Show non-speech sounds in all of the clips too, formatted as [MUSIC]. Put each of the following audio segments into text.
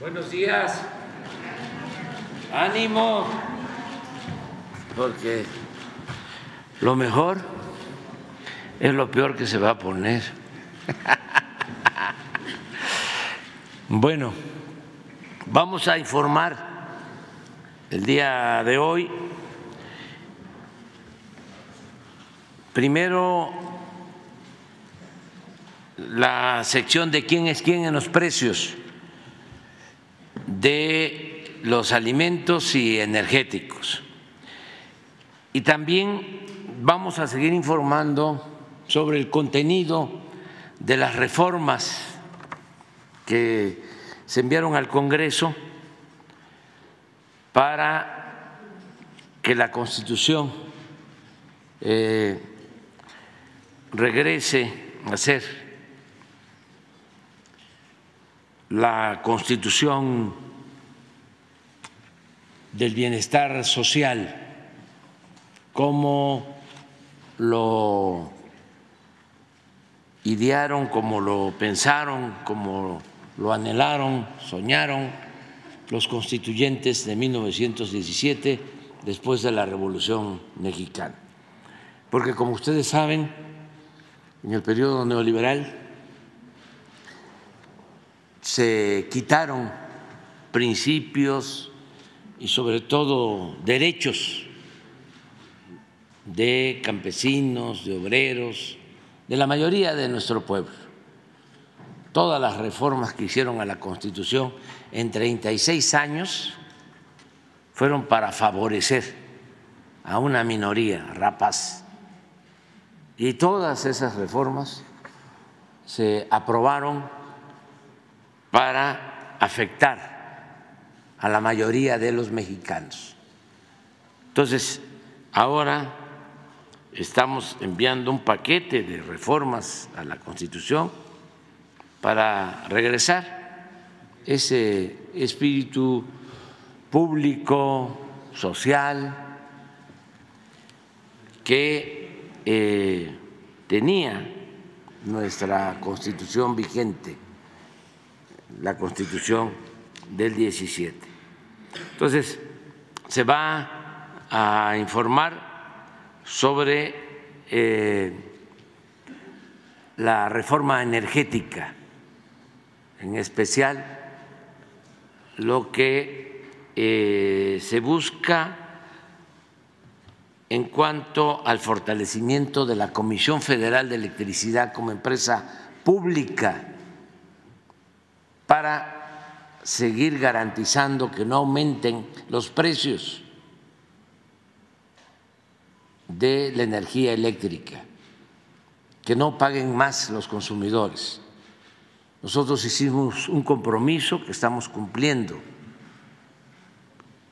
Buenos días. Ánimo. Porque lo mejor es lo peor que se va a poner. [LAUGHS] Bueno, vamos a informar el día de hoy. Primero, la sección de quién es quién en los precios de los alimentos y energéticos. Y también vamos a seguir informando sobre el contenido de las reformas que se enviaron al Congreso para que la Constitución eh, regrese a ser la Constitución del bienestar social, como lo idearon, como lo pensaron, como lo anhelaron, soñaron los constituyentes de 1917 después de la Revolución Mexicana. Porque como ustedes saben, en el periodo neoliberal se quitaron principios y sobre todo derechos de campesinos, de obreros, de la mayoría de nuestro pueblo. Todas las reformas que hicieron a la Constitución en 36 años fueron para favorecer a una minoría rapaz. Y todas esas reformas se aprobaron para afectar a la mayoría de los mexicanos. Entonces, ahora estamos enviando un paquete de reformas a la Constitución para regresar ese espíritu público, social, que eh, tenía nuestra constitución vigente, la constitución del 17. Entonces, se va a informar sobre eh, la reforma energética, en especial lo que eh, se busca en cuanto al fortalecimiento de la Comisión Federal de Electricidad como empresa pública para seguir garantizando que no aumenten los precios de la energía eléctrica, que no paguen más los consumidores. Nosotros hicimos un compromiso que estamos cumpliendo,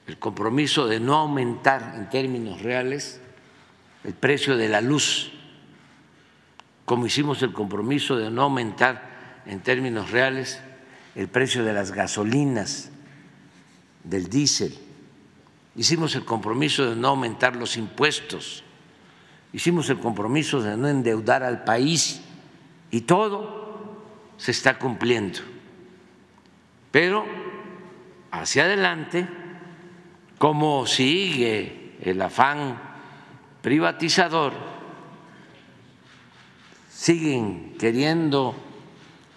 el compromiso de no aumentar en términos reales el precio de la luz, como hicimos el compromiso de no aumentar en términos reales el precio de las gasolinas, del diésel. Hicimos el compromiso de no aumentar los impuestos hicimos el compromiso de no endeudar al país y todo se está cumpliendo. Pero hacia adelante, como sigue el afán privatizador, siguen queriendo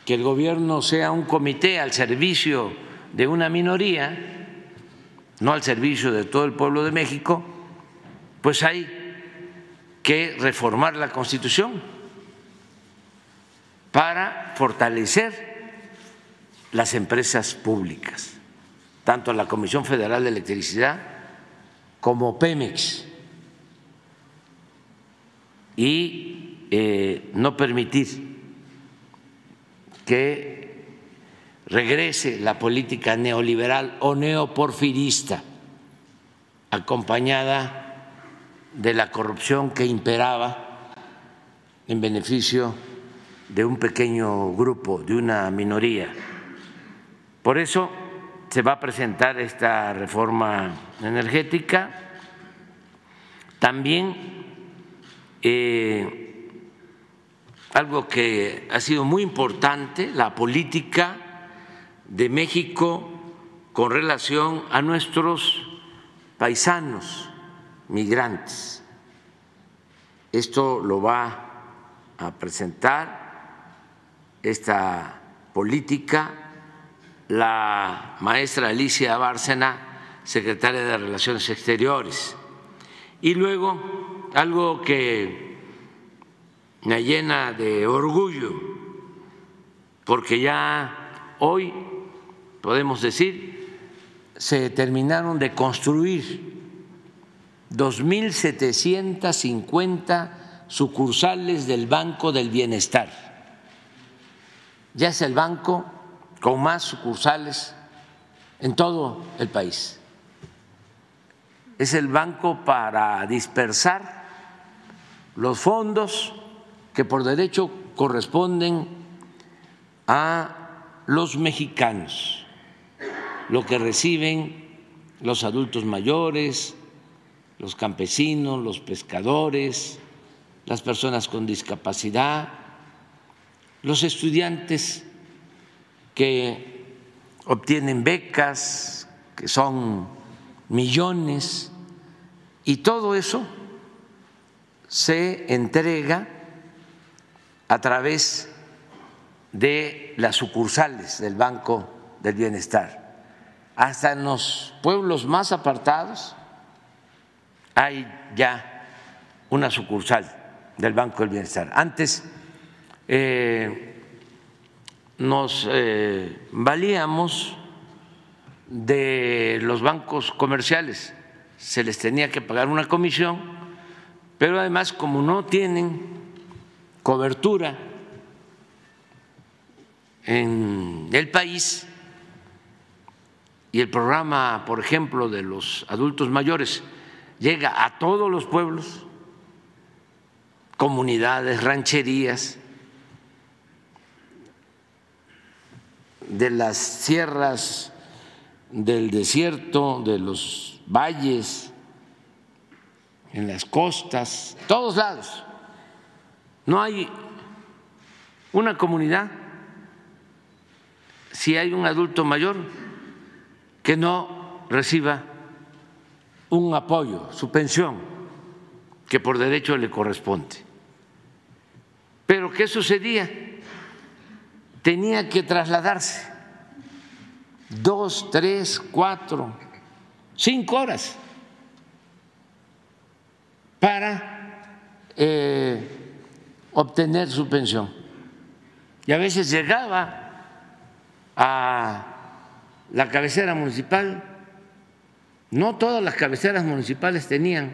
que el gobierno sea un comité al servicio de una minoría, no al servicio de todo el pueblo de México, pues hay que reformar la Constitución para fortalecer las empresas públicas, tanto la Comisión Federal de Electricidad como Pemex, y eh, no permitir que regrese la política neoliberal o neoporfirista acompañada de la corrupción que imperaba en beneficio de un pequeño grupo, de una minoría. Por eso se va a presentar esta reforma energética. También eh, algo que ha sido muy importante, la política de México con relación a nuestros paisanos migrantes. Esto lo va a presentar esta política la maestra Alicia Bárcena, secretaria de Relaciones Exteriores. Y luego, algo que me llena de orgullo, porque ya hoy podemos decir, se terminaron de construir 2.750 sucursales del Banco del Bienestar. Ya es el banco con más sucursales en todo el país. Es el banco para dispersar los fondos que por derecho corresponden a los mexicanos, lo que reciben los adultos mayores, los campesinos, los pescadores, las personas con discapacidad, los estudiantes que obtienen becas, que son millones, y todo eso se entrega a través de las sucursales del Banco del Bienestar. Hasta en los pueblos más apartados hay ya una sucursal del Banco del Bienestar. Antes eh, nos eh, valíamos de los bancos comerciales, se les tenía que pagar una comisión, pero además como no tienen cobertura en el país y el programa, por ejemplo, de los adultos mayores llega a todos los pueblos, comunidades, rancherías, de las sierras del desierto, de los valles, en las costas, todos lados. No hay una comunidad, si hay un adulto mayor que no reciba un apoyo, su pensión, que por derecho le corresponde. Pero ¿qué sucedía? Tenía que trasladarse dos, tres, cuatro, cinco horas para eh, obtener su pensión. Y a veces llegaba a la cabecera municipal no todas las cabeceras municipales tenían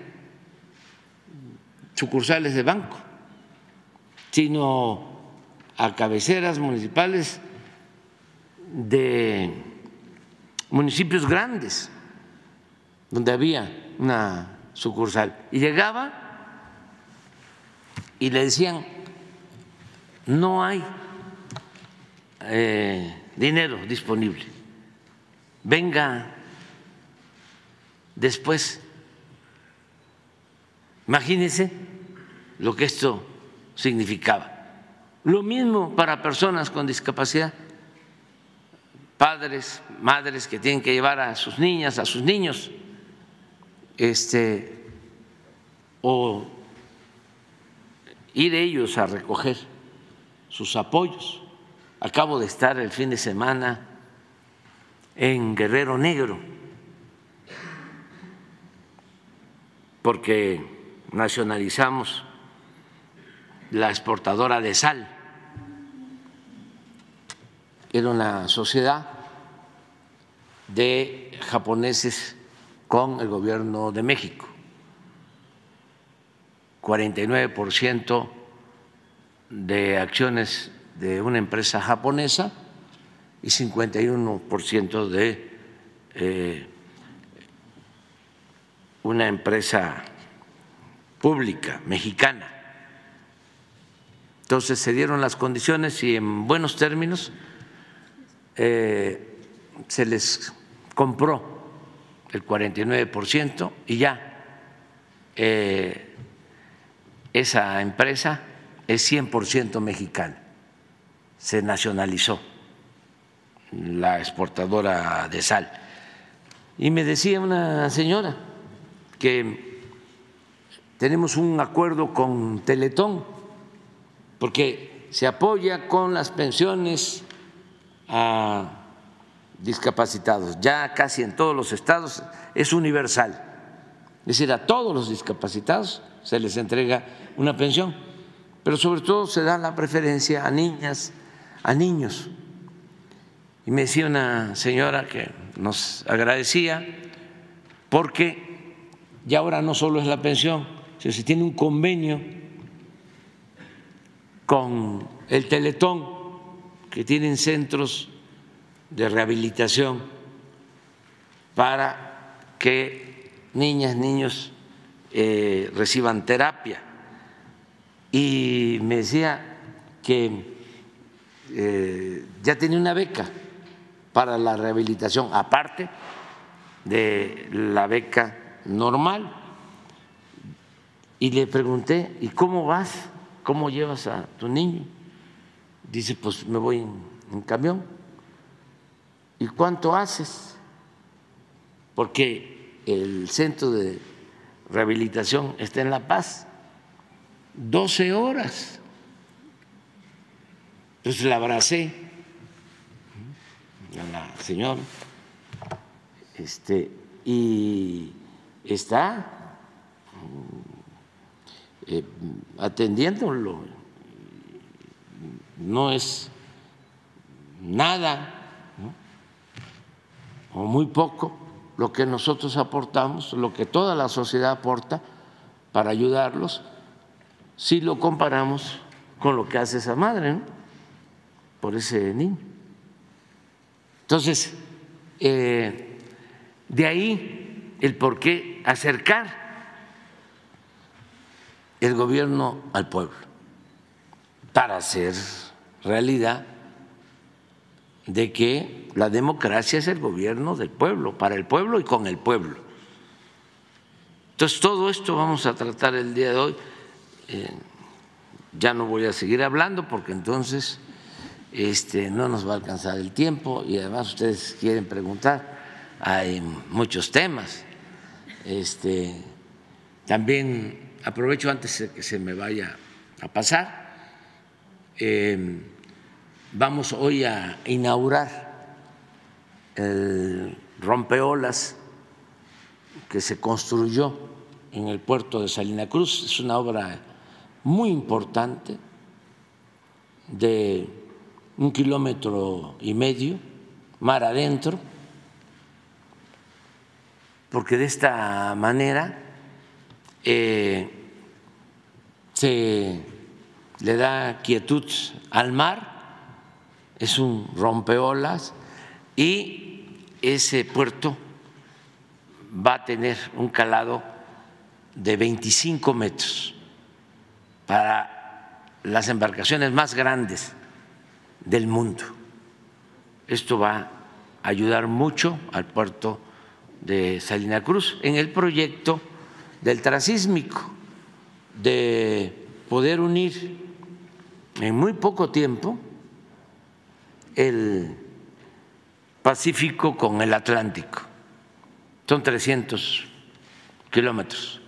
sucursales de banco, sino a cabeceras municipales de municipios grandes, donde había una sucursal. Y llegaba y le decían, no hay eh, dinero disponible, venga después. Imagínense lo que esto significaba. Lo mismo para personas con discapacidad, padres, madres que tienen que llevar a sus niñas, a sus niños, este, o ir ellos a recoger sus apoyos. Acabo de estar el fin de semana en Guerrero Negro porque nacionalizamos la exportadora de sal. Era una sociedad de japoneses con el gobierno de México. 49% de acciones de una empresa japonesa y 51% de eh, una empresa pública mexicana. Entonces se dieron las condiciones y en buenos términos eh, se les compró el 49% y ya eh, esa empresa es 100% mexicana, se nacionalizó la exportadora de sal. Y me decía una señora que tenemos un acuerdo con Teletón, porque se apoya con las pensiones a discapacitados. Ya casi en todos los estados es universal. Es decir, a todos los discapacitados se les entrega una pensión, pero sobre todo se da la preferencia a niñas, a niños. Y me decía una señora que nos agradecía porque ya ahora no solo es la pensión, sino se tiene un convenio con el Teletón, que tienen centros de rehabilitación para que niñas, niños eh, reciban terapia. Y me decía que eh, ya tenía una beca para la rehabilitación, aparte de la beca normal. Y le pregunté, ¿y cómo vas? ¿Cómo llevas a tu niño? Dice, pues me voy en camión. ¿Y cuánto haces? Porque el centro de rehabilitación está en La Paz. 12 horas. Entonces la abracé a la señora este, y está eh, atendiéndolo. No es nada o muy poco lo que nosotros aportamos, lo que toda la sociedad aporta para ayudarlos, si lo comparamos con lo que hace esa madre por ese niño. Entonces, eh, de ahí el por qué acercar el gobierno al pueblo para hacer realidad de que la democracia es el gobierno del pueblo, para el pueblo y con el pueblo. Entonces, todo esto vamos a tratar el día de hoy. Eh, ya no voy a seguir hablando porque entonces este, no nos va a alcanzar el tiempo y además ustedes quieren preguntar, hay muchos temas. Este, también aprovecho antes de que se me vaya a pasar. Eh, Vamos hoy a inaugurar el rompeolas que se construyó en el puerto de Salina Cruz. Es una obra muy importante de un kilómetro y medio, mar adentro, porque de esta manera eh, se le da quietud al mar es un rompeolas y ese puerto va a tener un calado de 25 metros para las embarcaciones más grandes del mundo. Esto va a ayudar mucho al puerto de Salina Cruz en el proyecto del trasísmico, de poder unir en muy poco tiempo el Pacífico con el Atlántico. Son 300 kilómetros.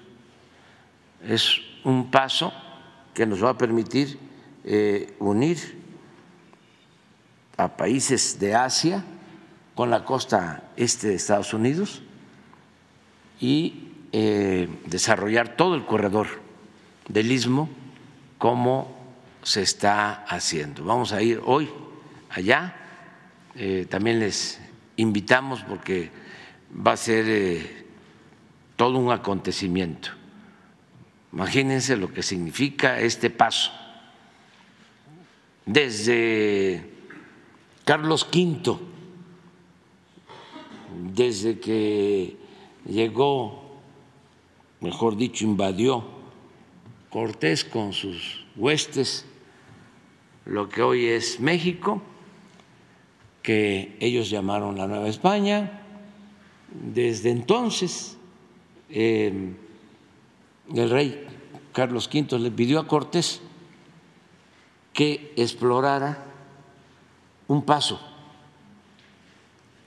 Es un paso que nos va a permitir eh, unir a países de Asia con la costa este de Estados Unidos y eh, desarrollar todo el corredor del istmo como se está haciendo. Vamos a ir hoy allá. Eh, también les invitamos porque va a ser eh, todo un acontecimiento. Imagínense lo que significa este paso. Desde Carlos V, desde que llegó, mejor dicho, invadió Cortés con sus huestes, lo que hoy es México, que ellos llamaron la Nueva España. Desde entonces, em, el rey Carlos V le pidió a Cortés que explorara un paso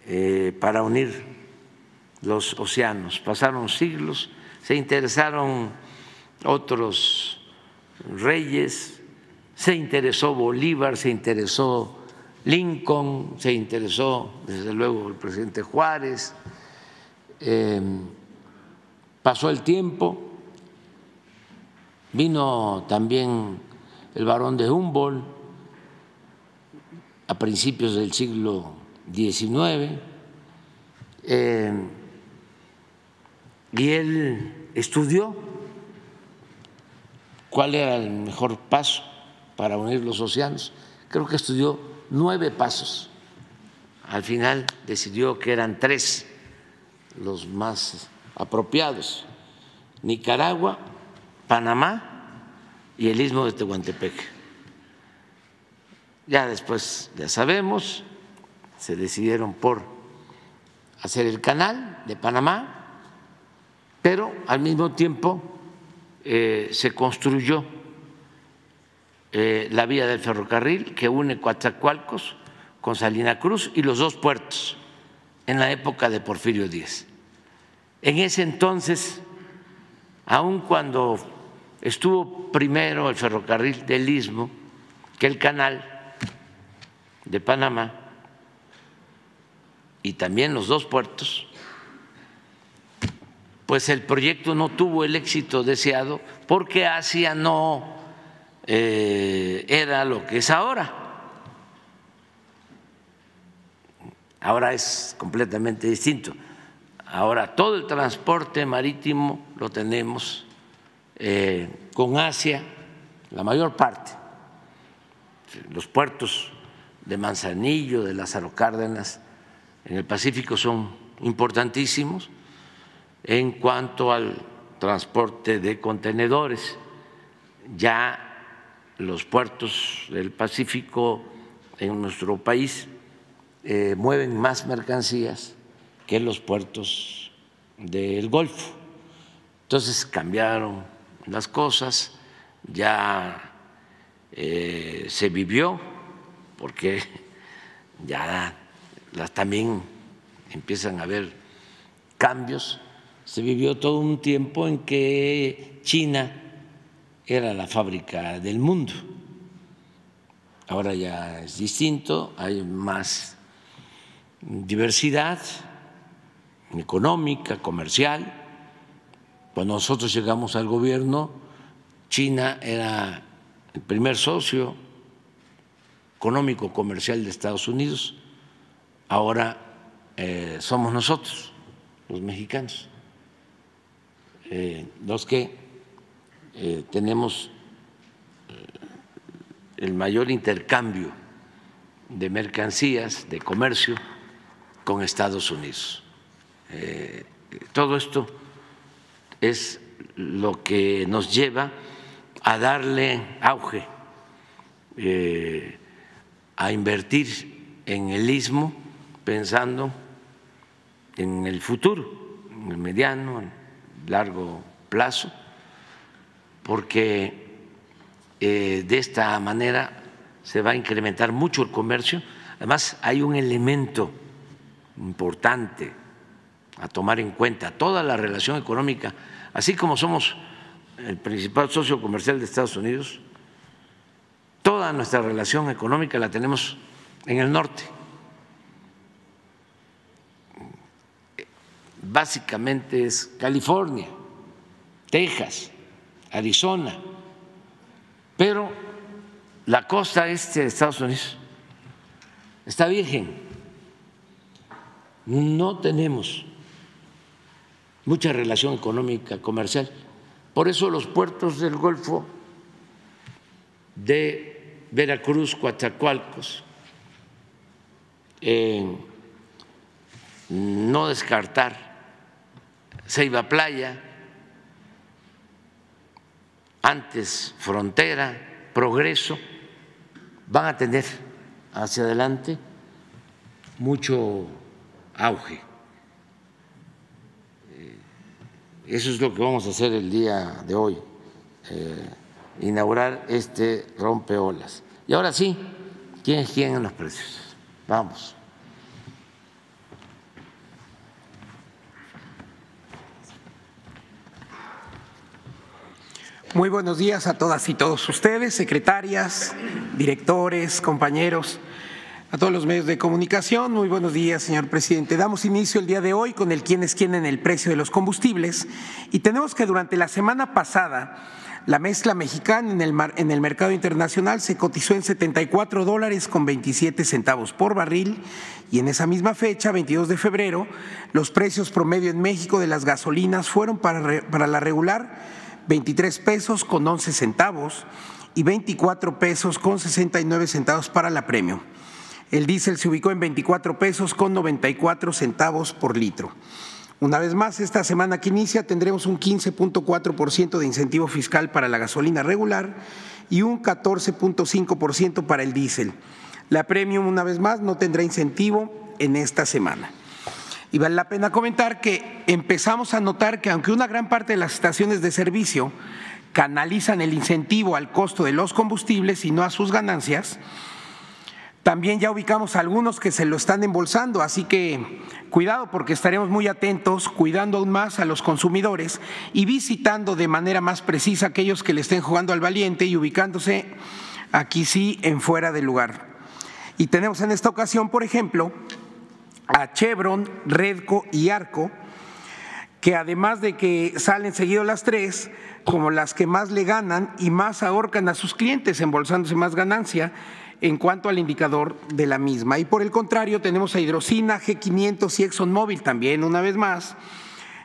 eh, para unir los océanos. Pasaron siglos, se interesaron otros reyes, se interesó Bolívar, se interesó Lincoln, se interesó desde luego el presidente Juárez, eh, pasó el tiempo, vino también el barón de Humboldt a principios del siglo XIX, eh, y él estudió cuál era el mejor paso para unir los océanos. Creo que estudió nueve pasos. Al final decidió que eran tres los más apropiados. Nicaragua, Panamá y el istmo de Tehuantepec. Ya después, ya sabemos, se decidieron por hacer el canal de Panamá, pero al mismo tiempo eh, se construyó la vía del ferrocarril que une Coatzacoalcos con Salina Cruz y los dos puertos en la época de Porfirio Díaz. En ese entonces, aun cuando estuvo primero el ferrocarril del Istmo que el canal de Panamá y también los dos puertos, pues el proyecto no tuvo el éxito deseado porque Asia no eh, era lo que es ahora. Ahora es completamente distinto. Ahora todo el transporte marítimo lo tenemos eh, con Asia, la mayor parte. Los puertos de Manzanillo, de Lázaro Cárdenas en el Pacífico son importantísimos en cuanto al transporte de contenedores. Ya los puertos del Pacífico en nuestro país eh, mueven más mercancías que los puertos del Golfo. Entonces cambiaron las cosas, ya eh, se vivió, porque [LAUGHS] ya también empiezan a haber cambios se vivió todo un tiempo en que China era la fábrica del mundo. Ahora ya es distinto, hay más diversidad económica, comercial. Cuando nosotros llegamos al gobierno, China era el primer socio económico comercial de Estados Unidos, ahora eh, somos nosotros, los mexicanos. Eh, los que eh, tenemos eh, el mayor intercambio de mercancías, de comercio con Estados Unidos. todo esto es lo que nos lleva a darle auge, a invertir en el istmo pensando en el futuro, en el mediano, largo plazo, porque eh, de esta manera se va a incrementar mucho el comercio. Además, hay un elemento importante a tomar en cuenta, toda la relación económica, así como somos el principal socio comercial de Estados Unidos, toda nuestra relación económica la tenemos en el norte. básicamente es California, Texas, Arizona, pero la costa este de Estados Unidos está virgen. No tenemos mucha relación económica, comercial. Por eso los puertos del Golfo de Veracruz, Coatzacoalcos, no descartar Ceiba Playa, antes Frontera, Progreso, van a tener hacia adelante mucho auge. Eh, eso es lo que vamos a hacer el día de hoy, eh, inaugurar este rompeolas. Y ahora sí, ¿quién es quién en los precios? Vamos. Muy buenos días a todas y todos ustedes, secretarias, directores, compañeros, a todos los medios de comunicación. Muy buenos días, señor presidente. Damos inicio el día de hoy con el quién es quién en el precio de los combustibles y tenemos que durante la semana pasada la mezcla mexicana en el, en el mercado internacional se cotizó en 74 dólares con 27 centavos por barril y en esa misma fecha, 22 de febrero, los precios promedio en México de las gasolinas fueron para, para la regular 23 pesos con 11 centavos y 24 pesos con 69 centavos para la premium. El diésel se ubicó en 24 pesos con 94 centavos por litro. Una vez más, esta semana que inicia tendremos un 15.4% de incentivo fiscal para la gasolina regular y un 14.5% para el diésel. La premium, una vez más, no tendrá incentivo en esta semana. Y vale la pena comentar que empezamos a notar que aunque una gran parte de las estaciones de servicio canalizan el incentivo al costo de los combustibles y no a sus ganancias, también ya ubicamos algunos que se lo están embolsando, así que cuidado porque estaremos muy atentos, cuidando aún más a los consumidores y visitando de manera más precisa aquellos que le estén jugando al valiente y ubicándose aquí sí en fuera del lugar. Y tenemos en esta ocasión, por ejemplo, a Chevron, Redco y Arco, que además de que salen seguido las tres, como las que más le ganan y más ahorcan a sus clientes, embolsándose más ganancia, en cuanto al indicador de la misma. Y por el contrario, tenemos a Hidrocina, G500 y ExxonMobil también, una vez más,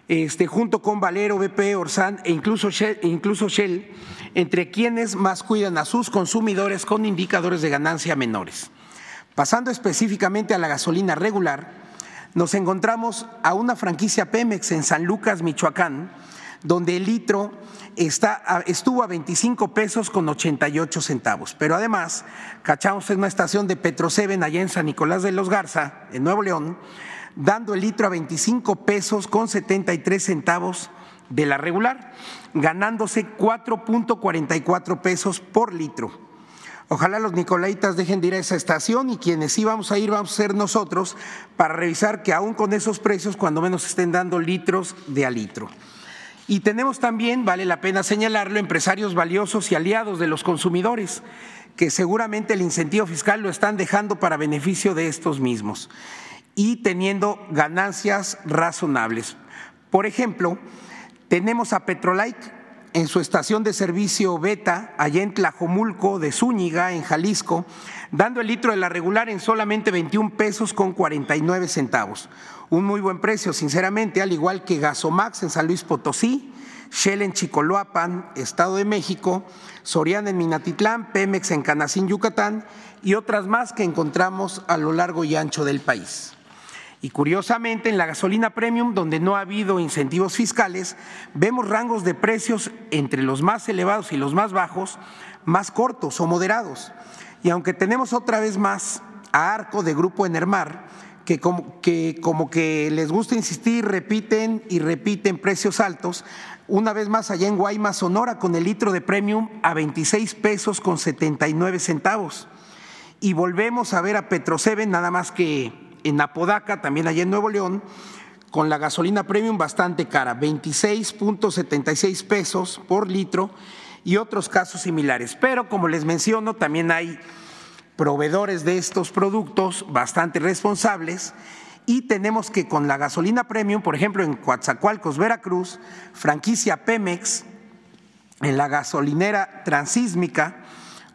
este, junto con Valero, BP, Orsan e incluso Shell, incluso Shell, entre quienes más cuidan a sus consumidores con indicadores de ganancia menores. Pasando específicamente a la gasolina regular, nos encontramos a una franquicia Pemex en San Lucas, Michoacán, donde el litro está, estuvo a 25 pesos con 88 centavos. Pero además, cachamos en una estación de Petroseven allá en San Nicolás de los Garza, en Nuevo León, dando el litro a 25 pesos con 73 centavos de la regular, ganándose 4.44 pesos por litro. Ojalá los nicolaitas dejen de ir a esa estación y quienes sí vamos a ir vamos a ser nosotros para revisar que aún con esos precios, cuando menos estén dando litros de a litro. Y tenemos también, vale la pena señalarlo, empresarios valiosos y aliados de los consumidores, que seguramente el incentivo fiscal lo están dejando para beneficio de estos mismos y teniendo ganancias razonables. Por ejemplo, tenemos a Petrolite en su estación de servicio Beta, allá en Tlajomulco de Zúñiga, en Jalisco, dando el litro de la regular en solamente 21 pesos con 49 centavos un muy buen precio, sinceramente, al igual que Gasomax en San Luis Potosí, Shell en Chicoloapan, Estado de México, Soriana en Minatitlán, Pemex en Canacín, Yucatán y otras más que encontramos a lo largo y ancho del país. Y curiosamente, en la gasolina premium, donde no ha habido incentivos fiscales, vemos rangos de precios entre los más elevados y los más bajos, más cortos o moderados. Y aunque tenemos otra vez más a Arco de Grupo Enermar, que como, que como que les gusta insistir, repiten y repiten precios altos. Una vez más allá en Guaymas, Sonora, con el litro de premium a 26 pesos con 79 centavos. Y volvemos a ver a Petroseven, nada más que en Apodaca, también allá en Nuevo León, con la gasolina premium bastante cara, 26.76 pesos por litro y otros casos similares. Pero como les menciono, también hay proveedores de estos productos bastante responsables y tenemos que con la gasolina premium, por ejemplo en Coatzacoalcos, Veracruz, franquicia Pemex, en la gasolinera transísmica,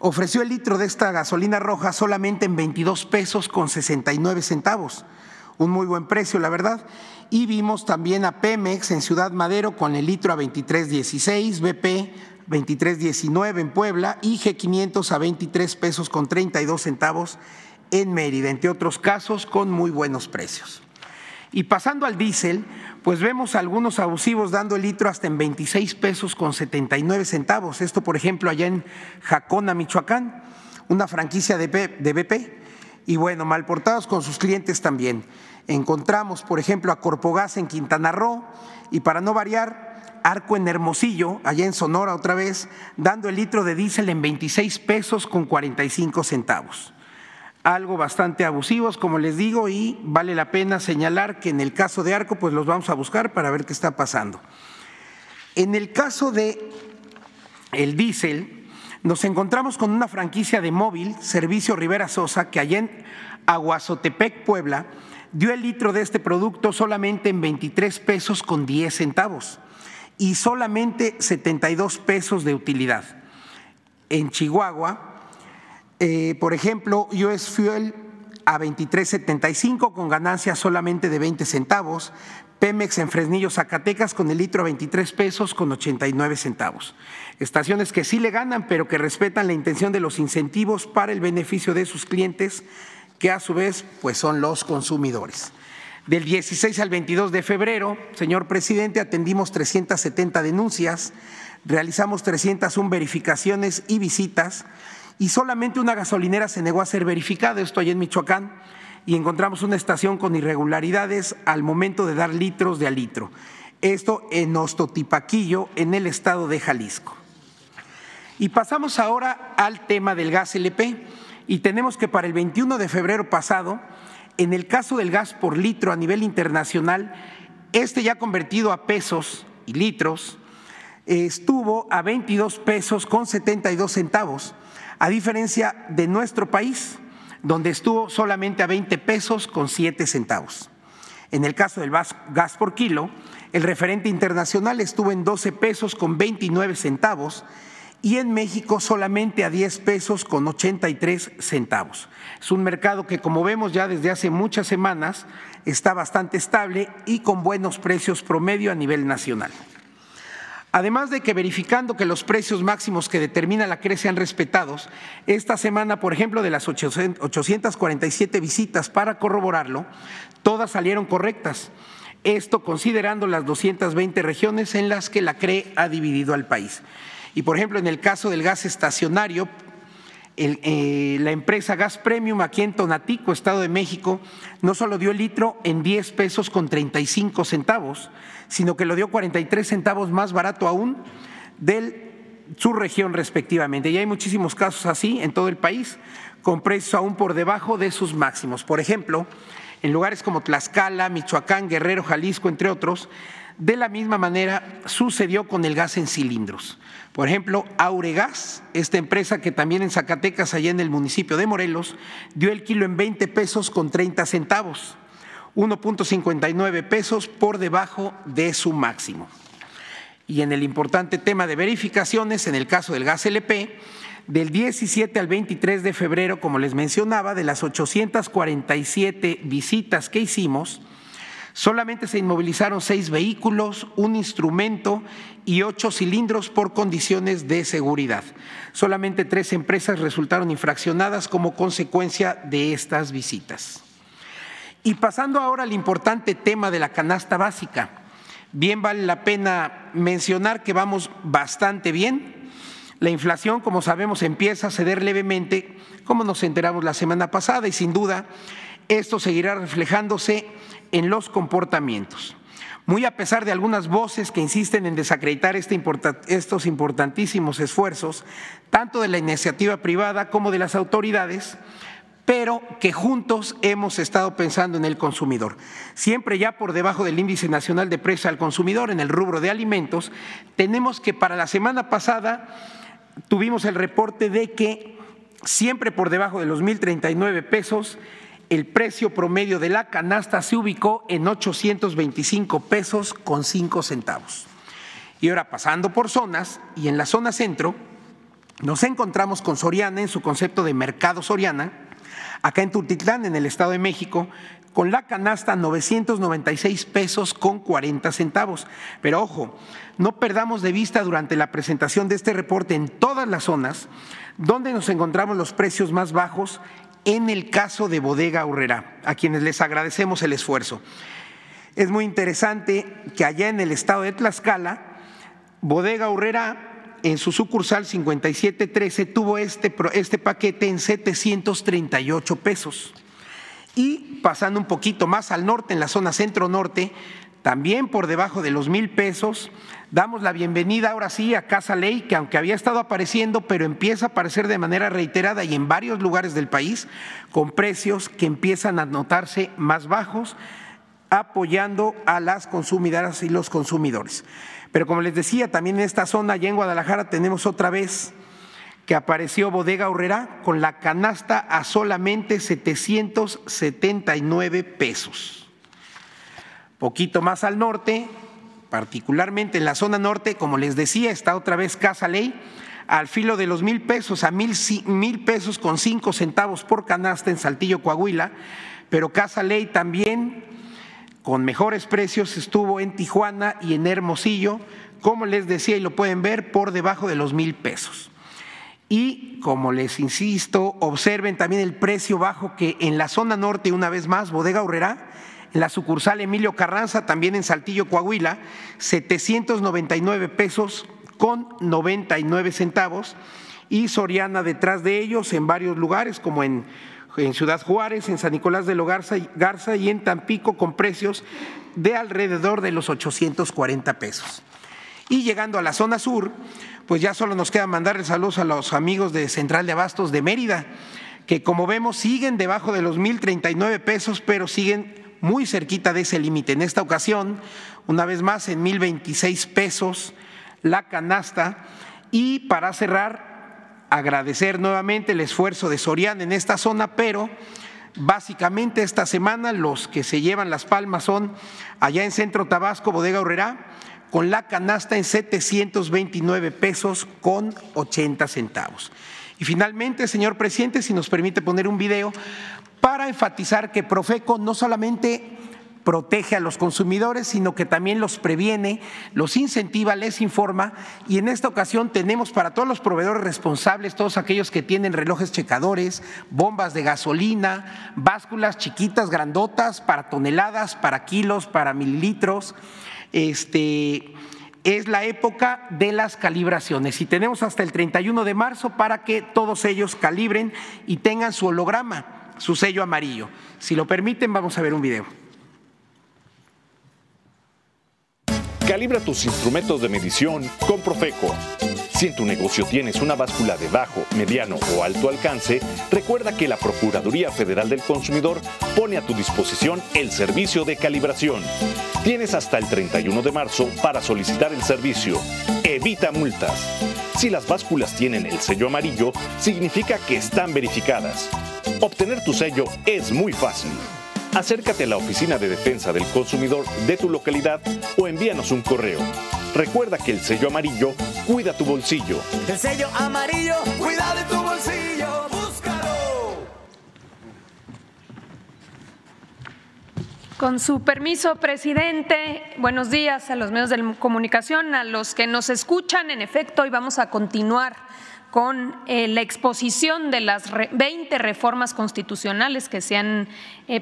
ofreció el litro de esta gasolina roja solamente en 22 pesos con 69 centavos. Un muy buen precio, la verdad. Y vimos también a Pemex en Ciudad Madero con el litro a 23.16, BP 23.19 en Puebla y G500 a 23 pesos con 32 centavos en Mérida, entre otros casos con muy buenos precios. Y pasando al diésel, pues vemos algunos abusivos dando el litro hasta en 26 pesos con 79 centavos. Esto, por ejemplo, allá en Jacona, Michoacán, una franquicia de BP. Y bueno, mal portados con sus clientes también. Encontramos, por ejemplo, a Corpogas en Quintana Roo y para no variar, Arco en Hermosillo, allá en Sonora otra vez, dando el litro de diésel en 26 pesos con 45 centavos. Algo bastante abusivos, como les digo, y vale la pena señalar que en el caso de Arco, pues los vamos a buscar para ver qué está pasando. En el caso de el diésel, nos encontramos con una franquicia de móvil, Servicio Rivera Sosa, que allá en Aguazotepec, Puebla, dio el litro de este producto solamente en 23 pesos con 10 centavos y solamente 72 pesos de utilidad. En Chihuahua, eh, por ejemplo, US Fuel a 23.75 con ganancia solamente de 20 centavos, Pemex en Fresnillo, Zacatecas con el litro a 23 pesos con 89 centavos. Estaciones que sí le ganan, pero que respetan la intención de los incentivos para el beneficio de sus clientes, que a su vez pues son los consumidores. Del 16 al 22 de febrero, señor presidente, atendimos 370 denuncias, realizamos 301 verificaciones y visitas y solamente una gasolinera se negó a ser verificada, esto allá en Michoacán, y encontramos una estación con irregularidades al momento de dar litros de a litro. Esto en Ostotipaquillo, en el estado de Jalisco. Y pasamos ahora al tema del gas LP y tenemos que para el 21 de febrero pasado, en el caso del gas por litro a nivel internacional, este ya convertido a pesos y litros, estuvo a 22 pesos con 72 centavos, a diferencia de nuestro país, donde estuvo solamente a 20 pesos con 7 centavos. En el caso del gas por kilo, el referente internacional estuvo en 12 pesos con 29 centavos y en México solamente a 10 pesos con 83 centavos. Es un mercado que, como vemos ya desde hace muchas semanas, está bastante estable y con buenos precios promedio a nivel nacional. Además de que verificando que los precios máximos que determina la CRE sean respetados, esta semana, por ejemplo, de las 847 visitas para corroborarlo, todas salieron correctas. Esto considerando las 220 regiones en las que la CRE ha dividido al país. Y por ejemplo, en el caso del gas estacionario, eh, la empresa Gas Premium aquí en Tonatico, Estado de México, no solo dio el litro en 10 pesos con 35 centavos, sino que lo dio 43 centavos más barato aún de su región respectivamente. Y hay muchísimos casos así en todo el país, con precios aún por debajo de sus máximos. Por ejemplo, en lugares como Tlaxcala, Michoacán, Guerrero, Jalisco, entre otros, de la misma manera sucedió con el gas en cilindros. Por ejemplo, Auregas, esta empresa que también en Zacatecas, allá en el municipio de Morelos, dio el kilo en 20 pesos con 30 centavos, 1.59 pesos por debajo de su máximo. Y en el importante tema de verificaciones, en el caso del gas LP, del 17 al 23 de febrero, como les mencionaba, de las 847 visitas que hicimos, Solamente se inmovilizaron seis vehículos, un instrumento y ocho cilindros por condiciones de seguridad. Solamente tres empresas resultaron infraccionadas como consecuencia de estas visitas. Y pasando ahora al importante tema de la canasta básica, bien vale la pena mencionar que vamos bastante bien. La inflación, como sabemos, empieza a ceder levemente, como nos enteramos la semana pasada, y sin duda esto seguirá reflejándose en los comportamientos. Muy a pesar de algunas voces que insisten en desacreditar este estos importantísimos esfuerzos, tanto de la iniciativa privada como de las autoridades, pero que juntos hemos estado pensando en el consumidor. Siempre ya por debajo del índice nacional de precios al consumidor en el rubro de alimentos, tenemos que para la semana pasada tuvimos el reporte de que siempre por debajo de los 1.039 pesos el precio promedio de la canasta se ubicó en 825 pesos con 5 centavos. Y ahora pasando por zonas, y en la zona centro, nos encontramos con Soriana en su concepto de mercado Soriana, acá en Tultitlán, en el Estado de México, con la canasta 996 pesos con 40 centavos. Pero ojo, no perdamos de vista durante la presentación de este reporte en todas las zonas donde nos encontramos los precios más bajos en el caso de Bodega Urrera, a quienes les agradecemos el esfuerzo. Es muy interesante que allá en el estado de Tlaxcala, Bodega Urrera en su sucursal 5713 tuvo este, este paquete en 738 pesos. Y pasando un poquito más al norte, en la zona centro-norte, también por debajo de los mil pesos, damos la bienvenida ahora sí a Casa Ley, que aunque había estado apareciendo, pero empieza a aparecer de manera reiterada y en varios lugares del país, con precios que empiezan a notarse más bajos, apoyando a las consumidoras y los consumidores. Pero como les decía, también en esta zona, allá en Guadalajara, tenemos otra vez que apareció Bodega Horrera con la canasta a solamente 779 pesos. Poquito más al norte, particularmente en la zona norte, como les decía, está otra vez Casa Ley, al filo de los mil pesos, a mil, mil pesos con cinco centavos por canasta en Saltillo, Coahuila, pero Casa Ley también con mejores precios estuvo en Tijuana y en Hermosillo, como les decía y lo pueden ver, por debajo de los mil pesos. Y como les insisto, observen también el precio bajo que en la zona norte, una vez más, Bodega Horrera, en la sucursal Emilio Carranza, también en Saltillo, Coahuila, 799 pesos con 99 centavos. Y Soriana detrás de ellos en varios lugares, como en en Ciudad Juárez, en San Nicolás de lo Garza y en Tampico con precios de alrededor de los 840 pesos. Y llegando a la zona sur, pues ya solo nos queda mandarle saludos a los amigos de Central de Abastos de Mérida, que como vemos siguen debajo de los 1.039 pesos, pero siguen muy cerquita de ese límite. En esta ocasión, una vez más, en 1.026 pesos la canasta. Y para cerrar, agradecer nuevamente el esfuerzo de Soriana en esta zona, pero básicamente esta semana los que se llevan las palmas son allá en Centro Tabasco, Bodega Horrera, con la canasta en 729 pesos con 80 centavos. Y finalmente, señor presidente, si nos permite poner un video para enfatizar que Profeco no solamente protege a los consumidores, sino que también los previene, los incentiva, les informa y en esta ocasión tenemos para todos los proveedores responsables, todos aquellos que tienen relojes checadores, bombas de gasolina, básculas chiquitas, grandotas, para toneladas, para kilos, para mililitros, este es la época de las calibraciones y tenemos hasta el 31 de marzo para que todos ellos calibren y tengan su holograma, su sello amarillo. Si lo permiten, vamos a ver un video. Calibra tus instrumentos de medición con Profeco. Si en tu negocio tienes una báscula de bajo, mediano o alto alcance, recuerda que la Procuraduría Federal del Consumidor pone a tu disposición el servicio de calibración. Tienes hasta el 31 de marzo para solicitar el servicio. Evita multas. Si las básculas tienen el sello amarillo, significa que están verificadas. Obtener tu sello es muy fácil acércate a la Oficina de Defensa del Consumidor de tu localidad o envíanos un correo. Recuerda que el sello amarillo cuida tu bolsillo. El sello amarillo cuida de tu bolsillo. Búscalo. Con su permiso, presidente, buenos días a los medios de comunicación, a los que nos escuchan. En efecto, hoy vamos a continuar con eh, la exposición de las 20 reformas constitucionales que se han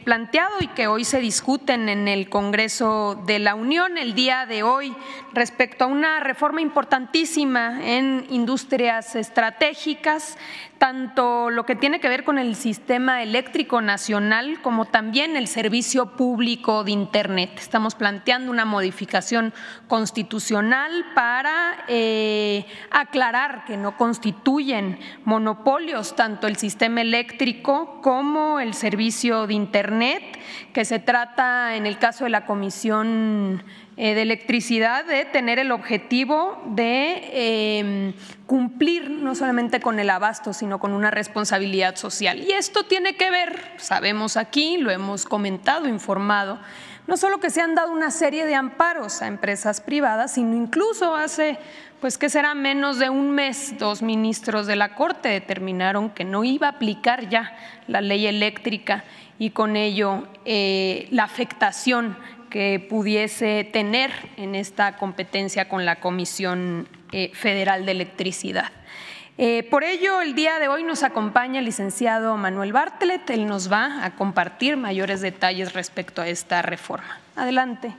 planteado y que hoy se discuten en el Congreso de la Unión el día de hoy respecto a una reforma importantísima en industrias estratégicas, tanto lo que tiene que ver con el sistema eléctrico nacional como también el servicio público de Internet. Estamos planteando una modificación constitucional para eh, aclarar que no constituyen monopolios tanto el sistema eléctrico como el servicio de Internet, que se trata en el caso de la Comisión eh, de electricidad de tener el objetivo de em, cumplir no solamente con el abasto, sino con una responsabilidad social. Y esto tiene que ver, sabemos aquí, lo hemos comentado, informado, no solo que se han dado una serie de amparos a empresas privadas, sino incluso hace, pues que será menos de un mes, dos ministros de la Corte determinaron que no iba a aplicar ya la ley eléctrica y con ello eh, la afectación que pudiese tener en esta competencia con la Comisión eh, Federal de Electricidad. Eh, por ello, el día de hoy nos acompaña el licenciado Manuel Bartlett. Él nos va a compartir mayores detalles respecto a esta reforma. Adelante.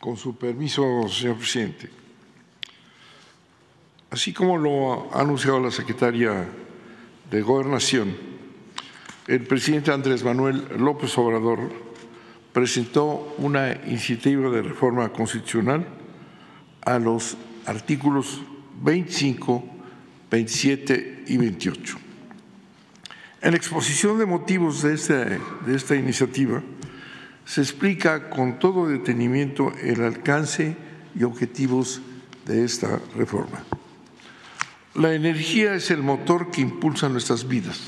Con su permiso, señor presidente. Así como lo ha anunciado la secretaria de Gobernación, el presidente Andrés Manuel López Obrador presentó una iniciativa de reforma constitucional a los artículos 25, 27 y 28. En la exposición de motivos de esta, de esta iniciativa se explica con todo detenimiento el alcance y objetivos de esta reforma. La energía es el motor que impulsa nuestras vidas.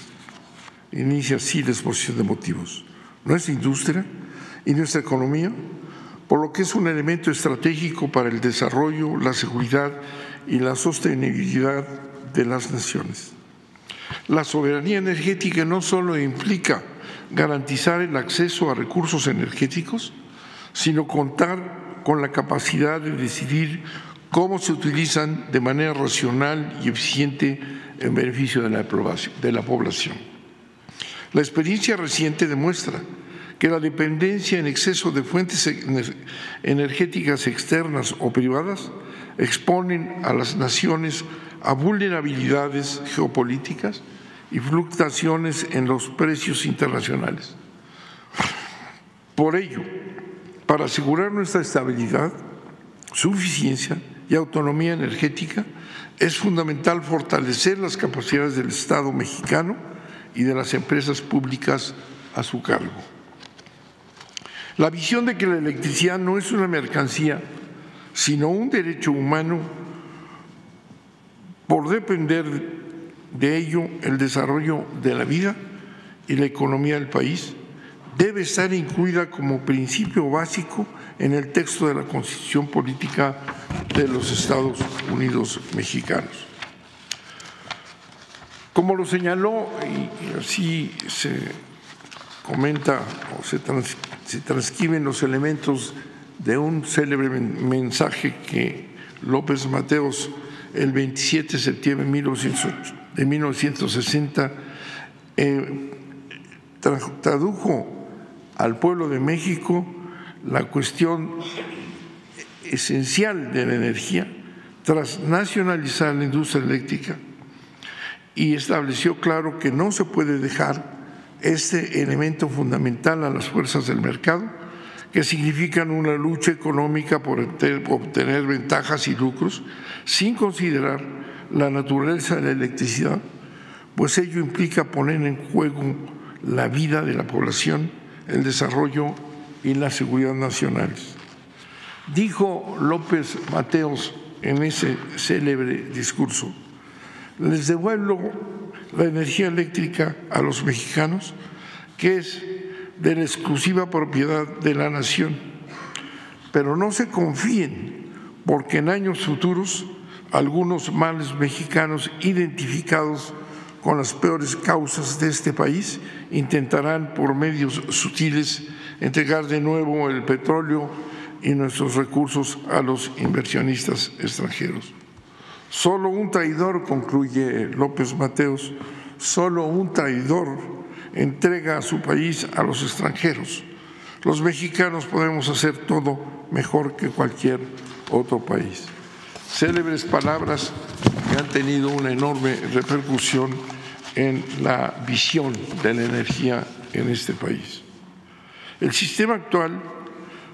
Inicia así la exposición de motivos. Nuestra industria y nuestra economía, por lo que es un elemento estratégico para el desarrollo, la seguridad y la sostenibilidad de las naciones. La soberanía energética no solo implica garantizar el acceso a recursos energéticos, sino contar con la capacidad de decidir cómo se utilizan de manera racional y eficiente en beneficio de la, población. La experiencia reciente demuestra que la dependencia en exceso de fuentes energéticas externas o privadas exponen a las naciones a vulnerabilidades geopolíticas y fluctuaciones en los precios internacionales. Por ello, para asegurar nuestra estabilidad, suficiencia y autonomía energética, es fundamental fortalecer las capacidades del Estado mexicano y de las empresas públicas a su cargo. La visión de que la electricidad no es una mercancía, sino un derecho humano, por depender de ello el desarrollo de la vida y la economía del país, debe estar incluida como principio básico en el texto de la Constitución Política de los Estados Unidos Mexicanos. Como lo señaló, y así se comenta o se, transcriben los elementos de un célebre mensaje que López Mateos el 27 de septiembre de 1960 eh, tradujo al pueblo de México la cuestión esencial de la energía tras nacionalizar la industria eléctrica y estableció claro que no se puede dejar este elemento fundamental a las fuerzas del mercado, que significan una lucha económica por obtener ventajas y lucros, sin considerar la naturaleza de la electricidad, pues ello implica poner en juego la vida de la población, el desarrollo y la seguridad nacionales. Dijo López Mateos en ese célebre discurso, les devuelvo la energía eléctrica a los mexicanos, que es de la exclusiva propiedad de la nación. Pero no se confíen, porque en años futuros algunos males mexicanos identificados con las peores causas de este país intentarán por medios sutiles entregar de nuevo el petróleo y nuestros recursos a los inversionistas extranjeros. Solo un traidor, concluye López Mateos, solo un traidor entrega a su país a los extranjeros. Los mexicanos podemos hacer todo mejor que cualquier otro país. Célebres palabras que han tenido una enorme repercusión en la visión de la energía en este país. El sistema actual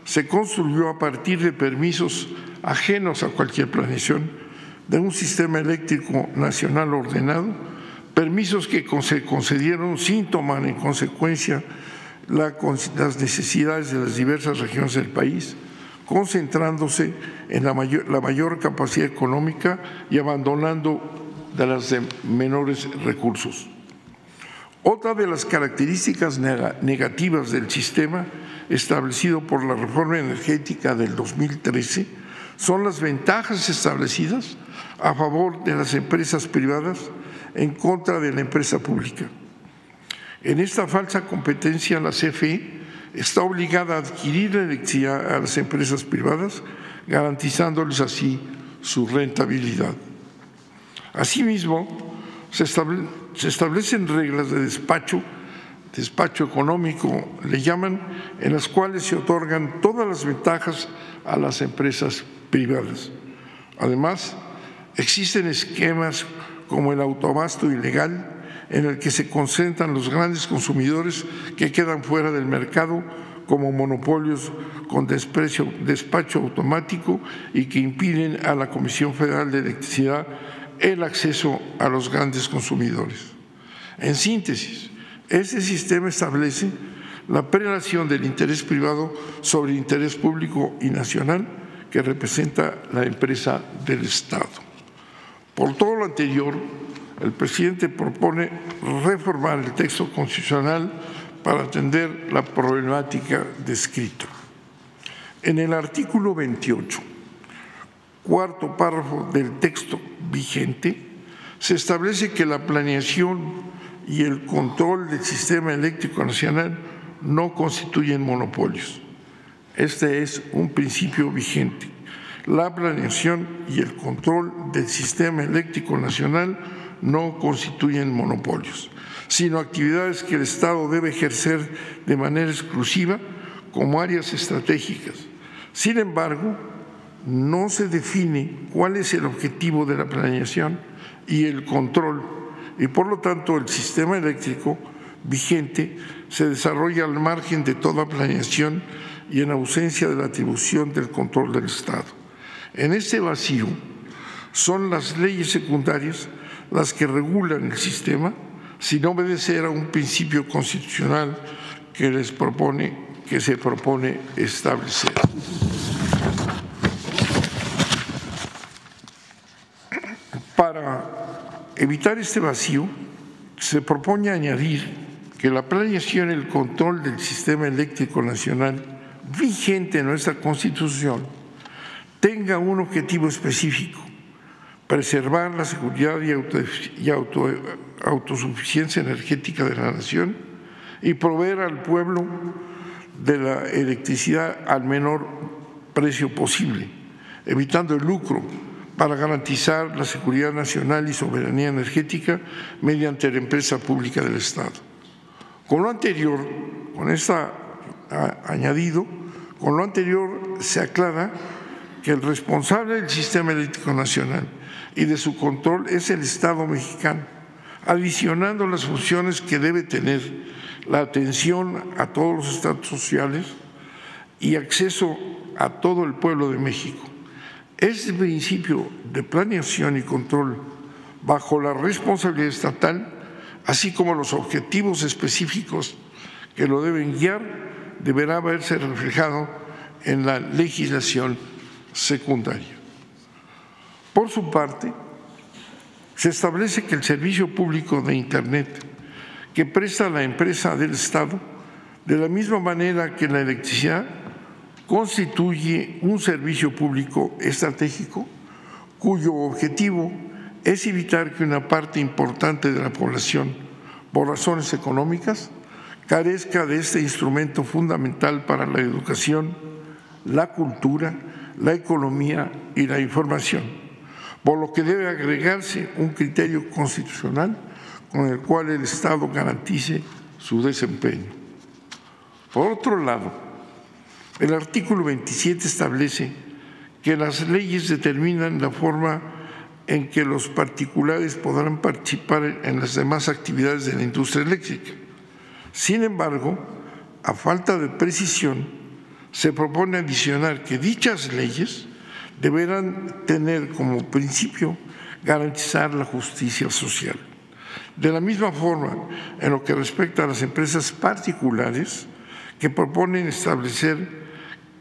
se construyó a partir de permisos ajenos a cualquier planeación de un sistema eléctrico nacional ordenado, permisos que se concedieron sin tomar en consecuencia las necesidades de las diversas regiones del país, concentrándose en la mayor, la mayor capacidad económica y abandonando de las de menores recursos. Otra de las características negativas del sistema establecido por la reforma energética del 2013 son las ventajas establecidas a favor de las empresas privadas en contra de la empresa pública. En esta falsa competencia, la CFE está obligada a adquirir la electricidad a las empresas privadas, garantizándoles así su rentabilidad. Asimismo, se, establecen reglas de despacho, despacho económico, le llaman, en las cuales se otorgan todas las ventajas a las empresas privadas. Además, Existen esquemas como el autobasto ilegal, en el que se concentran los grandes consumidores que quedan fuera del mercado como monopolios con despacho automático y que impiden a la Comisión Federal de Electricidad el acceso a los grandes consumidores. En síntesis, este sistema establece la prelación del interés privado sobre el interés público y nacional que representa la empresa del Estado. Por todo lo anterior, el presidente propone reformar el texto constitucional para atender la problemática descrita. En el artículo 28, cuarto párrafo del texto vigente, se establece que la planeación y el control del sistema eléctrico nacional no constituyen monopolios. Este es un principio vigente. La planeación y el control del sistema eléctrico nacional no constituyen monopolios, sino actividades que el Estado debe ejercer de manera exclusiva como áreas estratégicas. Sin embargo, no se define cuál es el objetivo de la planeación y el control, y por lo tanto el sistema eléctrico vigente se desarrolla al margen de toda planeación y en ausencia de la atribución del control del Estado. En este vacío son las leyes secundarias las que regulan el sistema sin obedecer a un principio constitucional que que se propone establecer. Para evitar este vacío, se propone añadir que la planeación y el control del sistema eléctrico nacional vigente en nuestra Constitución tenga un objetivo específico, preservar la seguridad y, autosuficiencia energética de la nación y proveer al pueblo de la electricidad al menor precio posible, evitando el lucro para garantizar la seguridad nacional y soberanía energética mediante la empresa pública del Estado. Con lo anterior, con esta añadido, con lo anterior se aclara que el responsable del sistema eléctrico nacional y de su control es el Estado mexicano, adicionando las funciones que debe tener la atención a todos los estados sociales y acceso a todo el pueblo de México. Este principio de planeación y control bajo la responsabilidad estatal así como los objetivos específicos que lo deben guiar, deberá verse reflejado en la legislación secundaria. Por su parte, se establece que el servicio público de Internet que presta la empresa del Estado, de la misma manera que la electricidad, constituye un servicio público estratégico cuyo objetivo es evitar que una parte importante de la población, por razones económicas, carezca de este instrumento fundamental para la educación, la cultura, la economía y la información, por lo que debe agregarse un criterio constitucional con el cual el Estado garantice su desempeño. Por otro lado, el artículo 27 establece que las leyes determinan la forma en que los particulares podrán participar en las demás actividades de la industria eléctrica. Sin embargo, a falta de precisión, se propone adicionar que dichas leyes deberán tener como principio garantizar la justicia social. De la misma forma, en lo que respecta a las empresas particulares que proponen establecer,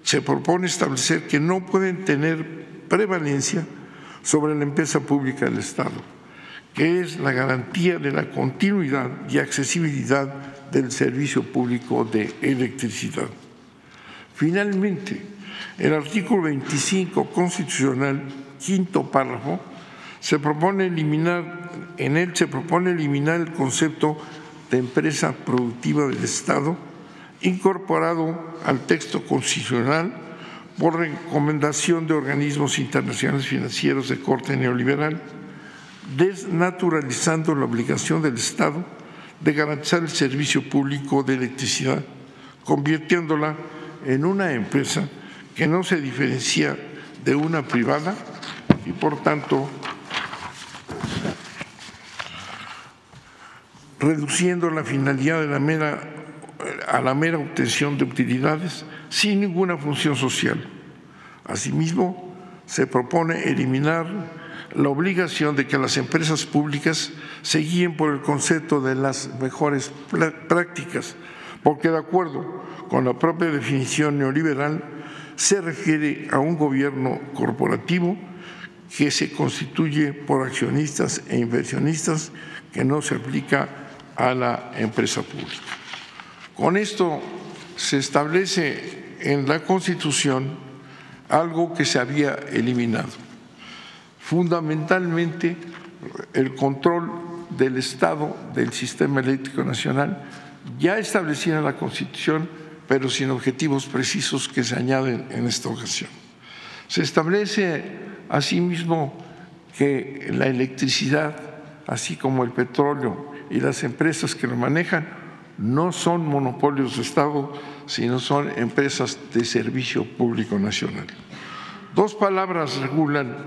se propone establecer que no pueden tener prevalencia sobre la empresa pública del Estado, que es la garantía de la continuidad y accesibilidad del servicio público de electricidad. Finalmente, el artículo 25 constitucional, quinto párrafo, se propone eliminar, en él se propone eliminar el concepto de empresa productiva del Estado incorporado al texto constitucional por recomendación de organismos internacionales financieros de corte neoliberal, desnaturalizando la obligación del Estado de garantizar el servicio público de electricidad, convirtiéndola en una empresa que no se diferencia de una privada y por tanto reduciendo la finalidad de la mera, a la mera obtención de utilidades sin ninguna función social. Asimismo, se propone eliminar la obligación de que las empresas públicas se guíen por el concepto de las mejores prácticas, porque de acuerdo con la propia definición neoliberal, se refiere a un gobierno corporativo que se constituye por accionistas e inversionistas que no se aplica a la empresa pública. Con esto se establece en la Constitución algo que se había eliminado, fundamentalmente el control del Estado del sistema eléctrico nacional, ya establecida en la Constitución, pero sin objetivos precisos que se añaden en esta ocasión. Se establece asimismo que la electricidad, así como el petróleo y las empresas que lo manejan, no son monopolios de Estado, sino son empresas de servicio público nacional. Dos palabras regulan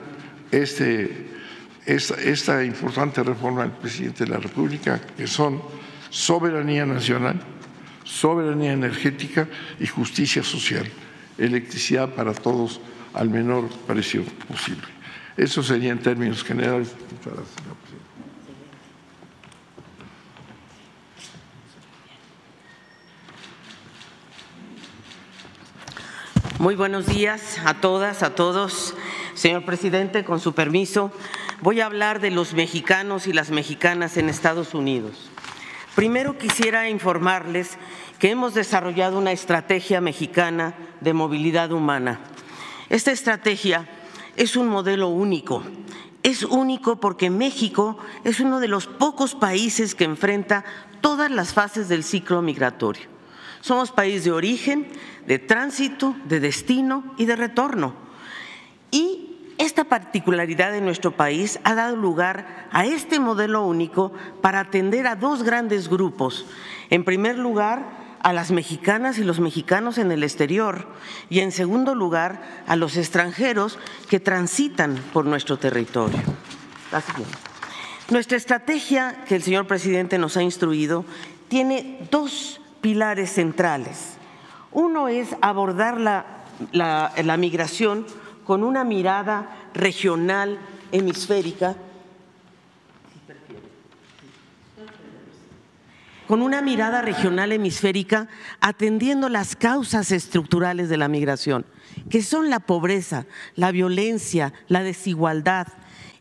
este, esta, importante reforma del presidente de la República, que son soberanía nacional, soberanía energética y justicia social, electricidad para todos al menor precio posible. Eso sería en términos generales. Muchas gracias, Muy buenos días a todas, a todos. Señor presidente, con su permiso, voy a hablar de los mexicanos y las mexicanas en Estados Unidos. Primero quisiera informarles que hemos desarrollado una estrategia mexicana de movilidad humana. Esta estrategia es un modelo único. Es único porque México es uno de los pocos países que enfrenta todas las fases del ciclo migratorio. Somos país de origen, de tránsito, de destino y de retorno. Y esta particularidad de nuestro país ha dado lugar a este modelo único para atender a dos grandes grupos. En primer lugar, a las mexicanas y los mexicanos en el exterior y en segundo lugar a los extranjeros que transitan por nuestro territorio. Nuestra estrategia que el señor presidente nos ha instruido tiene dos pilares centrales. Uno es abordar la, migración con una mirada regional hemisférica, con una mirada regional hemisférica atendiendo las causas estructurales de la migración, que son la pobreza, la violencia, la desigualdad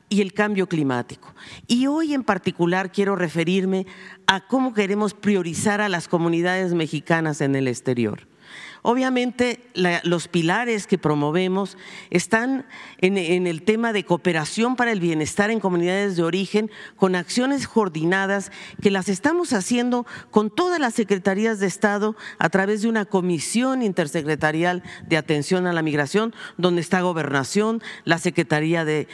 y el cambio climático. Y hoy en particular quiero referirme a cómo queremos priorizar a las comunidades mexicanas en el exterior. Obviamente los pilares que promovemos están en, el tema de cooperación para el bienestar en comunidades de origen con acciones coordinadas que las estamos haciendo con todas las secretarías de Estado a través de una comisión intersecretarial de atención a la migración donde está Gobernación, la Secretaría de,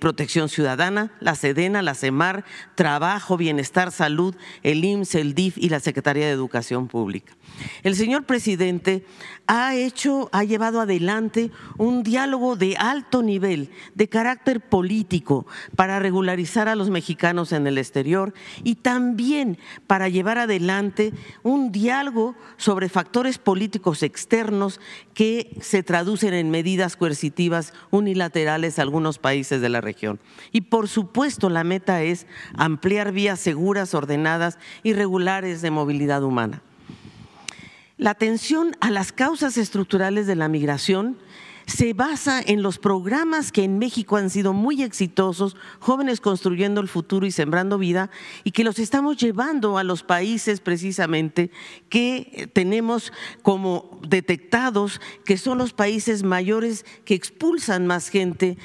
Protección Ciudadana, la SEDENA, la CEMAR, Trabajo, Bienestar, Salud, el IMSS, el DIF y la Secretaría de Educación Pública. El señor presidente ha hecho, ha llevado adelante un diálogo de alto nivel, de carácter político, para regularizar a los mexicanos en el exterior y también para llevar adelante un diálogo sobre factores políticos externos que se traducen en medidas coercitivas unilaterales a algunos países de la región. Y por supuesto la meta es ampliar vías seguras, ordenadas y regulares de movilidad humana. La atención a las causas estructurales de la migración se basa en los programas que en México han sido muy exitosos, jóvenes construyendo el futuro y sembrando vida, y que los estamos llevando a los países precisamente que tenemos como detectados que son los países mayores que expulsan más gente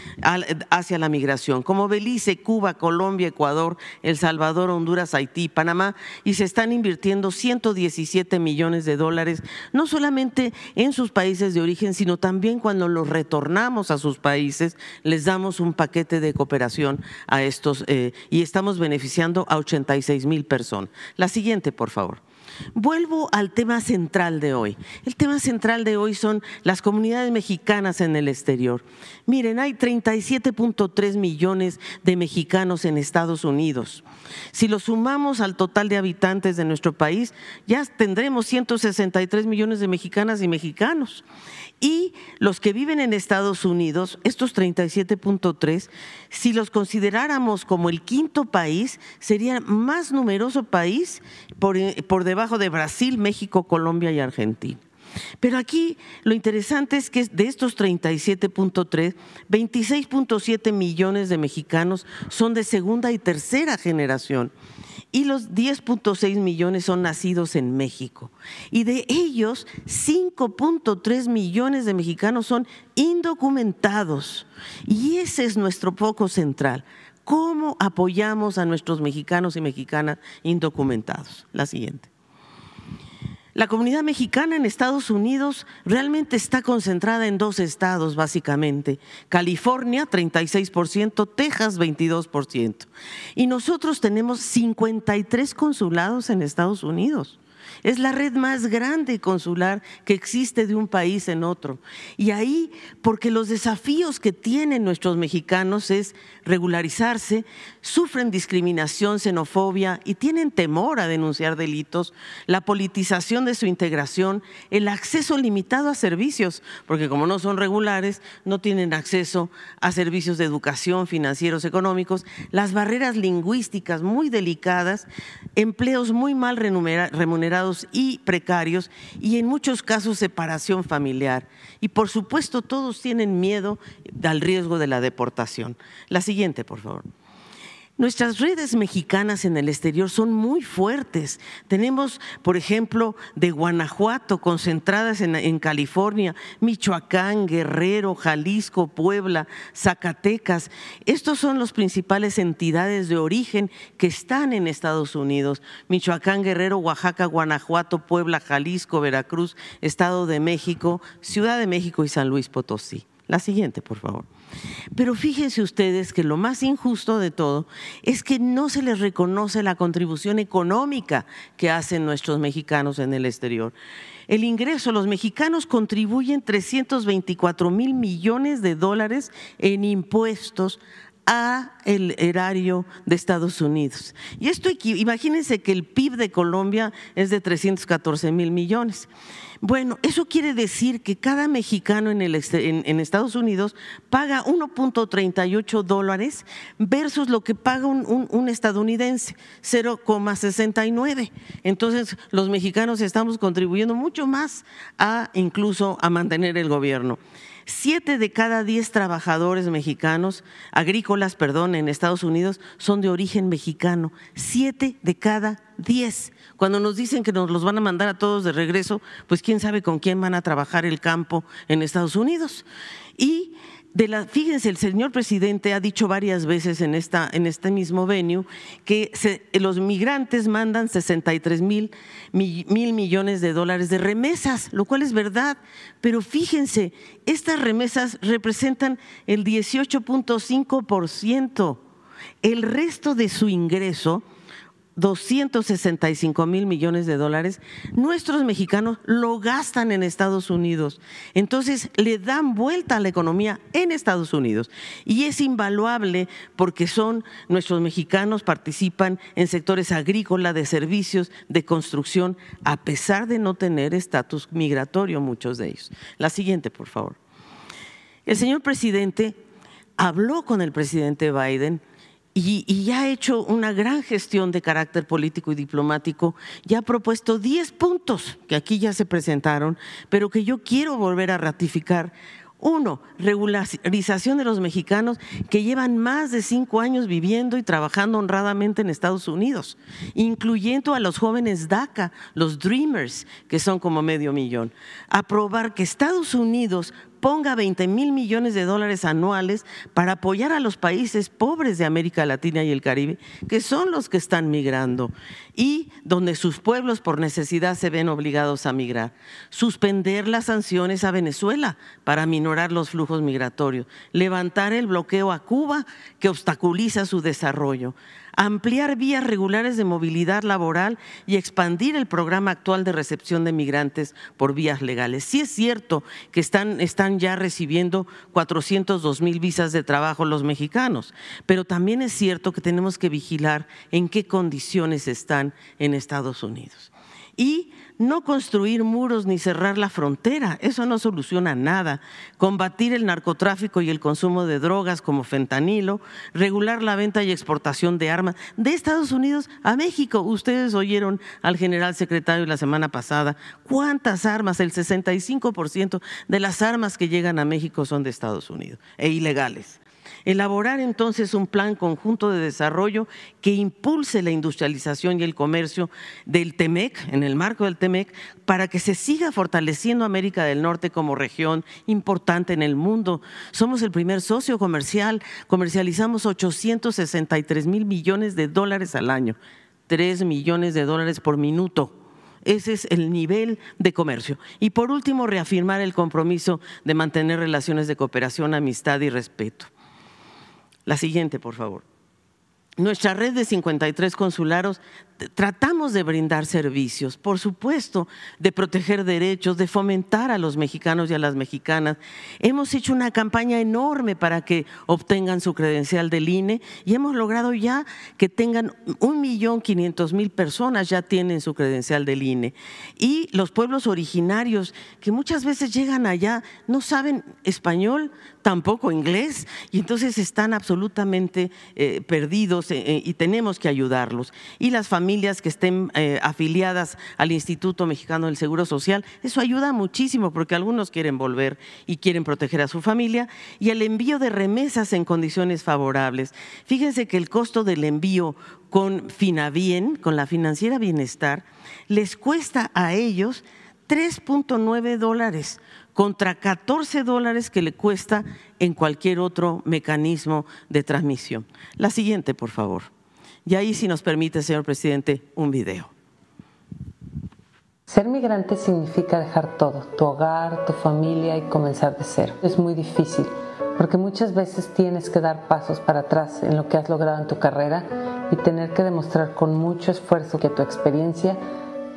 hacia la migración, como Belice, Cuba, Colombia, Ecuador, El Salvador, Honduras, Haití, Panamá, y se están invirtiendo 117 millones de dólares, no solamente en sus países de origen, sino también cuando retornamos a sus países, les damos un paquete de cooperación a estos eh, y estamos beneficiando a 86 mil personas. La siguiente, por favor. Vuelvo al tema central de hoy. El tema central de hoy son las comunidades mexicanas en el exterior. Miren, hay 37.3 millones de mexicanos en Estados Unidos. Si lo sumamos al total de habitantes de nuestro país, ya tendremos 163 millones de mexicanas y mexicanos. Y los que viven en Estados Unidos, estos 37.3, si los consideráramos como el quinto país, sería más numeroso país por, por debajo de Brasil, México, Colombia y Argentina. Pero aquí lo interesante es que de estos 37.3, 26.7 millones de mexicanos son de segunda y tercera generación y los 10.6 millones son nacidos en México. Y de ellos, 5.3 millones de mexicanos son indocumentados. Y ese es nuestro foco central. ¿Cómo apoyamos a nuestros mexicanos y mexicanas indocumentados? La siguiente. La comunidad mexicana en Estados Unidos realmente está concentrada en dos estados, básicamente. California, 36%, Texas, 22%. Y nosotros tenemos 53 consulados en Estados Unidos. Es la red más grande consular que existe de un país en otro. Y ahí, porque los desafíos que tienen nuestros mexicanos es regularizarse, sufren discriminación, xenofobia y tienen temor a denunciar delitos, la politización de su integración, el acceso limitado a servicios, porque como no son regulares, no tienen acceso a servicios de educación, financieros, económicos, las barreras lingüísticas muy delicadas, empleos muy mal remunerados y precarios y en muchos casos separación familiar. Y por supuesto todos tienen miedo al riesgo de la deportación. La siguiente, por favor. Nuestras redes mexicanas en el exterior son muy fuertes. Tenemos, por ejemplo, de Guanajuato, concentradas en, California, Michoacán, Guerrero, Jalisco, Puebla, Zacatecas. Estos son las principales entidades de origen que están en Estados Unidos. Michoacán, Guerrero, Oaxaca, Guanajuato, Puebla, Jalisco, Veracruz, Estado de México, Ciudad de México y San Luis Potosí. La siguiente, por favor. Pero fíjense ustedes que lo más injusto de todo es que no se les reconoce la contribución económica que hacen nuestros mexicanos en el exterior. El ingreso, los mexicanos contribuyen 324 mil millones de dólares en impuestos a el erario de Estados Unidos. Y esto, imagínense que el PIB de Colombia es de 314 mil millones. Bueno, eso quiere decir que cada mexicano en, Estados Unidos paga 1.38 dólares versus lo que paga un, un estadounidense, 0,69. Entonces, los mexicanos estamos contribuyendo mucho más a incluso a mantener el gobierno. Siete de cada diez trabajadores mexicanos, agrícolas, perdón, en Estados Unidos son de origen mexicano. Siete de cada diez. Cuando nos dicen que nos los van a mandar a todos de regreso, pues quién sabe con quién van a trabajar el campo en Estados Unidos. Y fíjense, el señor presidente ha dicho varias veces en este mismo venue que los migrantes mandan 63 mil, mil millones de dólares de remesas, lo cual es verdad, pero fíjense, estas remesas representan el 18.5%. El resto de su ingreso 265 mil millones de dólares, nuestros mexicanos lo gastan en Estados Unidos. Entonces le dan vuelta a la economía en Estados Unidos. Y es invaluable porque son nuestros mexicanos participan en sectores agrícola, de servicios, de construcción, a pesar de no tener estatus migratorio muchos de ellos. La siguiente, por favor. El señor presidente habló con el presidente Biden y, ya ha hecho una gran gestión de carácter político y diplomático, ya ha propuesto 10 puntos que aquí ya se presentaron, pero que yo quiero volver a ratificar. Uno, regularización de los mexicanos que llevan más de cinco años viviendo y trabajando honradamente en Estados Unidos, incluyendo a los jóvenes DACA, los Dreamers, que son como medio millón. Aprobar que Estados Unidos ponga 20 mil millones de dólares anuales para apoyar a los países pobres de América Latina y el Caribe, que son los que están migrando y donde sus pueblos por necesidad se ven obligados a migrar. Suspender las sanciones a Venezuela para minorar los flujos migratorios. Levantar el bloqueo a Cuba que obstaculiza su desarrollo ampliar vías regulares de movilidad laboral y expandir el programa actual de recepción de migrantes por vías legales. Sí es cierto que están, están ya recibiendo 402 mil visas de trabajo los mexicanos, pero también es cierto que tenemos que vigilar en qué condiciones están en Estados Unidos. Y no construir muros ni cerrar la frontera, eso no soluciona nada. Combatir el narcotráfico y el consumo de drogas como fentanilo, regular la venta y exportación de armas de Estados Unidos a México. Ustedes oyeron al general secretario la semana pasada cuántas armas, el 65% de las armas que llegan a México son de Estados Unidos e ilegales. Elaborar entonces un plan conjunto de desarrollo que impulse la industrialización y el comercio del TEMEC, en el marco del TEMEC, para que se siga fortaleciendo América del Norte como región importante en el mundo. Somos el primer socio comercial, comercializamos 863 mil millones de dólares al año, 3 millones de dólares por minuto. Ese es el nivel de comercio. Y por último, reafirmar el compromiso de mantener relaciones de cooperación, amistad y respeto. La siguiente, por favor. Nuestra red de 53 consularos tratamos de brindar servicios, por supuesto, de proteger derechos, de fomentar a los mexicanos y a las mexicanas. Hemos hecho una campaña enorme para que obtengan su credencial del INE y hemos logrado ya que tengan un millón quinientos mil personas ya tienen su credencial del INE. Y los pueblos originarios que muchas veces llegan allá no saben español, tampoco inglés, y entonces están absolutamente eh, perdidos eh, y tenemos que ayudarlos. Y las familias familias que estén eh, afiliadas al Instituto Mexicano del Seguro Social. Eso ayuda muchísimo porque algunos quieren volver y quieren proteger a su familia y el envío de remesas en condiciones favorables. Fíjense que el costo del envío con Finabien, con la financiera Bienestar, les cuesta a ellos 3.9 dólares contra 14 dólares que le cuesta en cualquier otro mecanismo de transmisión. La siguiente, por favor. Y ahí, si nos permite, señor presidente, un video. Ser migrante significa dejar todo, tu hogar, tu familia y comenzar de cero. Es muy difícil porque muchas veces tienes que dar pasos para atrás en lo que has logrado en tu carrera y tener que demostrar con mucho esfuerzo que tu experiencia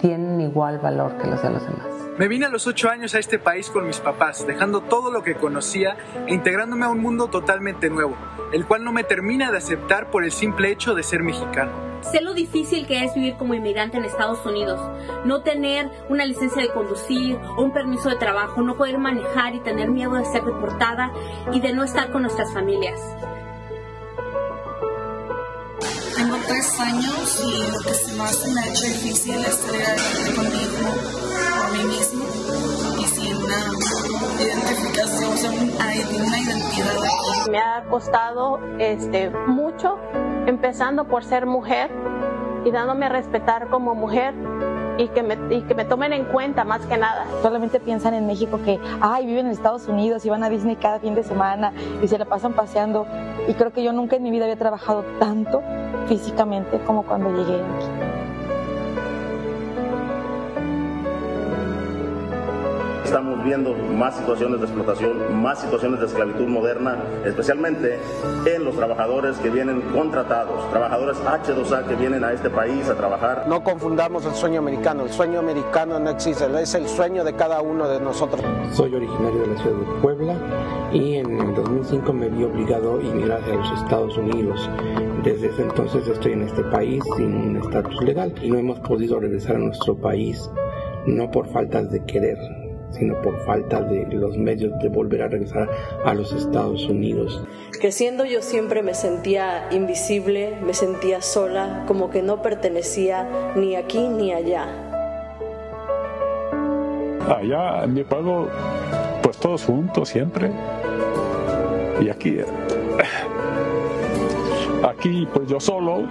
tiene igual valor que los de los demás. Me vine a los ocho años a este país con mis papás, dejando todo lo que conocía e integrándome a un mundo totalmente nuevo, el cual no me termina de aceptar por el simple hecho de ser mexicano. Sé lo difícil que es vivir como inmigrante en Estados Unidos, no tener una licencia de conducir o un permiso de trabajo, no poder manejar y tener miedo de ser deportada y de no estar con nuestras familias. Tres años y lo que más me ha hecho difícil es salir adelante conmigo por mí mismo y sin una identificación, o sea, una identidad. Me ha costado este, mucho, empezando por ser mujer y dándome a respetar como mujer y que, me, y que me tomen en cuenta más que nada. Solamente piensan en México que, ay, viven en Estados Unidos y van a Disney cada fin de semana y se la pasan paseando. Y creo que yo nunca en mi vida había trabajado tanto físicamente como cuando llegué aquí. estamos viendo más situaciones de explotación, más situaciones de esclavitud moderna, especialmente en los trabajadores que vienen contratados, trabajadores H2A que vienen a este país a trabajar. No confundamos el sueño americano, el sueño americano no existe, es el sueño de cada uno de nosotros. Soy originario de la ciudad de Puebla y en el 2005 me vi obligado a inmigrar a los Estados Unidos. Desde ese entonces estoy en este país sin un estatus legal y no hemos podido regresar a nuestro país, no por falta de querer, sino por falta de los medios de volver a regresar a los Estados Unidos. Creciendo yo siempre me sentía invisible, me sentía sola, como que no pertenecía ni aquí ni allá. Allá en mi pueblo, pues todos juntos siempre. Y aquí, aquí pues yo solo.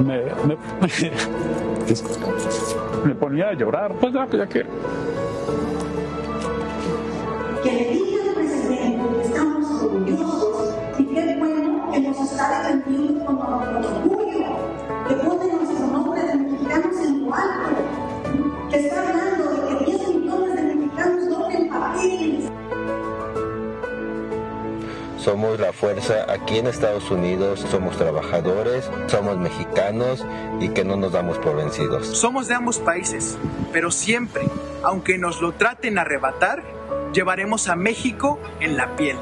Me, me [LAUGHS] me ponía a llorar, pues ya, ya que... Que somos la fuerza aquí en Estados Unidos, somos trabajadores, somos mexicanos y que no nos damos por vencidos. Somos de ambos países, pero siempre, aunque nos lo traten a arrebatar, llevaremos a México en la piel.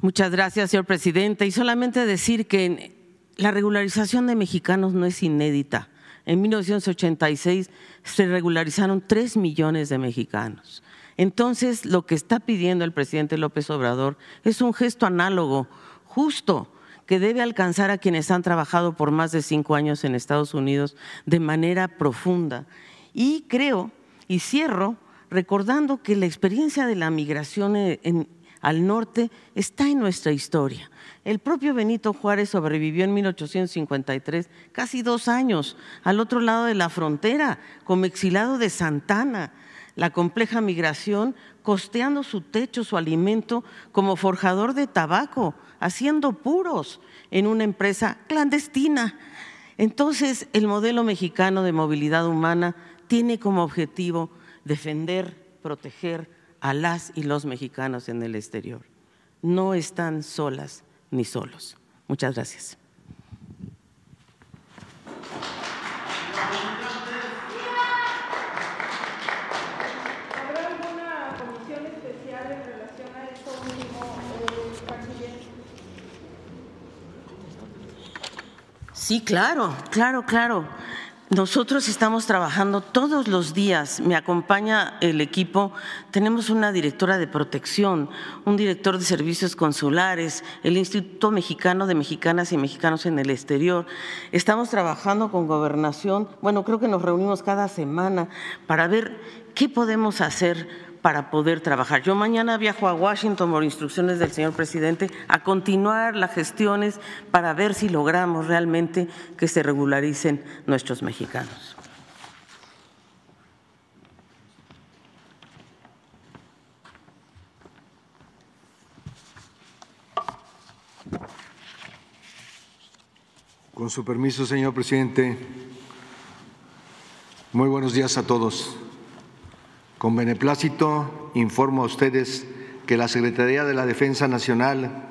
Muchas gracias, señor presidente. Y solamente decir que la regularización de mexicanos no es inédita. En 1986 se regularizaron tres millones de mexicanos. Entonces, lo que está pidiendo el presidente López Obrador es un gesto análogo, justo, que debe alcanzar a quienes han trabajado por más de cinco años en Estados Unidos de manera profunda. Y creo, y cierro, recordando que la experiencia de la migración en, al norte está en nuestra historia. El propio Benito Juárez sobrevivió en 1853, casi dos años, al otro lado de la frontera, como exilado de Santana. La compleja migración, costeando su techo, su alimento, como forjador de tabaco, haciendo puros en una empresa clandestina. Entonces, el modelo mexicano de movilidad humana tiene como objetivo defender, proteger a las y los mexicanos en el exterior. No están solas ni solos. Muchas gracias. ¿Habrá alguna comisión especial en relación a esto último, eh, canciller? Sí, claro, claro, claro. Nosotros estamos trabajando todos los días, me acompaña el equipo, tenemos una directora de protección, un director de servicios consulares, el Instituto Mexicano de Mexicanas y Mexicanos en el exterior. Estamos trabajando con gobernación, bueno, creo que nos reunimos cada semana para ver qué podemos hacer para poder trabajar. Yo mañana viajo a Washington por instrucciones del señor presidente a continuar las gestiones para ver si logramos realmente que se regularicen nuestros mexicanos. Con su permiso, señor presidente, muy buenos días a todos. Con beneplácito informo a ustedes que la Secretaría de la Defensa Nacional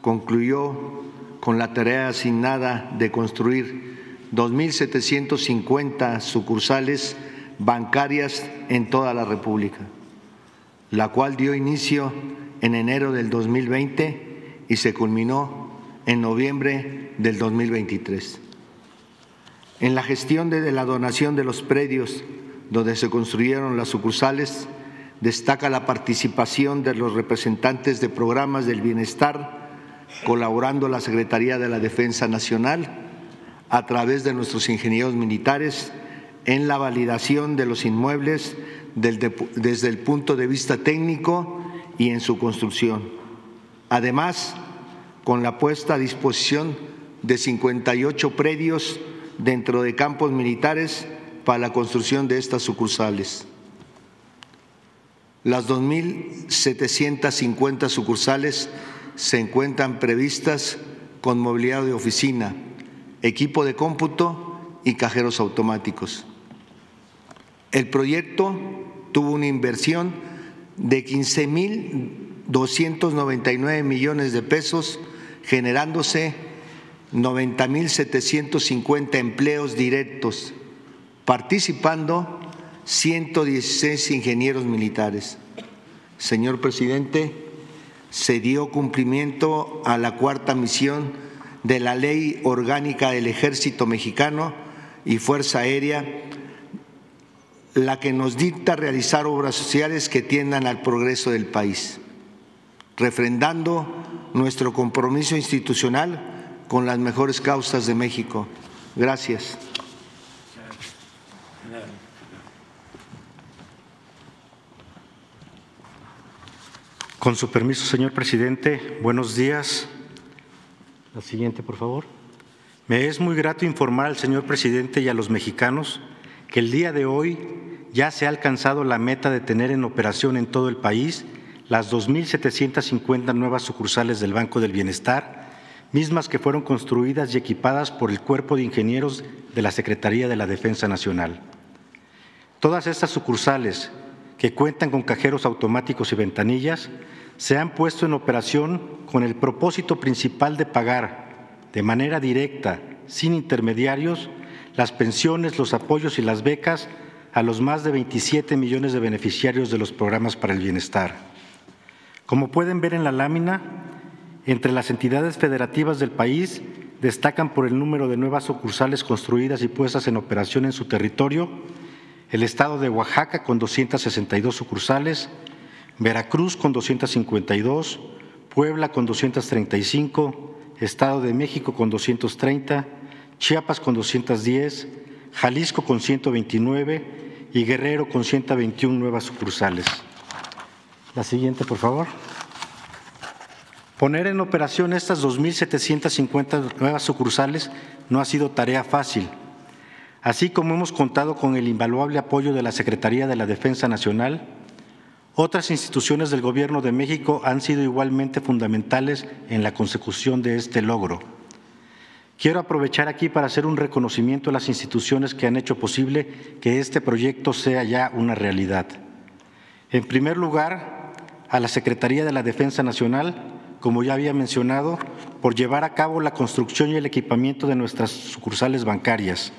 concluyó con la tarea asignada de construir 2.750 sucursales bancarias en toda la República, la cual dio inicio en enero del 2020 y se culminó en noviembre del 2023. En la gestión de la donación de los predios donde se construyeron las sucursales, destaca la participación de los representantes de programas del bienestar, colaborando la Secretaría de la Defensa Nacional a través de nuestros ingenieros militares en la validación de los inmuebles desde el punto de vista técnico y en su construcción. Además, con la puesta a disposición de 58 predios dentro de campos militares para la construcción de estas sucursales. Las 2.750 sucursales se encuentran previstas con mobiliario de oficina, equipo de cómputo y cajeros automáticos. El proyecto tuvo una inversión de 15.299 millones de pesos, generándose 90.750 empleos directos participando 116 ingenieros militares. Señor presidente, se dio cumplimiento a la cuarta misión de la Ley Orgánica del Ejército Mexicano y Fuerza Aérea, la que nos dicta realizar obras sociales que tiendan al progreso del país, refrendando nuestro compromiso institucional con las mejores causas de México. Gracias. Con su permiso, señor presidente, buenos días. La siguiente, por favor. Me es muy grato informar al señor presidente y a los mexicanos que el día de hoy ya se ha alcanzado la meta de tener en operación en todo el país las 2.750 nuevas sucursales del Banco del Bienestar, mismas que fueron construidas y equipadas por el Cuerpo de Ingenieros de la Secretaría de la Defensa Nacional. Todas estas sucursales, que cuentan con cajeros automáticos y ventanillas, se han puesto en operación con el propósito principal de pagar de manera directa, sin intermediarios, las pensiones, los apoyos y las becas a los más de 27 millones de beneficiarios de los programas para el bienestar. Como pueden ver en la lámina, entre las entidades federativas del país destacan por el número de nuevas sucursales construidas y puestas en operación en su territorio, el estado de Oaxaca con 262 sucursales, Veracruz con 252, Puebla con 235, Estado de México con 230, Chiapas con 210, Jalisco con 129 y Guerrero con 121 nuevas sucursales. La siguiente, por favor. Poner en operación estas 2.750 nuevas sucursales no ha sido tarea fácil. Así como hemos contado con el invaluable apoyo de la Secretaría de la Defensa Nacional, otras instituciones del Gobierno de México han sido igualmente fundamentales en la consecución de este logro. Quiero aprovechar aquí para hacer un reconocimiento a las instituciones que han hecho posible que este proyecto sea ya una realidad. En primer lugar, a la Secretaría de la Defensa Nacional, como ya había mencionado, por llevar a cabo la construcción y el equipamiento de nuestras sucursales bancarias.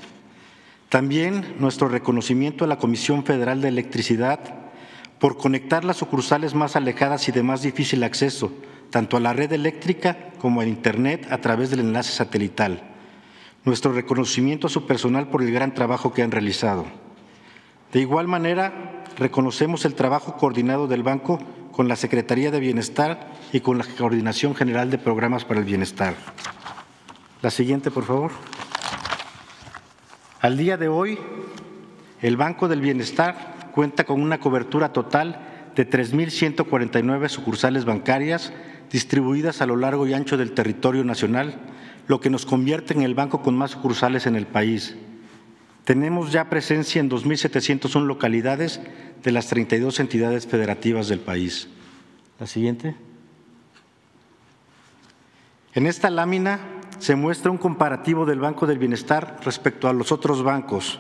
También nuestro reconocimiento a la Comisión Federal de Electricidad por conectar las sucursales más alejadas y de más difícil acceso, tanto a la red eléctrica como a Internet a través del enlace satelital. Nuestro reconocimiento a su personal por el gran trabajo que han realizado. De igual manera, reconocemos el trabajo coordinado del banco con la Secretaría de Bienestar y con la Coordinación General de Programas para el Bienestar. La siguiente, por favor. Al día de hoy, el Banco del Bienestar cuenta con una cobertura total de 3.149 sucursales bancarias distribuidas a lo largo y ancho del territorio nacional, lo que nos convierte en el banco con más sucursales en el país. Tenemos ya presencia en 2.701 localidades de las 32 entidades federativas del país. La siguiente. En esta lámina se muestra un comparativo del Banco del Bienestar respecto a los otros bancos.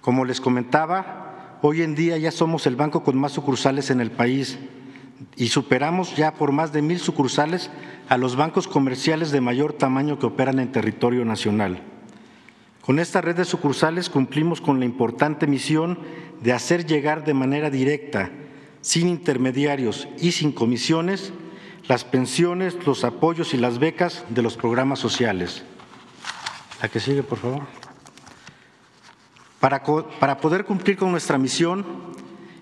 Como les comentaba, hoy en día ya somos el banco con más sucursales en el país y superamos ya por más de mil sucursales a los bancos comerciales de mayor tamaño que operan en territorio nacional. Con esta red de sucursales cumplimos con la importante misión de hacer llegar de manera directa, sin intermediarios y sin comisiones, las pensiones, los apoyos y las becas de los programas sociales. La que sigue, por favor. Para, para poder cumplir con nuestra misión,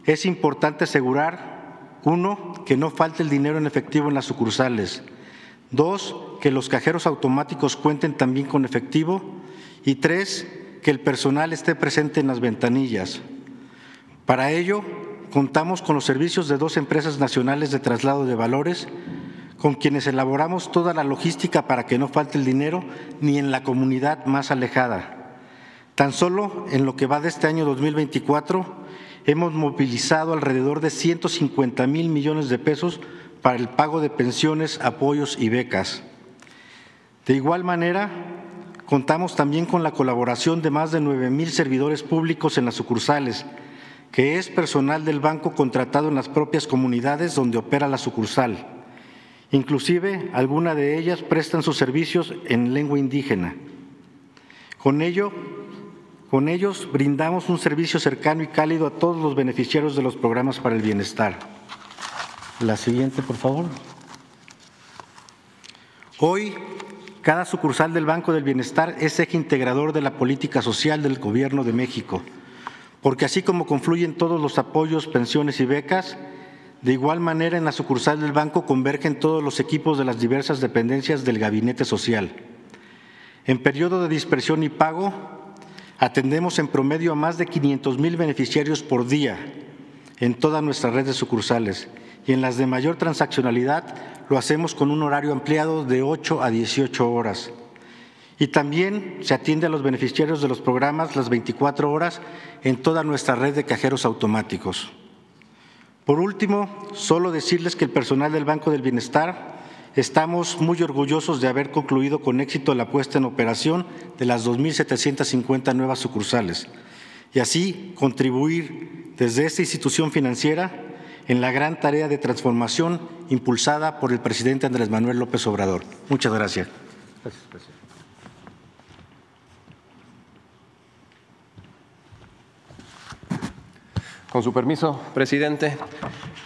es importante asegurar, uno, que no falte el dinero en efectivo en las sucursales, dos, que los cajeros automáticos cuenten también con efectivo y tres, que el personal esté presente en las ventanillas. Para ello, contamos con los servicios de dos empresas nacionales de traslado de valores, con quienes elaboramos toda la logística para que no falte el dinero ni en la comunidad más alejada. Tan solo en lo que va de este año 2024, hemos movilizado alrededor de 150 mil millones de pesos para el pago de pensiones, apoyos y becas. De igual manera, Contamos también con la colaboración de más de 9 mil servidores públicos en las sucursales, que es personal del banco contratado en las propias comunidades donde opera la sucursal. Inclusive, algunas de ellas prestan sus servicios en lengua indígena. Con ello, con ellos brindamos un servicio cercano y cálido a todos los beneficiarios de los programas para el bienestar. La siguiente, por favor. Hoy cada sucursal del Banco del Bienestar es eje integrador de la política social del Gobierno de México, porque así como confluyen todos los apoyos, pensiones y becas, de igual manera en la sucursal del banco convergen todos los equipos de las diversas dependencias del Gabinete Social. En periodo de dispersión y pago, atendemos en promedio a más de 500 mil beneficiarios por día en toda nuestra red de sucursales y en las de mayor transaccionalidad lo hacemos con un horario ampliado de 8 a 18 horas. Y también se atiende a los beneficiarios de los programas las 24 horas en toda nuestra red de cajeros automáticos. Por último, solo decirles que el personal del Banco del Bienestar estamos muy orgullosos de haber concluido con éxito la puesta en operación de las 2.750 nuevas sucursales y así contribuir desde esta institución financiera en la gran tarea de transformación impulsada por el presidente Andrés Manuel López Obrador. Muchas gracias. Gracias, Con su permiso, presidente.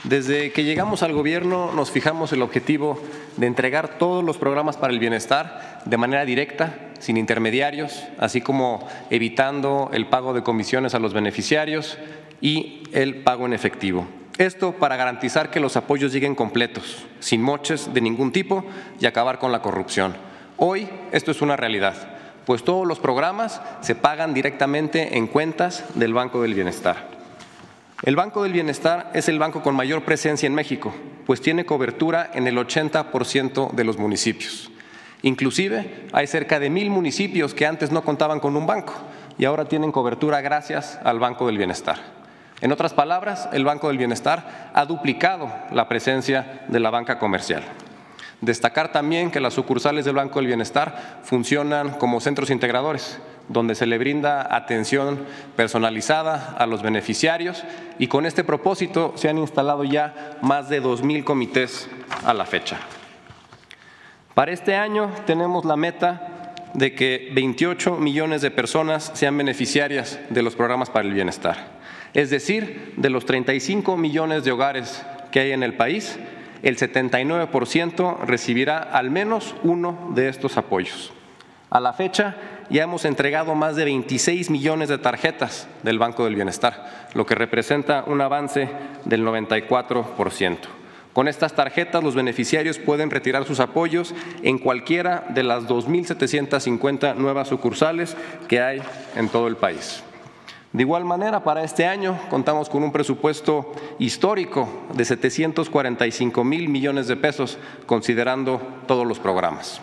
Desde que llegamos al gobierno nos fijamos el objetivo de entregar todos los programas para el bienestar de manera directa, sin intermediarios, así como evitando el pago de comisiones a los beneficiarios y el pago en efectivo. Esto para garantizar que los apoyos lleguen completos, sin moches de ningún tipo y acabar con la corrupción. Hoy esto es una realidad, pues todos los programas se pagan directamente en cuentas del Banco del Bienestar. El Banco del Bienestar es el banco con mayor presencia en México, pues tiene cobertura en el 80% de los municipios. Inclusive hay cerca de mil municipios que antes no contaban con un banco y ahora tienen cobertura gracias al Banco del Bienestar. En otras palabras, el Banco del Bienestar ha duplicado la presencia de la banca comercial. Destacar también que las sucursales del Banco del Bienestar funcionan como centros integradores, donde se le brinda atención personalizada a los beneficiarios y con este propósito se han instalado ya más de 2.000 comités a la fecha. Para este año tenemos la meta de que 28 millones de personas sean beneficiarias de los programas para el bienestar. Es decir, de los 35 millones de hogares que hay en el país, el 79% recibirá al menos uno de estos apoyos. A la fecha, ya hemos entregado más de 26 millones de tarjetas del Banco del Bienestar, lo que representa un avance del 94%. Con estas tarjetas los beneficiarios pueden retirar sus apoyos en cualquiera de las 2.750 nuevas sucursales que hay en todo el país. De igual manera, para este año contamos con un presupuesto histórico de 745 mil millones de pesos, considerando todos los programas.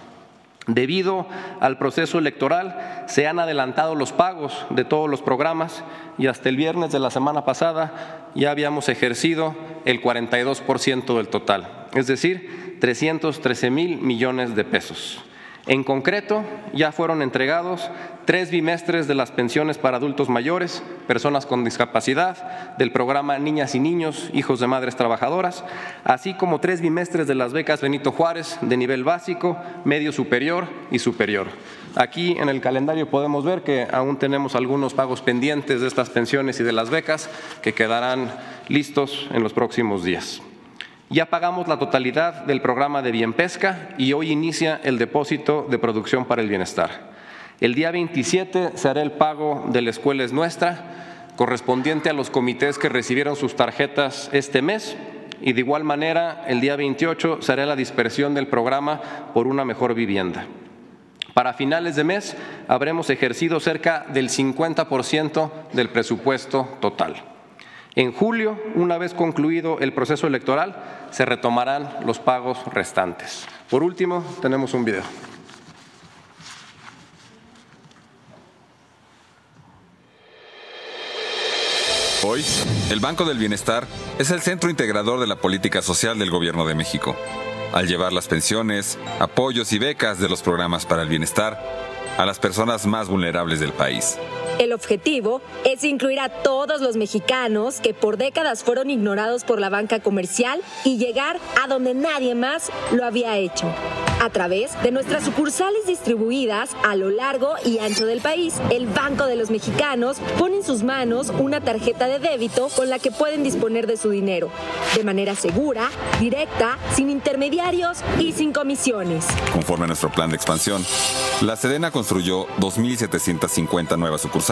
Debido al proceso electoral, se han adelantado los pagos de todos los programas y hasta el viernes de la semana pasada ya habíamos ejercido el 42% del total, es decir, 313 mil millones de pesos. En concreto, ya fueron entregados tres bimestres de las pensiones para adultos mayores, personas con discapacidad, del programa Niñas y Niños, Hijos de Madres Trabajadoras, así como tres bimestres de las becas Benito Juárez de nivel básico, medio superior y superior. Aquí en el calendario podemos ver que aún tenemos algunos pagos pendientes de estas pensiones y de las becas que quedarán listos en los próximos días. Ya pagamos la totalidad del programa de Bien Pesca y hoy inicia el depósito de producción para el bienestar. El día 27 se hará el pago de la escuela es nuestra, correspondiente a los comités que recibieron sus tarjetas este mes y de igual manera el día 28 se hará la dispersión del programa por una mejor vivienda. Para finales de mes habremos ejercido cerca del 50% del presupuesto total. En julio, una vez concluido el proceso electoral, se retomarán los pagos restantes. Por último, tenemos un video. Hoy, el Banco del Bienestar es el centro integrador de la política social del Gobierno de México. Al llevar las pensiones, apoyos y becas de los programas para el bienestar a las personas más vulnerables del país. El objetivo es incluir a todos los mexicanos que por décadas fueron ignorados por la banca comercial y llegar a donde nadie más lo había hecho. A través de nuestras sucursales distribuidas a lo largo y ancho del país, el Banco de los Mexicanos pone en sus manos una tarjeta de débito con la que pueden disponer de su dinero, de manera segura, directa, sin intermediarios y sin comisiones. Conforme a nuestro plan de expansión, la Sedena construyó 2.750 nuevas sucursales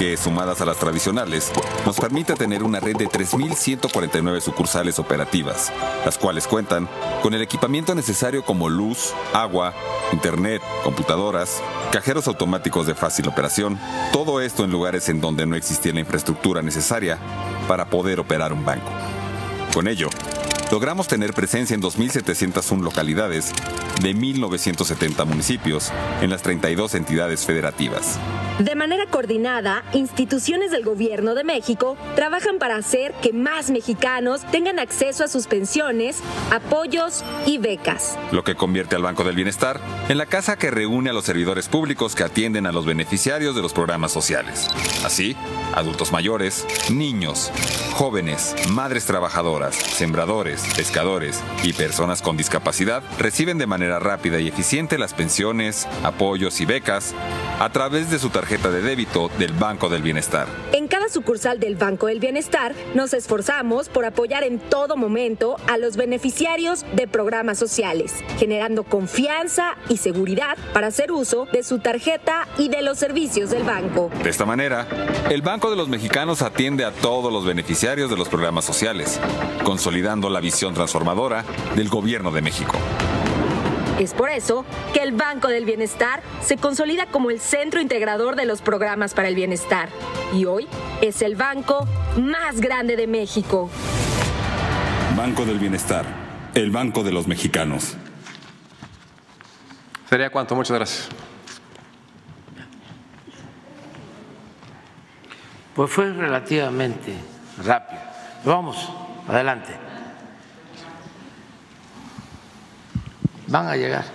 que sumadas a las tradicionales, nos permite tener una red de 3.149 sucursales operativas, las cuales cuentan con el equipamiento necesario como luz, agua, internet, computadoras, cajeros automáticos de fácil operación, todo esto en lugares en donde no existía la infraestructura necesaria para poder operar un banco. Con ello, logramos tener presencia en 2.701 localidades de 1.970 municipios en las 32 entidades federativas. De manera coordinada, instituciones del Gobierno de México trabajan para hacer que más mexicanos tengan acceso a sus pensiones, apoyos y becas. Lo que convierte al Banco del Bienestar en la casa que reúne a los servidores públicos que atienden a los beneficiarios de los programas sociales. Así, adultos mayores, niños, jóvenes, madres trabajadoras, sembradores, pescadores y personas con discapacidad reciben de manera rápida y eficiente las pensiones, apoyos y becas a través de su tarjeta de débito del Banco del Bienestar. Sucursal del Banco del Bienestar nos esforzamos por apoyar en todo momento a los beneficiarios de programas sociales, generando confianza y seguridad para hacer uso de su tarjeta y de los servicios del banco. De esta manera, el Banco de los Mexicanos atiende a todos los beneficiarios de los programas sociales, consolidando la visión transformadora del Gobierno de México. Es por eso que el Banco del Bienestar se consolida como el centro integrador de los programas para el bienestar y hoy es el banco más grande de México. Banco del Bienestar, el Banco de los Mexicanos. Sería cuanto, muchas gracias. Pues fue relativamente rápido. Vamos, adelante. Van a llegar.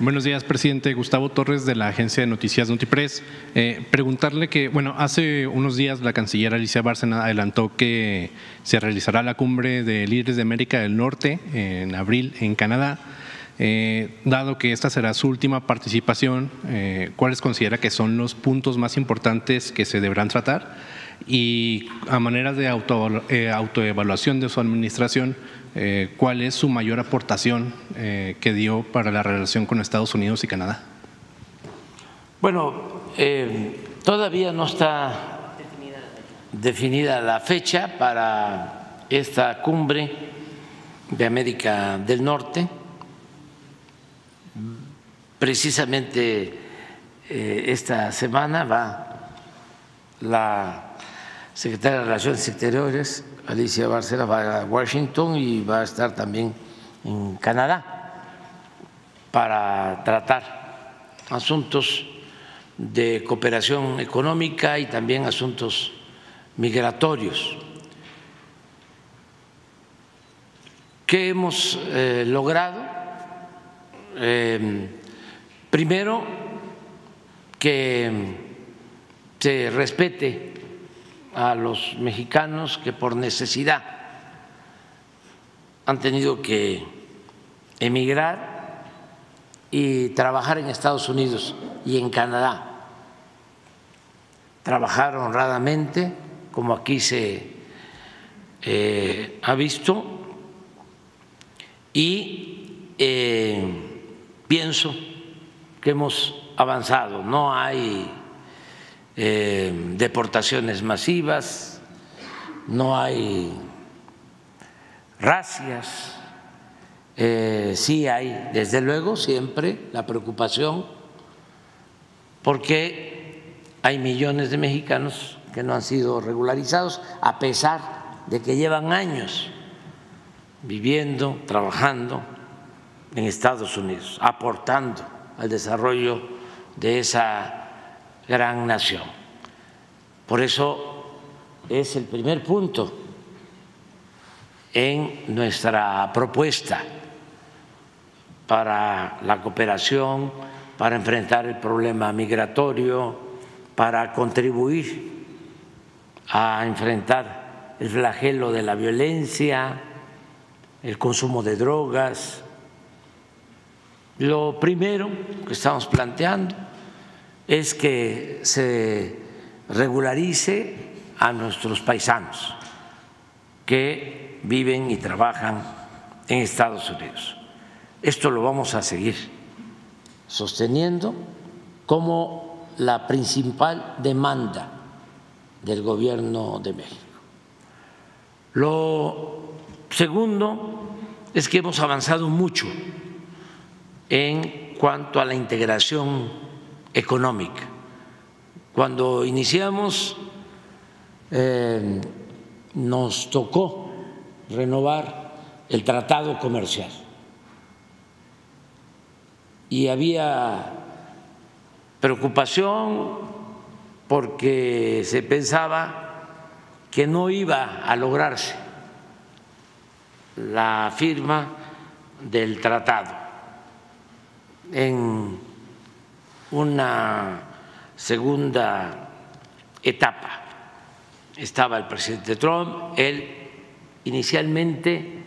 Buenos días, presidente. Gustavo Torres de la agencia de noticias Notipress. Eh, preguntarle que, bueno, hace unos días la canciller Alicia Bárcena adelantó que se realizará la cumbre de líderes de América del Norte en abril en Canadá. Eh, dado que esta será su última participación, eh, ¿cuáles considera que son los puntos más importantes que se deberán tratar? Y a manera de eh, autoevaluación de su administración, eh, ¿cuál es su mayor aportación eh, que dio para la relación con Estados Unidos y Canadá? Bueno, todavía no está definida la fecha para esta cumbre de América del Norte Precisamente eh, esta semana va la secretaria de Relaciones Exteriores, Alicia Barcela, va a Washington y va a estar también en Canadá para tratar asuntos de cooperación económica y también asuntos migratorios. ¿Qué hemos eh, logrado? Eh, Primero, que se respete a los mexicanos que por necesidad han tenido que emigrar y trabajar en Estados Unidos y en Canadá. Trabajar honradamente, como aquí se eh, ha visto, y eh, pienso que hemos avanzado. No hay eh, deportaciones masivas, no hay racias, eh, sí hay, desde luego, siempre la preocupación porque hay millones de mexicanos que no han sido regularizados, a pesar de que llevan años viviendo, trabajando en Estados Unidos, aportando al desarrollo de esa gran nación. Por eso es el primer punto en nuestra propuesta para la cooperación, para enfrentar el problema migratorio, para contribuir a enfrentar el flagelo de la violencia, el consumo de drogas, lo primero que estamos planteando es que se regularice a nuestros paisanos que viven y trabajan en Estados Unidos. Esto lo vamos a seguir sosteniendo como la principal demanda del gobierno de México. Lo segundo es que hemos avanzado mucho en cuanto a la integración económica. Cuando iniciamos eh, nos tocó renovar el tratado comercial y había preocupación porque se pensaba que no iba a lograrse la firma del tratado en una segunda etapa. Estaba el presidente Trump, él inicialmente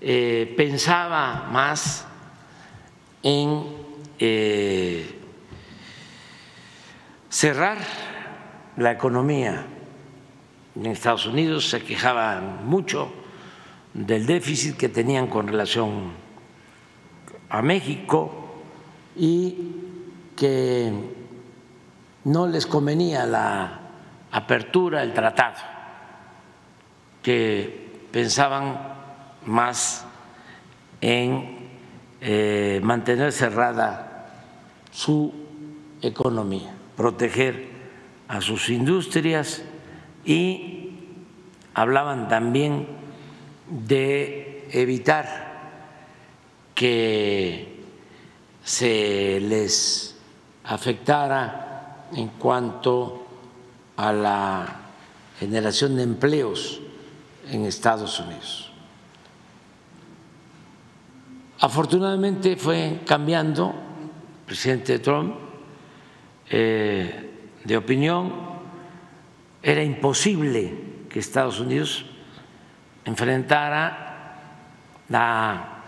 eh, pensaba más en eh, cerrar la economía en Estados Unidos, se quejaban mucho del déficit que tenían con relación a México y que no les convenía la apertura del tratado, que pensaban más en eh, mantener cerrada su economía, proteger a sus industrias y hablaban también de evitar que se les afectara en cuanto a la generación de empleos en Estados Unidos. Afortunadamente fue cambiando el presidente Trump eh, de opinión. Era imposible que Estados Unidos enfrentara la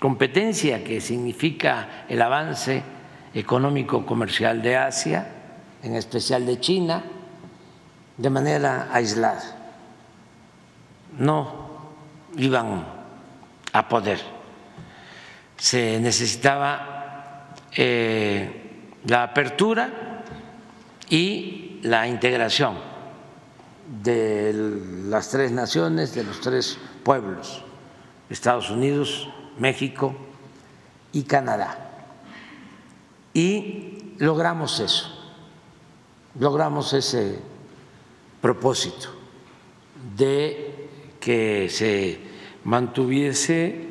competencia que significa el avance económico comercial de Asia, en especial de China, de manera aislada. No iban a poder. Se necesitaba eh, la apertura y la integración de las tres naciones, de los tres pueblos, Estados Unidos, México y Canadá. Y logramos eso, logramos ese propósito de que se mantuviese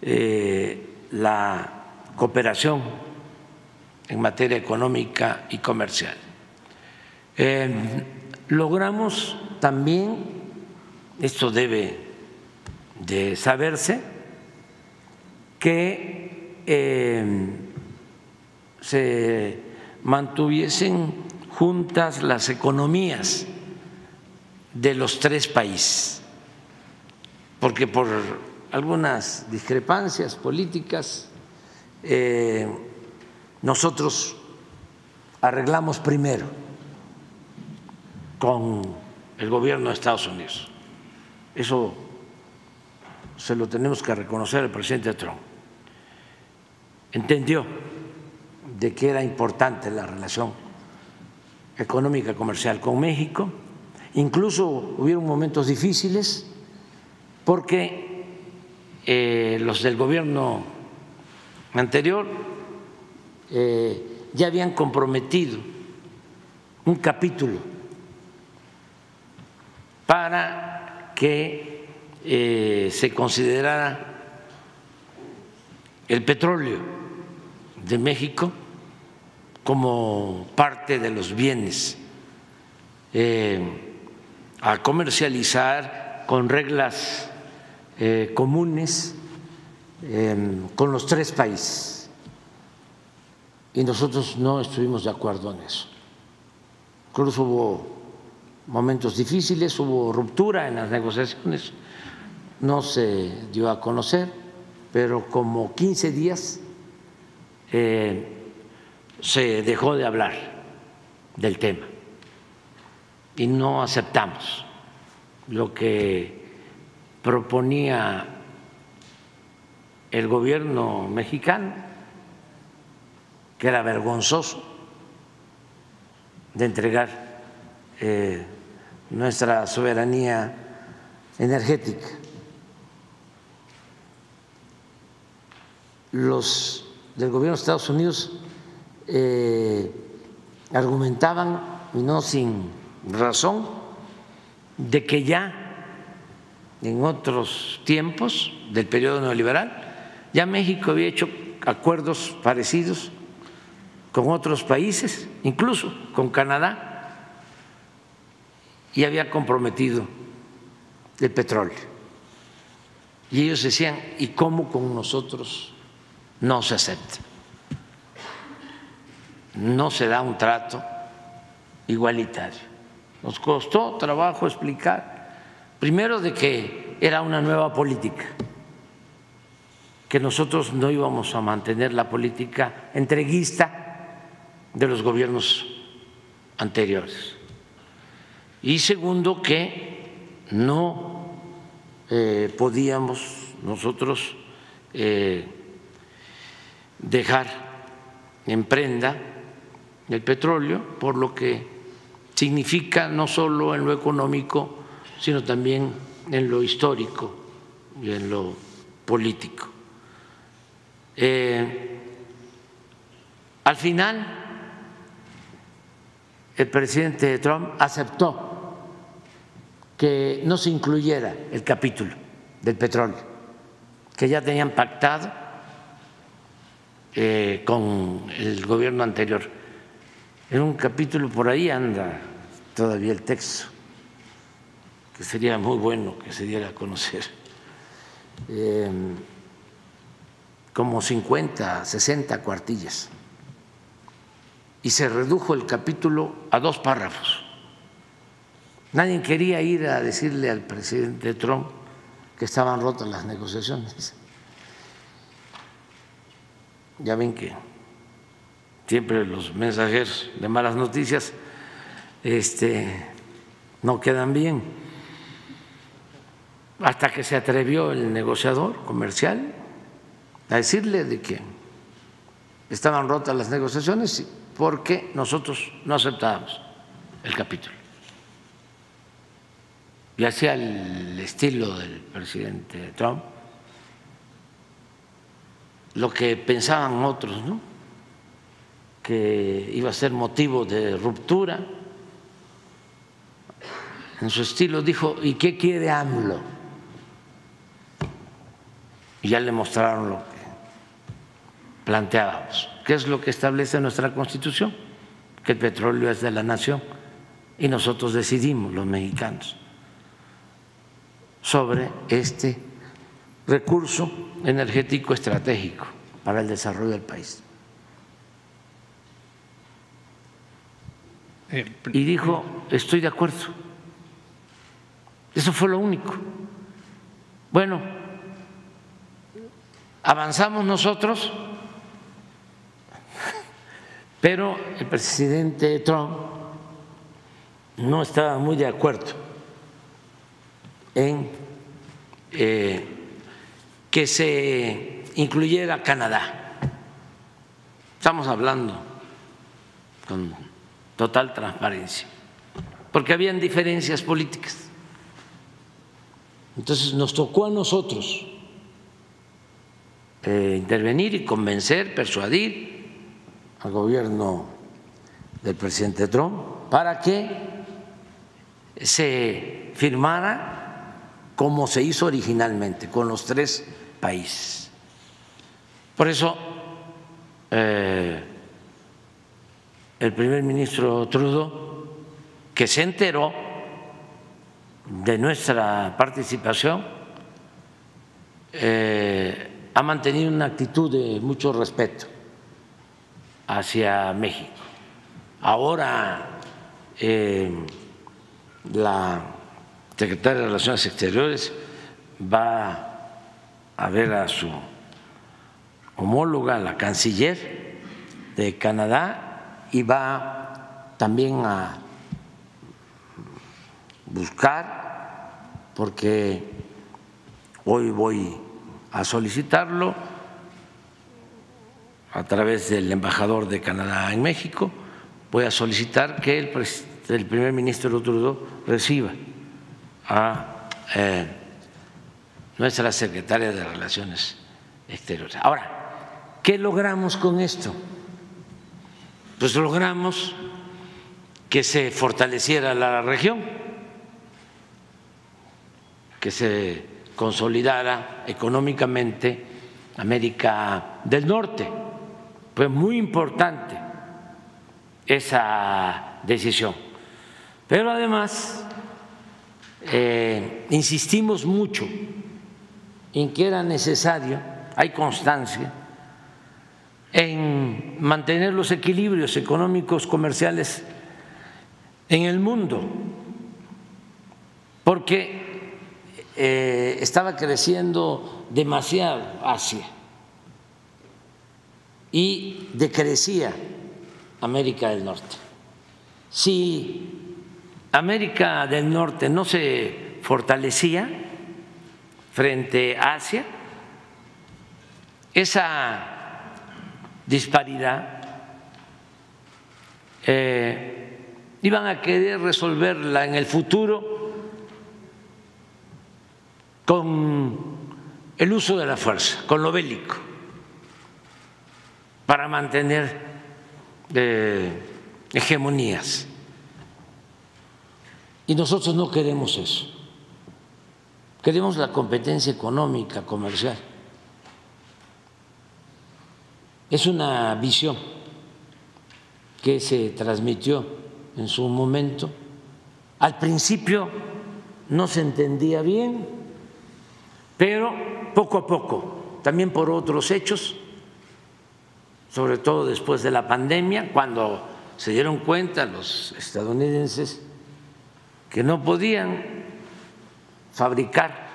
eh, la cooperación en materia económica y comercial. Eh, logramos también, esto debe de saberse, que eh, se mantuviesen juntas las economías de los tres países, porque por algunas discrepancias políticas eh, nosotros arreglamos primero con el gobierno de Estados Unidos. Eso se lo tenemos que reconocer al presidente Trump. Entendió de que era importante la relación económica comercial con México. Incluso hubieron momentos difíciles porque eh, los del gobierno anterior eh, ya habían comprometido un capítulo para que eh, se considerara el petróleo de México como parte de los bienes eh, a comercializar con reglas eh, comunes em, con los tres países. Y nosotros no estuvimos de acuerdo en eso. Incluso hubo momentos difíciles, hubo ruptura en las negociaciones, no se dio a conocer, pero como 15 días eh, se dejó de hablar del tema y no aceptamos lo que proponía el gobierno mexicano, que era vergonzoso de entregar eh, nuestra soberanía energética. Los del gobierno de Estados Unidos eh, argumentaban, y no sin razón, de que ya en otros tiempos del periodo neoliberal, ya México había hecho acuerdos parecidos con otros países, incluso con Canadá, y había comprometido el petróleo. Y ellos decían, ¿y cómo con nosotros no se acepta? No se da un trato igualitario. Nos costó trabajo explicar, primero de que era una nueva política, que nosotros no íbamos a mantener la política entreguista de los gobiernos anteriores. Y segundo, que no eh, podíamos nosotros eh, dejar en prenda el petróleo, por lo que significa no solo en lo económico, sino también en lo histórico y en lo político. Eh, al final, el presidente Trump aceptó que no se incluyera el capítulo del petróleo, que ya tenían pactado eh, con el gobierno anterior. En un capítulo por ahí anda todavía el texto, que sería muy bueno que se diera a conocer. Eh, como 50, 60 cuartillas. Y se redujo el capítulo a dos párrafos. Nadie quería ir a decirle al presidente Trump que estaban rotas las negociaciones. Ya ven que siempre los mensajeros de malas noticias este, no quedan bien. Hasta que se atrevió el negociador comercial a decirle de que estaban rotas las negociaciones porque nosotros no aceptábamos el capítulo. Y hacía el estilo del presidente Trump, lo que pensaban otros, ¿no? Que iba a ser motivo de ruptura. En su estilo dijo, ¿y qué quiere AMLO? Y ya le mostraron lo que planteábamos. ¿Qué es lo que establece nuestra Constitución? Que el petróleo es de la nación y nosotros decidimos, los mexicanos, sobre este recurso energético estratégico para el desarrollo del país. Y dijo, estoy de acuerdo. Eso fue lo único. Bueno, avanzamos nosotros, pero el presidente Trump no estaba muy de acuerdo en eh, que se incluyera Canadá. Estamos hablando con total transparencia, porque habían diferencias políticas. Entonces nos tocó a nosotros eh, intervenir y convencer, persuadir al gobierno del presidente Trump para que se firmara como se hizo originalmente, con los tres países. Por eso eh, el primer ministro Trudeau, que se enteró de nuestra participación, eh, ha mantenido una actitud de mucho respeto hacia México. Ahora eh, la secretaria de Relaciones Exteriores va a ver a su homóloga, la canciller de Canadá, y va también a buscar, porque hoy voy a solicitarlo a través del embajador de Canadá en México, voy a solicitar que el, primer ministro Trudeau reciba a eh, nuestra secretaria de Relaciones Exteriores. Ahora, ¿qué logramos con esto? Pues logramos que se fortaleciera la región, que se consolidara económicamente América del Norte. Fue muy importante esa decisión. Pero además, eh, insistimos mucho en que era necesario, hay constancia, en mantener los equilibrios económicos comerciales en el mundo, porque eh, estaba creciendo demasiado Asia y decrecía América del Norte. Si América del Norte no se fortalecía frente a Asia, esa disparidad eh, iban a querer resolverla en el futuro con el uso de la fuerza, con lo bélico, para mantener eh, hegemonías. Y nosotros no queremos eso. Queremos la competencia económica, comercial. Es una visión que se transmitió en su momento. Al principio no se entendía bien, pero poco a poco, también por otros hechos, sobre todo después de la pandemia, cuando se dieron cuenta los estadounidenses que no podían fabricar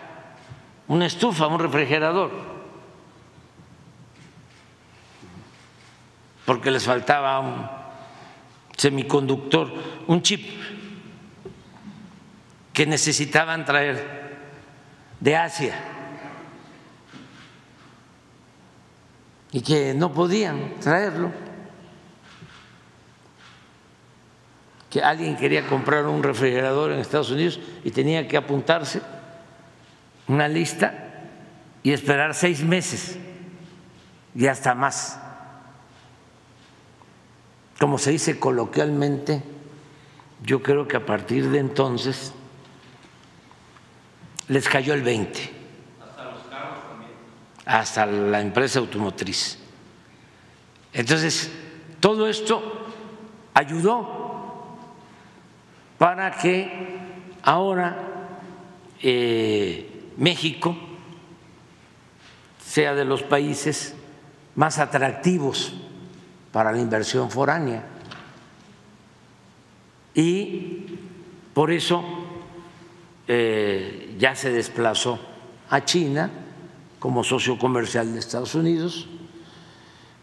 una estufa, un refrigerador, porque les faltaba un semiconductor, un chip que necesitaban traer de Asia y que no podían traerlo, que alguien quería comprar un refrigerador en Estados Unidos y tenía que apuntarse una lista y esperar seis meses y hasta más como se dice coloquialmente, yo creo que a partir de entonces les cayó el 20. Hasta los carros también. Hasta la empresa automotriz. Entonces, todo esto ayudó para que ahora eh, México sea de los países más atractivos para la inversión foránea. Y por eso eh, ya se desplazó a China como socio comercial de Estados Unidos.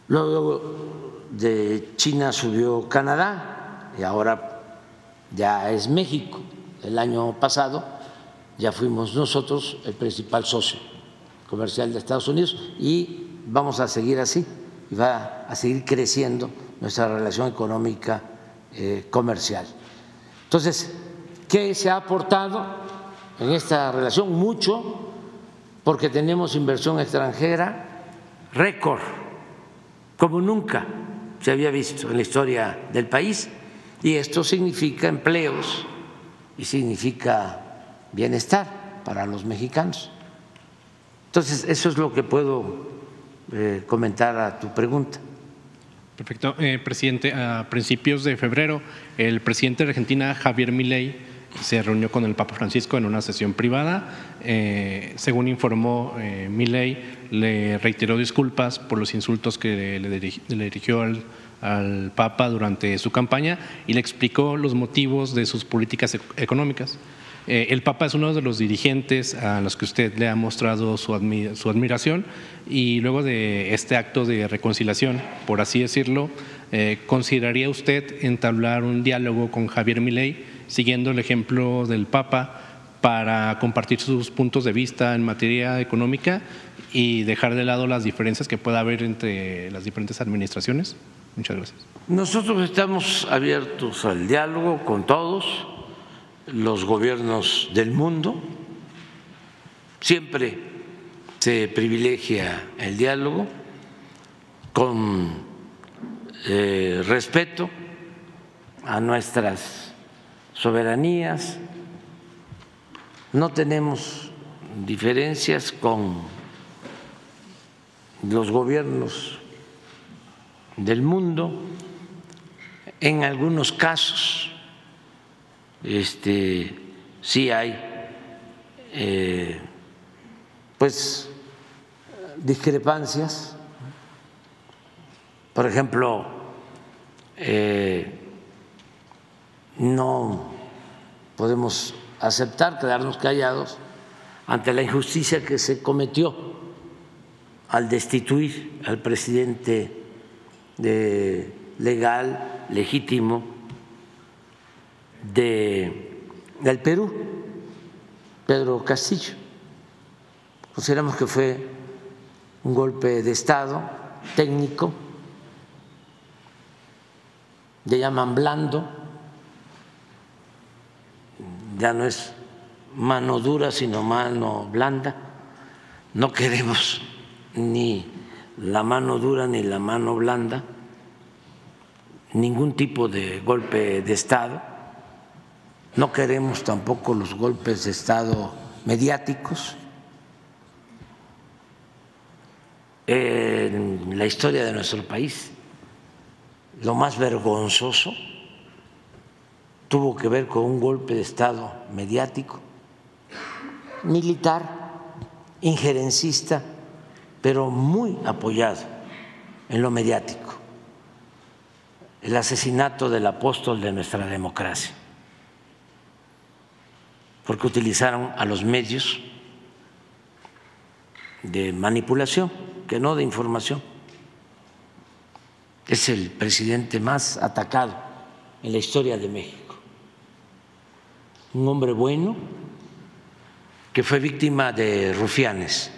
Luego de China subió Canadá y ahora ya es México. El año pasado ya fuimos nosotros el principal socio comercial de Estados Unidos y vamos a seguir así y va a seguir creciendo nuestra relación económica eh, comercial. Entonces, ¿qué se ha aportado en esta relación? Mucho, porque tenemos inversión extranjera récord, como nunca se había visto en la historia del país, y esto significa empleos y significa bienestar para los mexicanos. Entonces, eso es lo que puedo eh, comentar a tu pregunta. Perfecto. Eh, presidente, a principios de febrero, el presidente de Argentina, Javier Milei, se reunió con el Papa Francisco en una sesión privada. Eh, según informó eh, le reiteró disculpas por los insultos que le, dirigió al, al, Papa durante su campaña y le explicó los motivos de sus políticas económicas. Eh, el Papa es uno de los dirigentes a los que usted le ha mostrado su, admiración y luego de este acto de reconciliación, por así decirlo, eh, ¿consideraría usted entablar un diálogo con Javier Milei siguiendo el ejemplo del Papa para compartir sus puntos de vista en materia económica y dejar de lado las diferencias que pueda haber entre las diferentes administraciones? Muchas gracias. Nosotros estamos abiertos al diálogo con todos los gobiernos del mundo. Siempre se privilegia el diálogo con eh, respeto a nuestras soberanías. No tenemos diferencias con los gobiernos del mundo. En algunos casos, este, sí hay, eh, pues, discrepancias. Por ejemplo, eh, no podemos aceptar quedarnos callados ante la injusticia que se cometió al destituir al presidente de legal, legítimo de, del Perú, Pedro Castillo. Consideramos que fue un golpe de Estado técnico, le llaman blando, ya no es mano dura, sino mano blanda. No queremos ni la mano dura ni la mano blanda, ningún tipo de golpe de Estado. No queremos tampoco los golpes de Estado mediáticos. En la historia de nuestro país, lo más vergonzoso tuvo que ver con un golpe de Estado mediático, militar, injerencista, pero muy apoyado en lo mediático, el asesinato del apóstol de nuestra democracia, porque utilizaron a los medios de manipulación, que no de información. Es el presidente más atacado en la historia de México un hombre bueno que fue víctima de rufianes,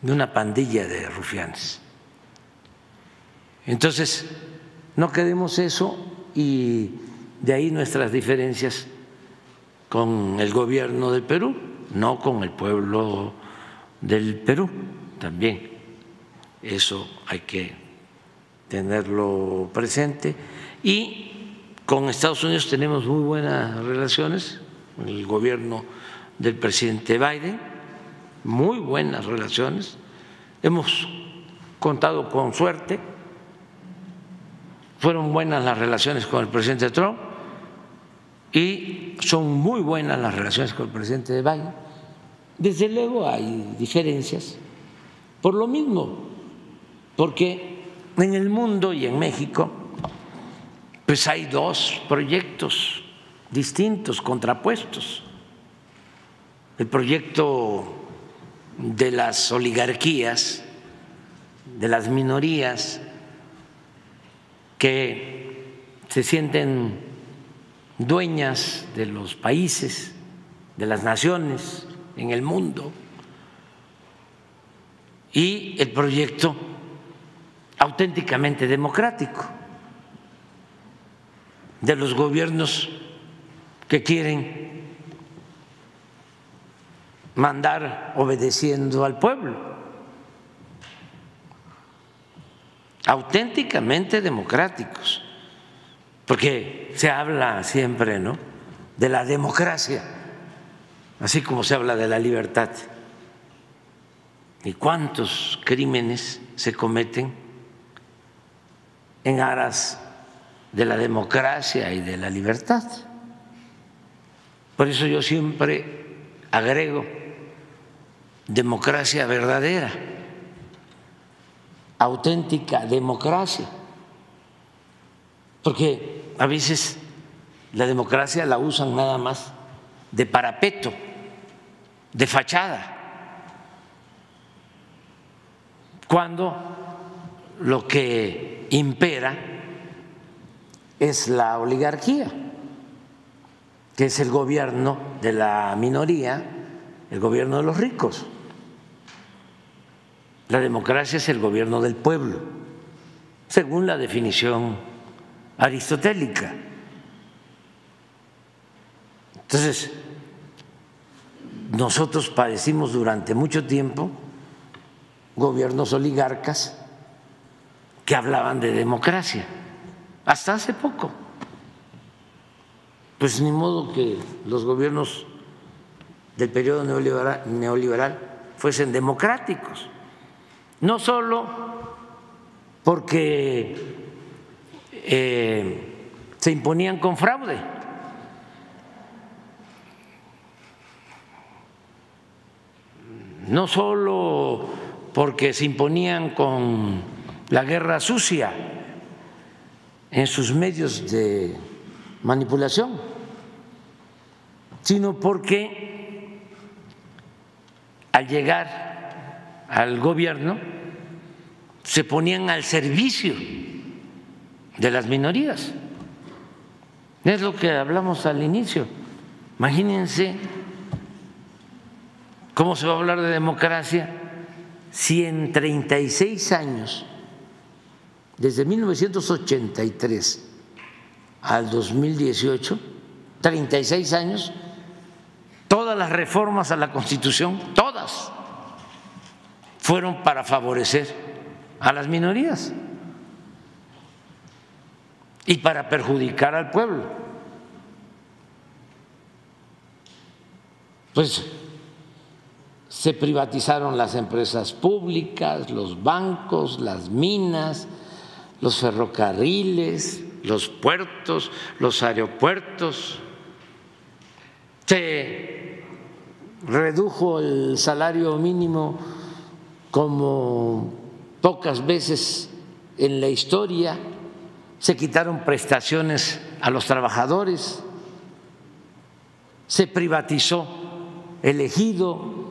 de una pandilla de rufianes. Entonces, no queremos eso y de ahí nuestras diferencias con el gobierno del Perú, no con el pueblo del Perú también. Eso hay que tenerlo presente. Y con Estados Unidos tenemos muy buenas relaciones, con el gobierno del presidente Biden, muy buenas relaciones. Hemos contado con suerte, fueron buenas las relaciones con el presidente Trump y son muy buenas las relaciones con el presidente Biden. Desde luego hay diferencias, por lo mismo, porque en el mundo y en México pues hay dos proyectos distintos, contrapuestos. El proyecto de las oligarquías, de las minorías que se sienten dueñas de los países, de las naciones en el mundo, y el proyecto auténticamente democrático de los gobiernos que quieren mandar obedeciendo al pueblo, auténticamente democráticos, porque se habla siempre, ¿no? De la democracia, así como se habla de la libertad. ¿Y cuántos crímenes se cometen en aras de la democracia y de la libertad. Por eso yo siempre agrego democracia verdadera, auténtica democracia, porque a veces la democracia la usan nada más de parapeto, de fachada, cuando lo que impera es la oligarquía, que es el gobierno de la minoría, el gobierno de los ricos. La democracia es el gobierno del pueblo, según la definición aristotélica. Entonces, nosotros padecimos durante mucho tiempo gobiernos oligarcas que hablaban de democracia hasta hace poco. Pues ni modo que los gobiernos del periodo neoliberal, fuesen democráticos, no solo porque eh, se imponían con fraude. No solo porque se imponían con la guerra sucia en sus medios de manipulación, sino porque al llegar al gobierno se ponían al servicio de las minorías. Es lo que hablamos al inicio. Imagínense cómo se va a hablar de democracia si en 36 años, desde 1983 al 2018, 36 años, todas las reformas a la Constitución, todas, fueron para favorecer a las minorías y para perjudicar al pueblo. Pues se privatizaron las empresas públicas, los bancos, las minas, los ferrocarriles, los puertos, los aeropuertos. Se redujo el salario mínimo como pocas veces en la historia se quitaron prestaciones a los trabajadores, se privatizó el ejido,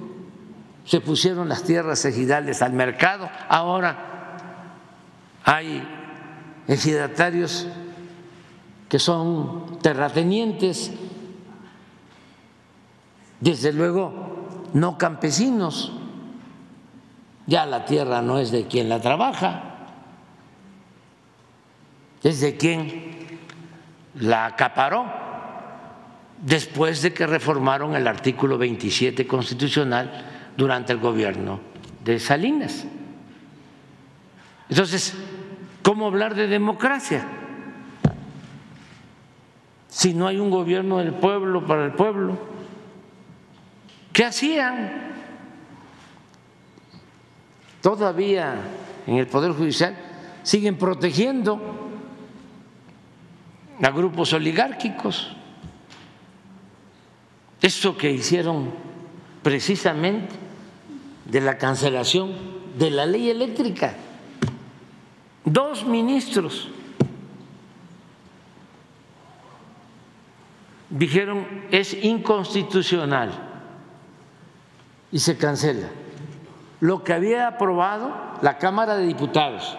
se pusieron las tierras ejidales al mercado, ahora hay ejidatarios que son terratenientes, desde luego no campesinos, ya la tierra no es de quien la trabaja, es de quien la acaparó después de que reformaron el artículo 27 constitucional durante el gobierno de Salinas. Entonces, ¿cómo hablar de democracia? Si no hay un gobierno del pueblo para el pueblo, ¿qué hacían? Todavía en el Poder Judicial siguen protegiendo a grupos oligárquicos. Eso que hicieron precisamente de la cancelación de la ley eléctrica. Dos ministros dijeron es inconstitucional y se cancela. Lo que había aprobado la Cámara de Diputados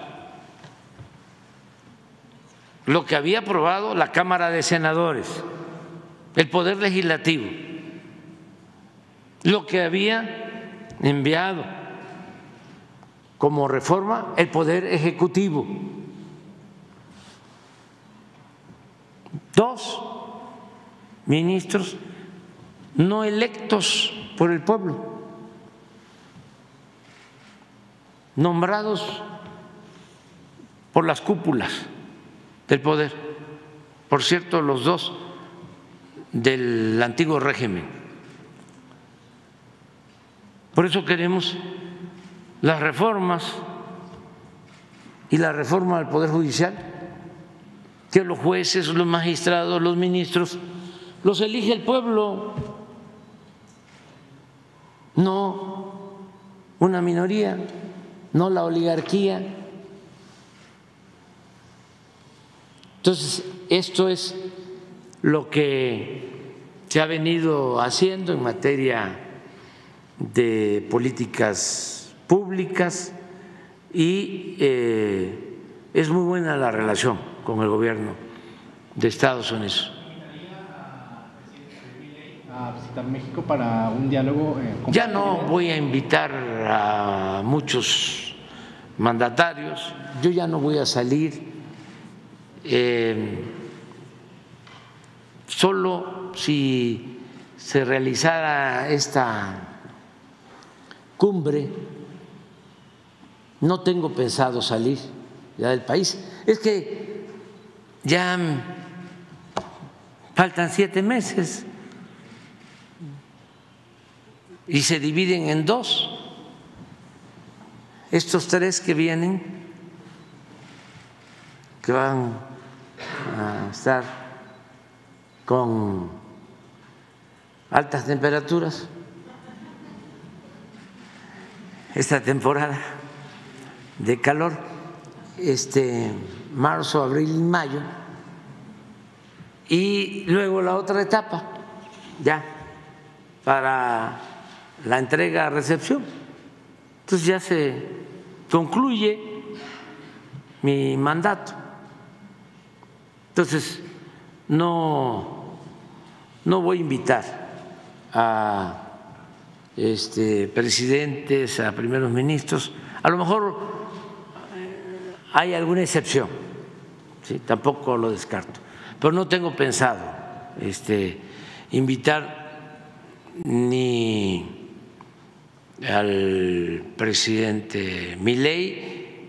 lo que había aprobado la Cámara de Senadores, el Poder Legislativo, lo que había enviado como reforma el Poder Ejecutivo. Dos ministros no electos por el pueblo, nombrados por las cúpulas del poder. Por cierto, los dos del antiguo régimen. Por eso queremos las reformas y la reforma del Poder Judicial, que los jueces, los magistrados, los ministros, los elige el pueblo, no una minoría, no la oligarquía. Entonces, esto es lo que se ha venido haciendo en materia de políticas públicas y eh, es muy buena la relación con el gobierno de Estados Unidos. a visitar México para un diálogo. Eh, ya no voy a invitar a muchos mandatarios, yo ya no voy a salir eh, solo si se realizara esta cumbre, no tengo pensado salir ya del país. Es que ya faltan siete meses y se dividen en dos. Estos tres que vienen, que van a estar con altas temperaturas esta temporada de calor, este marzo, abril y mayo, y luego la otra etapa, ya, para la entrega-recepción. Entonces ya se concluye mi mandato. Entonces, no, no voy a invitar a este, presidentes, a primeros ministros. A lo mejor hay alguna excepción, ¿sí? tampoco lo descarto, pero no tengo pensado este, invitar ni al presidente Milei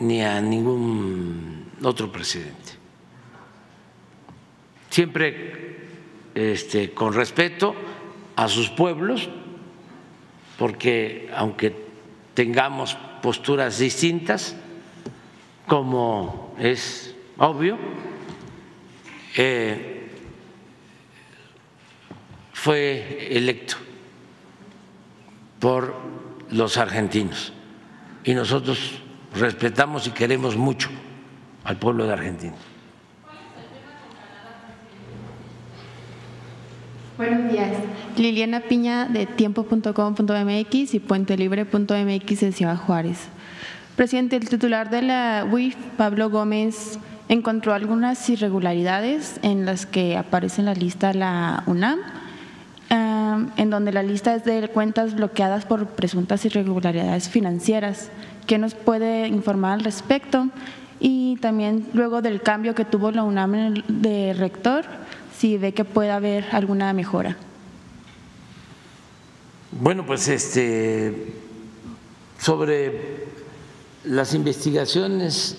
ni a ningún otro presidente. Siempre este, con respeto a sus pueblos, porque aunque tengamos posturas distintas, como es obvio, eh, fue electo por los argentinos y nosotros respetamos y queremos mucho al pueblo de Argentina. Buenos días. Liliana Piña de tiempo.com.mx y puentelibre.mx de Ciudad Juárez. Presidente, el titular de la UIF, Pablo Gómez, encontró algunas irregularidades en las que aparece en la lista la UNAM, en donde la lista es de cuentas bloqueadas por presuntas irregularidades financieras. ¿Qué nos puede informar al respecto? Y también luego del cambio que tuvo la UNAM de rector, si ve que puede haber alguna mejora. Bueno, pues este sobre las investigaciones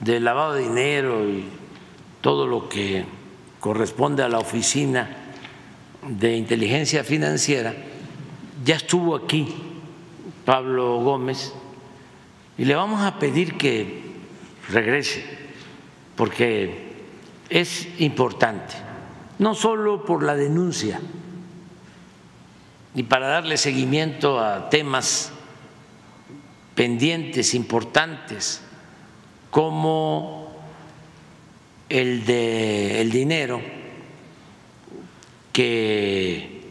de lavado de dinero y todo lo que corresponde a la oficina de inteligencia financiera, ya estuvo aquí Pablo Gómez y le vamos a pedir que regrese, porque es importante no solo por la denuncia y para darle seguimiento a temas pendientes, importantes, como el de el dinero que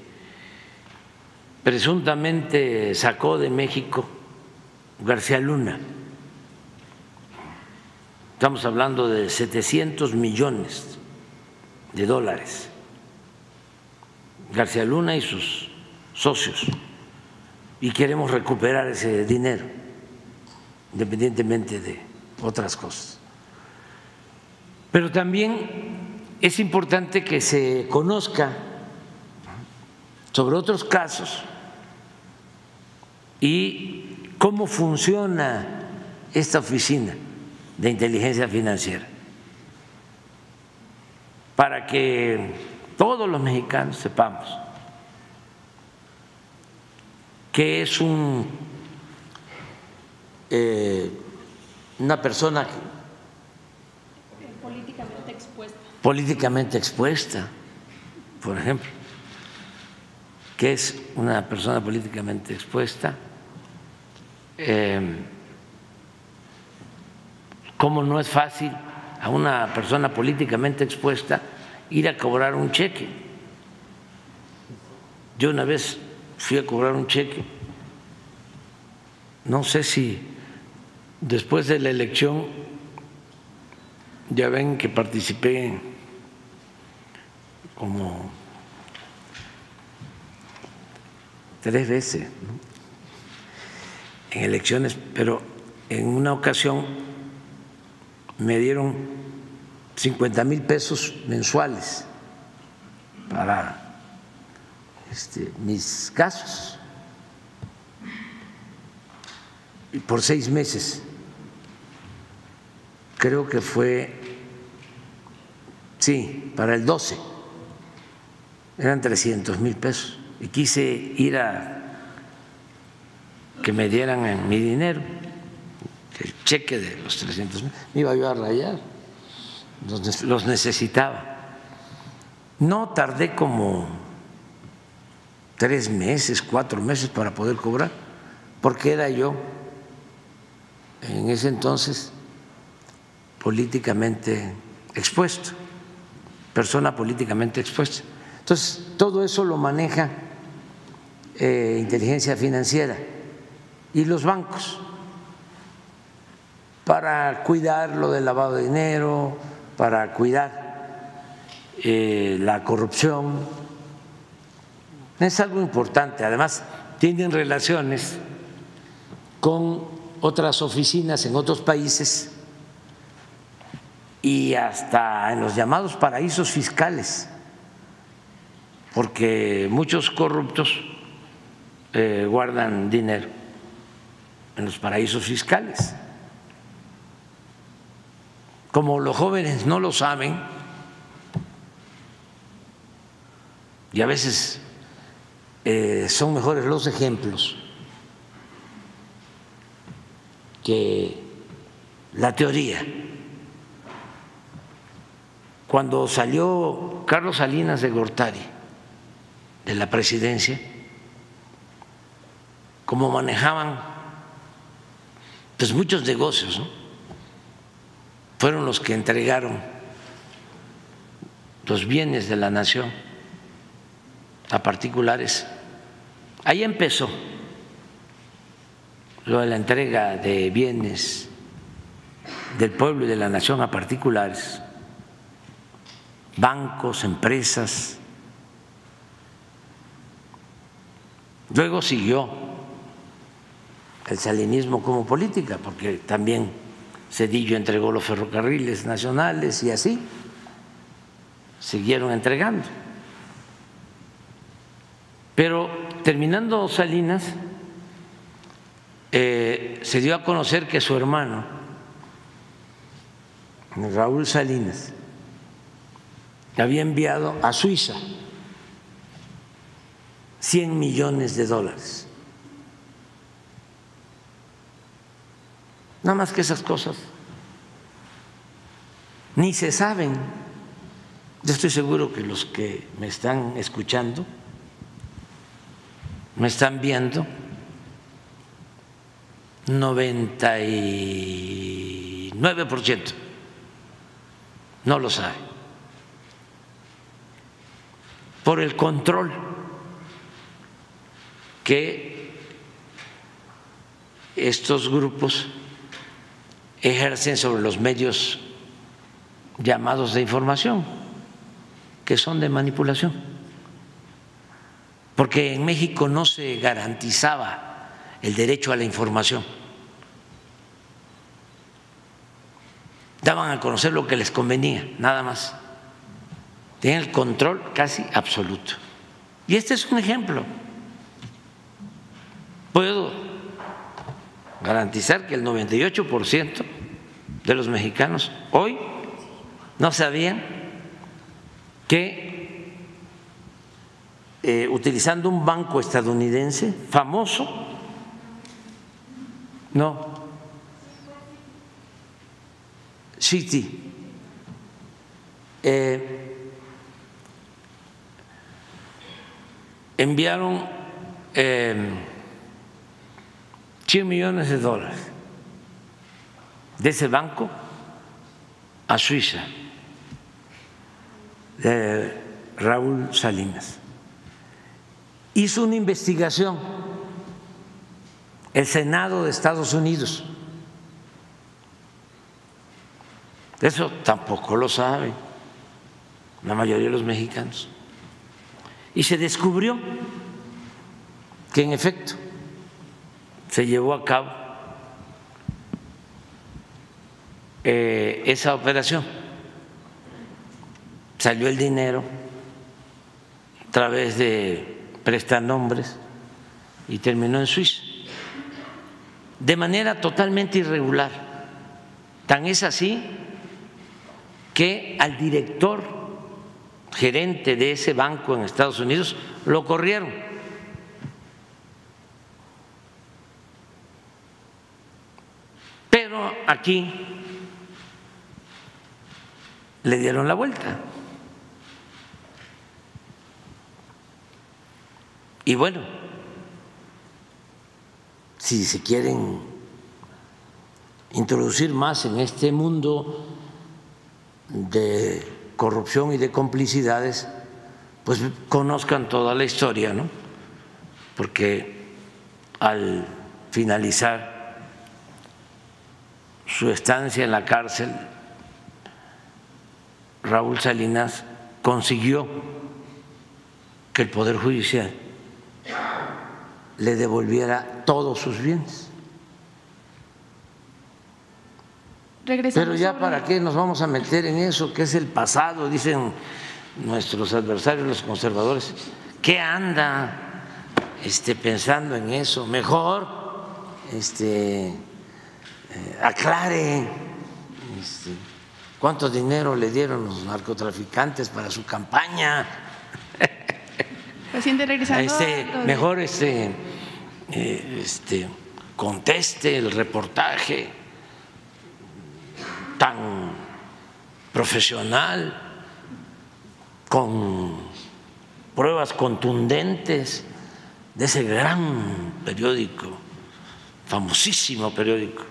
presuntamente sacó de México García Luna. Estamos hablando de 700 millones de dólares. García Luna y sus socios. Y queremos recuperar ese dinero, independientemente de otras cosas. Pero también es importante que se conozca sobre otros casos y cómo funciona esta oficina de inteligencia financiera para que todos los mexicanos sepamos que es un, eh, una persona políticamente expuesta. políticamente expuesta, por ejemplo, que es una persona políticamente expuesta, eh, cómo no es fácil a una persona políticamente expuesta ir a cobrar un cheque. Yo una vez fui a cobrar un cheque, no sé si después de la elección, ya ven que participé como tres veces en elecciones, pero en una ocasión me dieron 50 mil pesos mensuales para este, mis casos. Y por seis meses. Creo que fue, sí, para el 12, eran 300 mil pesos. Y quise ir a que me dieran mi dinero el cheque de los 300 mil, me iba yo a rayar. los necesitaba. No tardé como tres meses, cuatro meses para poder cobrar, porque era yo en ese entonces políticamente expuesto, persona políticamente expuesta. Entonces, todo eso lo maneja eh, inteligencia financiera y los bancos para cuidar lo del lavado de dinero, para cuidar eh, la corrupción. Es algo importante. Además, tienen relaciones con otras oficinas en otros países y hasta en los llamados paraísos fiscales, porque muchos corruptos eh, guardan dinero en los paraísos fiscales. Como los jóvenes no lo saben, y a veces eh, son mejores los ejemplos que la teoría. Cuando salió Carlos Salinas de Gortari de la presidencia, como manejaban pues muchos negocios, ¿no? Fueron los que entregaron los bienes de la nación a particulares. Ahí empezó lo de la entrega de bienes del pueblo y de la nación a particulares, bancos, empresas. Luego siguió el salinismo como política, porque también Cedillo entregó los ferrocarriles nacionales y así siguieron entregando. Pero terminando Salinas, eh, se dio a conocer que su hermano, Raúl Salinas, había enviado a Suiza 100 millones de dólares Nada más que esas cosas ni se saben. Yo estoy seguro que los que me están escuchando, me están viendo, 99% no lo sabe. Por el control que estos grupos ejercen sobre los medios llamados de información, que son de manipulación. Porque en México no se garantizaba el derecho a la información. Daban a conocer lo que les convenía, nada más. Tenían el control casi absoluto. Y este es un ejemplo. Puedo garantizar que el 98% de los mexicanos hoy no sabían que eh, utilizando un banco estadounidense famoso, no, Citi, eh, enviaron eh, 100 millones de dólares de ese banco a Suiza, de Raúl Salinas. Hizo una investigación el Senado de Estados Unidos. Eso tampoco lo sabe la mayoría de los mexicanos. Y se descubrió que en efecto se llevó a cabo eh, esa operación. Salió el dinero a través de prestanombres y terminó en Suiza, de manera totalmente irregular. Tan es así que al director gerente de ese banco en Estados Unidos lo corrieron aquí le dieron la vuelta. Y bueno, si se quieren introducir más en este mundo de corrupción y de complicidades, pues conozcan toda la historia, ¿no? Porque al finalizar su estancia en la cárcel, Raúl Salinas consiguió que el Poder Judicial le devolviera todos sus bienes. Regresamos Pero ya para qué nos vamos a meter en eso, que es el pasado, dicen nuestros adversarios, los conservadores. ¿Qué anda este, pensando en eso? Mejor este, aclare. Este, cuánto dinero le dieron los narcotraficantes para su campaña. Presidente, regresando Este, de- mejor este, eh, este, conteste el reportaje tan profesional, con pruebas contundentes de ese gran periódico, famosísimo periódico,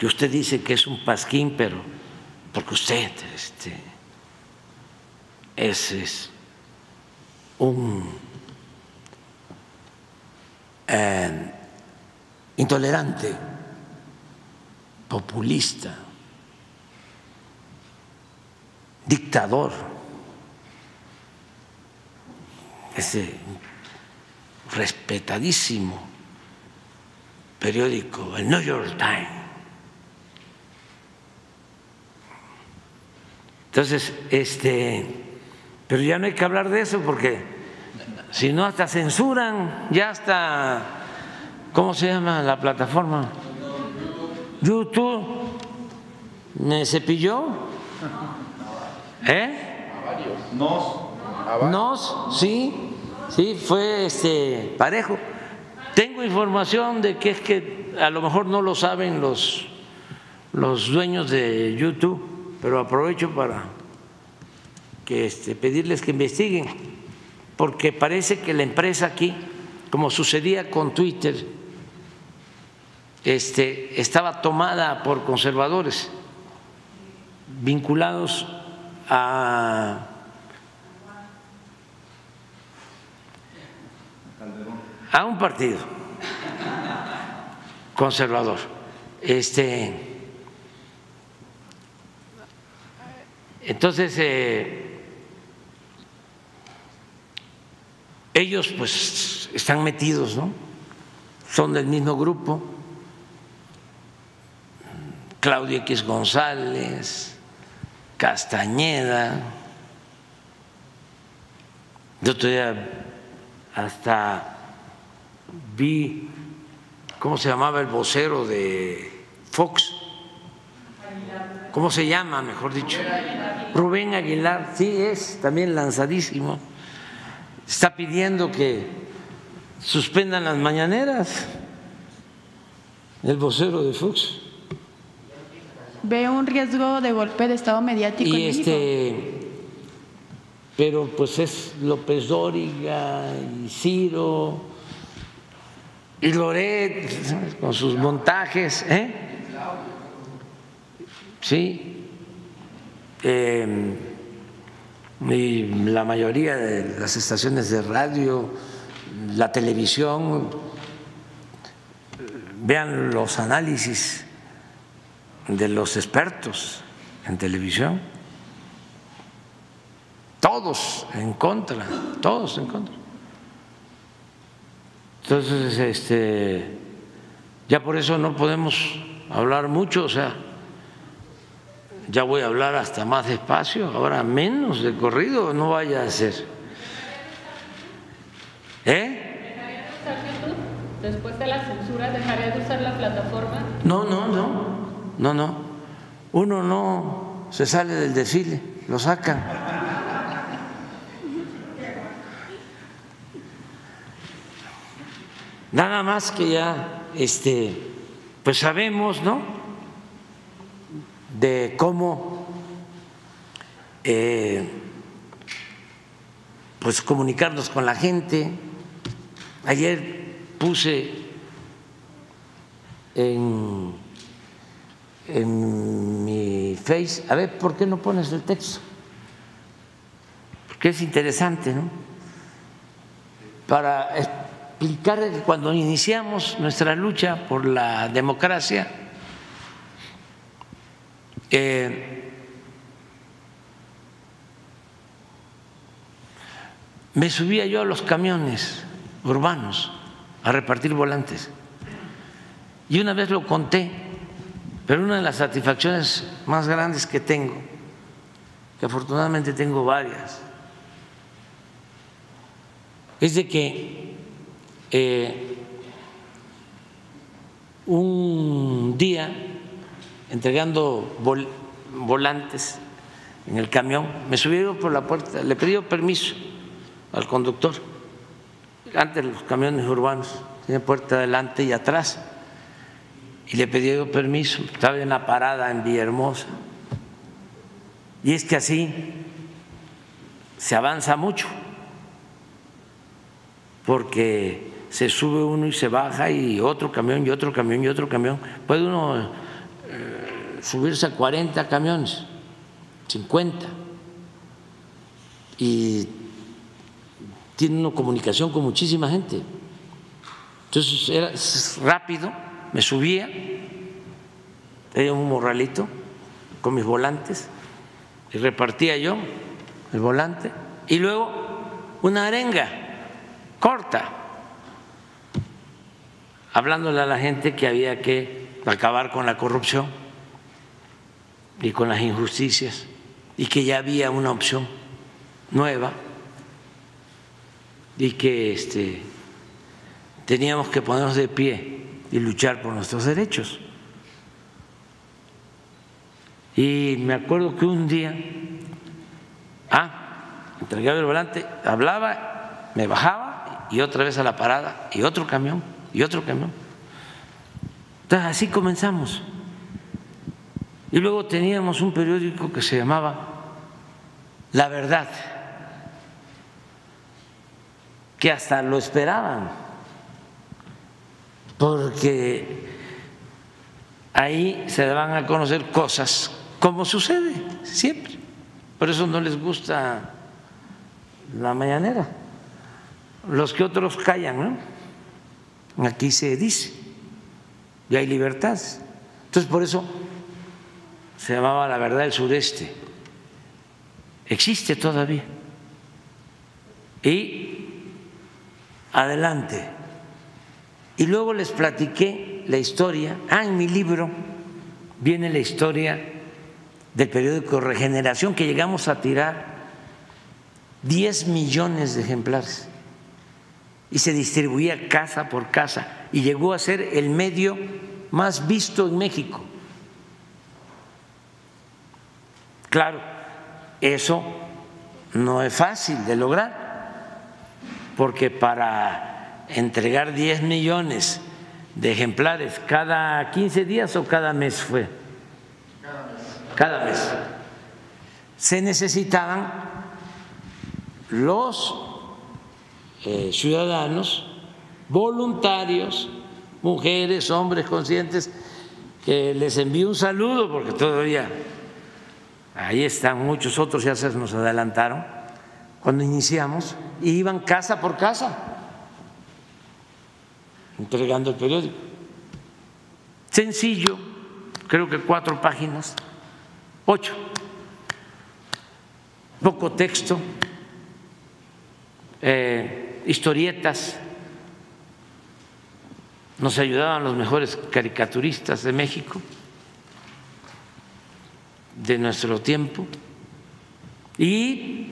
que usted dice que es un pasquín, pero porque usted este, es, un eh, intolerante, populista, dictador, ese respetadísimo periódico, el New York Times. Entonces, este, pero ya no hay que hablar de eso porque si no hasta censuran, ya hasta, ¿cómo se llama la plataforma? YouTube me cepilló, ¿eh? Nos. Nos, sí, sí, fue este parejo. Tengo información de que es que a lo mejor no lo saben los, los dueños de YouTube, pero aprovecho para que este, pedirles que investiguen, porque parece que la empresa aquí, como sucedía con Twitter, este, estaba tomada por conservadores vinculados a a un partido conservador. Este, entonces, eh, ellos pues están metidos, ¿no? Son del mismo grupo. Claudio X González, Castañeda. Yo todavía hasta vi, ¿cómo se llamaba el vocero de Fox? ¿Cómo se llama, mejor dicho? Rubén Aguilar, sí, es también lanzadísimo. Está pidiendo que suspendan las mañaneras el vocero de Fox. Ve un riesgo de golpe de Estado mediático Y en México. este, pero pues es López Dóriga y Ciro y Loret con sus montajes, ¿eh? Sí. Eh, y la mayoría de las estaciones de radio, la televisión, vean los análisis de los expertos en televisión, todos en contra, todos en contra. Entonces, este, ya por eso no podemos hablar mucho, o sea, ya voy a hablar hasta más despacio, ahora menos de corrido, no vaya a ser. ¿Eh? Después de la censura, ¿dejaría de usar la plataforma? No, no, no, no, no. Uno no se sale del desfile, lo sacan. Nada más que ya, este, pues sabemos, ¿no? De cómo eh, pues comunicarnos con la gente. Ayer puse en, en mi face, a ver, ¿por qué no pones el texto? Porque es interesante, ¿no? Para explicar que cuando iniciamos nuestra lucha por la democracia, eh, me subía yo a los camiones urbanos a repartir volantes. Y una vez lo conté, pero una de las satisfacciones más grandes que tengo, que afortunadamente tengo varias, es de que eh, un día entregando volantes en el camión, me subieron por la puerta, le pedí permiso al conductor. Antes los camiones urbanos tienen puerta adelante y atrás. Y le pedí permiso, estaba en la parada en Villahermosa. Y es que así se avanza mucho, porque se sube uno y se baja y otro camión y otro camión y otro camión. Puede uno subirse a 40 camiones, 50. Y tiene una comunicación con muchísima gente. Entonces era rápido, me subía, tenía un morralito con mis volantes y repartía yo el volante y luego una arenga corta, hablándole a la gente que había que acabar con la corrupción y con las injusticias y que ya había una opción nueva y que este, teníamos que ponernos de pie y luchar por nuestros derechos. Y me acuerdo que un día, ah, entregaba el volante, hablaba, me bajaba y otra vez a la parada y otro camión y otro camión. Entonces así comenzamos. Y luego teníamos un periódico que se llamaba La Verdad que hasta lo esperaban, porque ahí se van a conocer cosas como sucede siempre. Por eso no les gusta la mañanera. Los que otros callan. Aquí se dice, y hay libertad. Entonces, por eso se llamaba la verdad del sureste. Existe todavía. Y adelante. Y luego les platiqué la historia. Ah, en mi libro viene la historia del periódico Regeneración, que llegamos a tirar 10 millones de ejemplares y se distribuía casa por casa y llegó a ser el medio más visto en México. Claro, eso no es fácil de lograr porque para entregar 10 millones de ejemplares cada 15 días o cada mes fue? Cada mes. Se necesitaban los eh, ciudadanos voluntarios, mujeres, hombres conscientes, que les envío un saludo porque todavía ahí están muchos otros, ya se nos adelantaron. Cuando iniciamos, iban casa por casa entregando el periódico. Sencillo, creo que cuatro páginas, ocho, poco texto, eh, historietas, nos ayudaban los mejores caricaturistas de México de nuestro tiempo y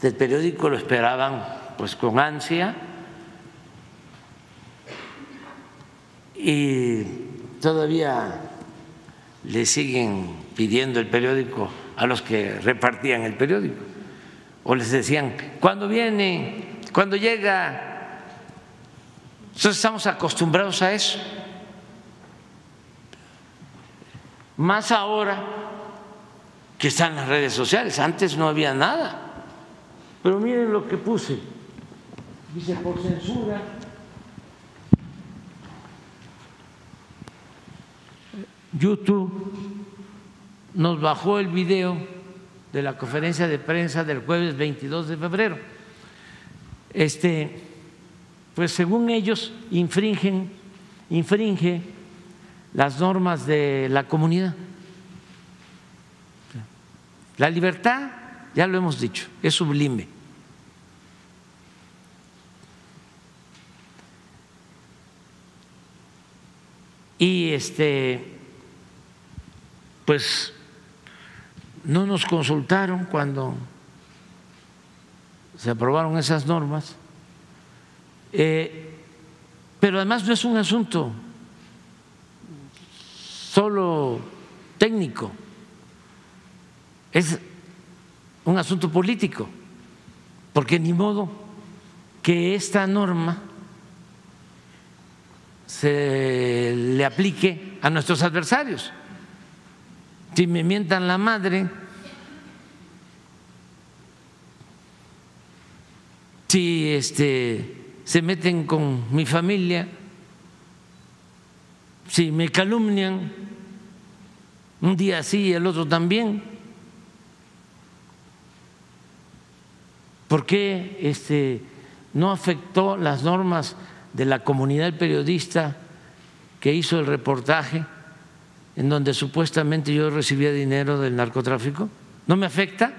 del periódico lo esperaban pues con ansia y todavía le siguen pidiendo el periódico a los que repartían el periódico o les decían, ¿cuándo viene? ¿Cuándo llega? Nosotros estamos acostumbrados a eso. Más ahora que están las redes sociales, antes no había nada. Pero miren lo que puse. Dice por censura. YouTube nos bajó el video de la conferencia de prensa del jueves 22 de febrero. Este, pues según ellos infringen, infringe las normas de la comunidad. La libertad, ya lo hemos dicho, es sublime. Y este, pues no nos consultaron cuando se aprobaron esas normas, eh, pero además no es un asunto solo técnico, es un asunto político, porque ni modo que esta norma se le aplique a nuestros adversarios. Si me mientan la madre, si este, se meten con mi familia, si me calumnian, un día sí y el otro también. ¿Por qué este, no afectó las normas de la comunidad periodista que hizo el reportaje en donde supuestamente yo recibía dinero del narcotráfico? ¿No me afecta?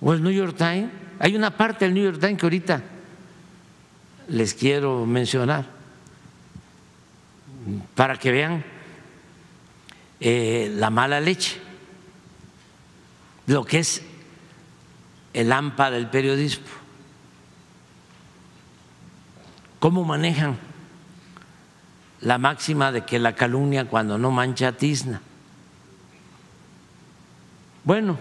¿O el New York Times? Hay una parte del New York Times que ahorita les quiero mencionar para que vean eh, la mala leche, lo que es el AMPA del periodismo cómo manejan la máxima de que la calumnia cuando no mancha tizna. Bueno,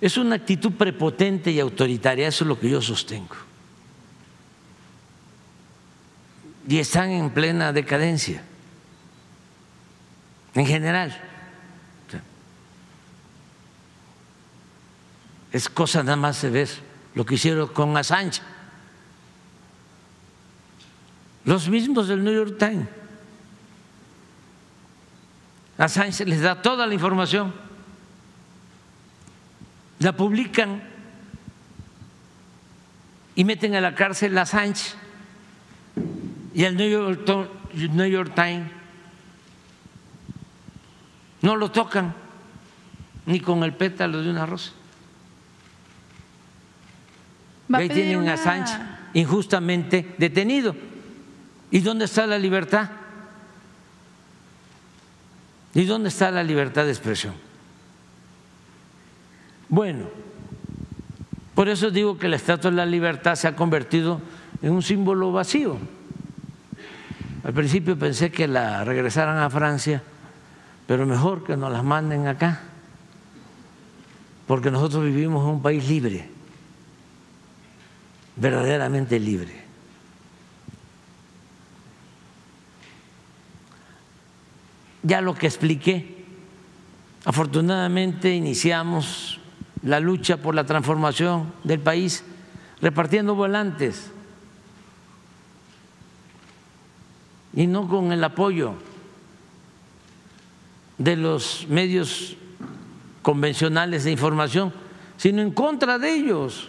es una actitud prepotente y autoritaria, eso es lo que yo sostengo. Y están en plena decadencia, en general. Es cosa nada más de ver lo que hicieron con Assange los mismos del New York Times. A Sánchez les da toda la información, la publican y meten a la cárcel a Sánchez y al New York, New York Times. No lo tocan ni con el pétalo de una rosa. Ahí tienen a Sánchez injustamente detenido. ¿Y dónde está la libertad? ¿Y dónde está la libertad de expresión? Bueno, por eso digo que la Estatua de la Libertad se ha convertido en un símbolo vacío. Al principio pensé que la regresaran a Francia, pero mejor que nos las manden acá, porque nosotros vivimos en un país libre, verdaderamente libre. ya lo que expliqué. Afortunadamente iniciamos la lucha por la transformación del país repartiendo volantes y no con el apoyo de los medios convencionales de información, sino en contra de ellos,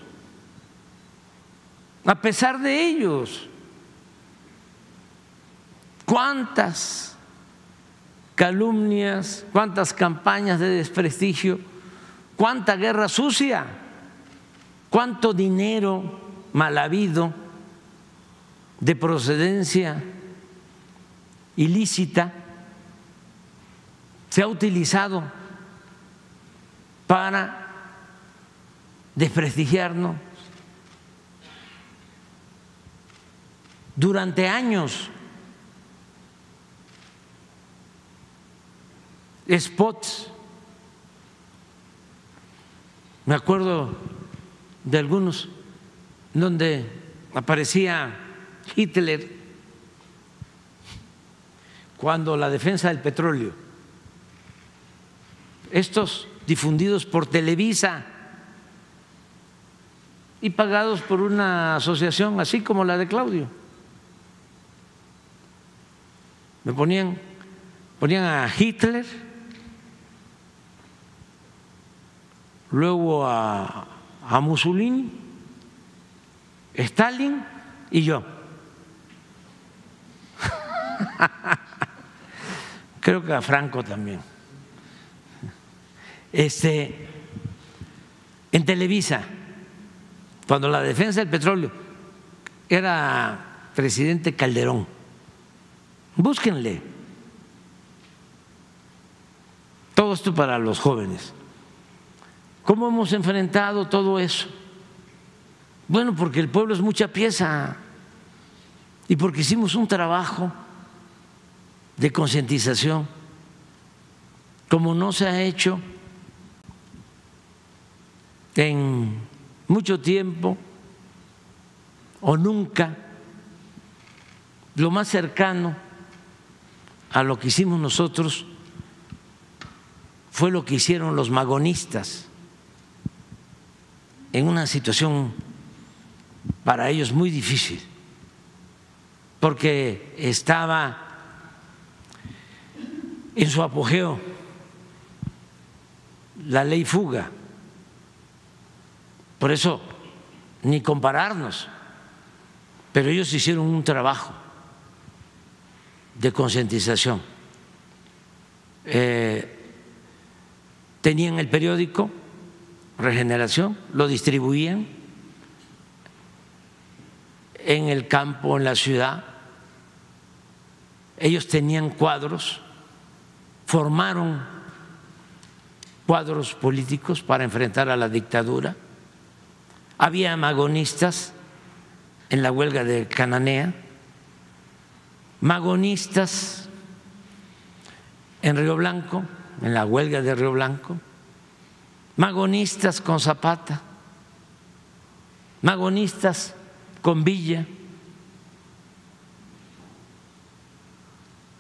a pesar de ellos. ¿Cuántas calumnias, cuántas campañas de desprestigio, cuánta guerra sucia, cuánto dinero mal habido de procedencia ilícita se ha utilizado para desprestigiarnos durante años. spots. Me acuerdo de algunos donde aparecía Hitler cuando la defensa del petróleo, estos difundidos por Televisa y pagados por una asociación así como la de Claudio, me ponían, ponían a Hitler, luego a, a Mussolini, Stalin y yo. [LAUGHS] Creo que a Franco también. Este, en Televisa, cuando la defensa del petróleo era presidente Calderón, búsquenle. Todo esto para los jóvenes. ¿Cómo hemos enfrentado todo eso? Bueno, porque el pueblo es mucha pieza y porque hicimos un trabajo de concientización como no se ha hecho en mucho tiempo o nunca, lo más cercano a lo que hicimos nosotros fue lo que hicieron los magonistas en una situación para ellos muy difícil, porque estaba en su apogeo la ley fuga. Por eso, ni compararnos, pero ellos hicieron un trabajo de concientización. Eh, tenían el periódico Regeneración, lo distribuían en el campo, en la ciudad. Ellos tenían cuadros formaron cuadros políticos para enfrentar a la dictadura. Había magonistas en la huelga de Cananea, magonistas en Río Blanco, en la huelga de Río Blanco, magonistas con Zapata, magonistas con Villa,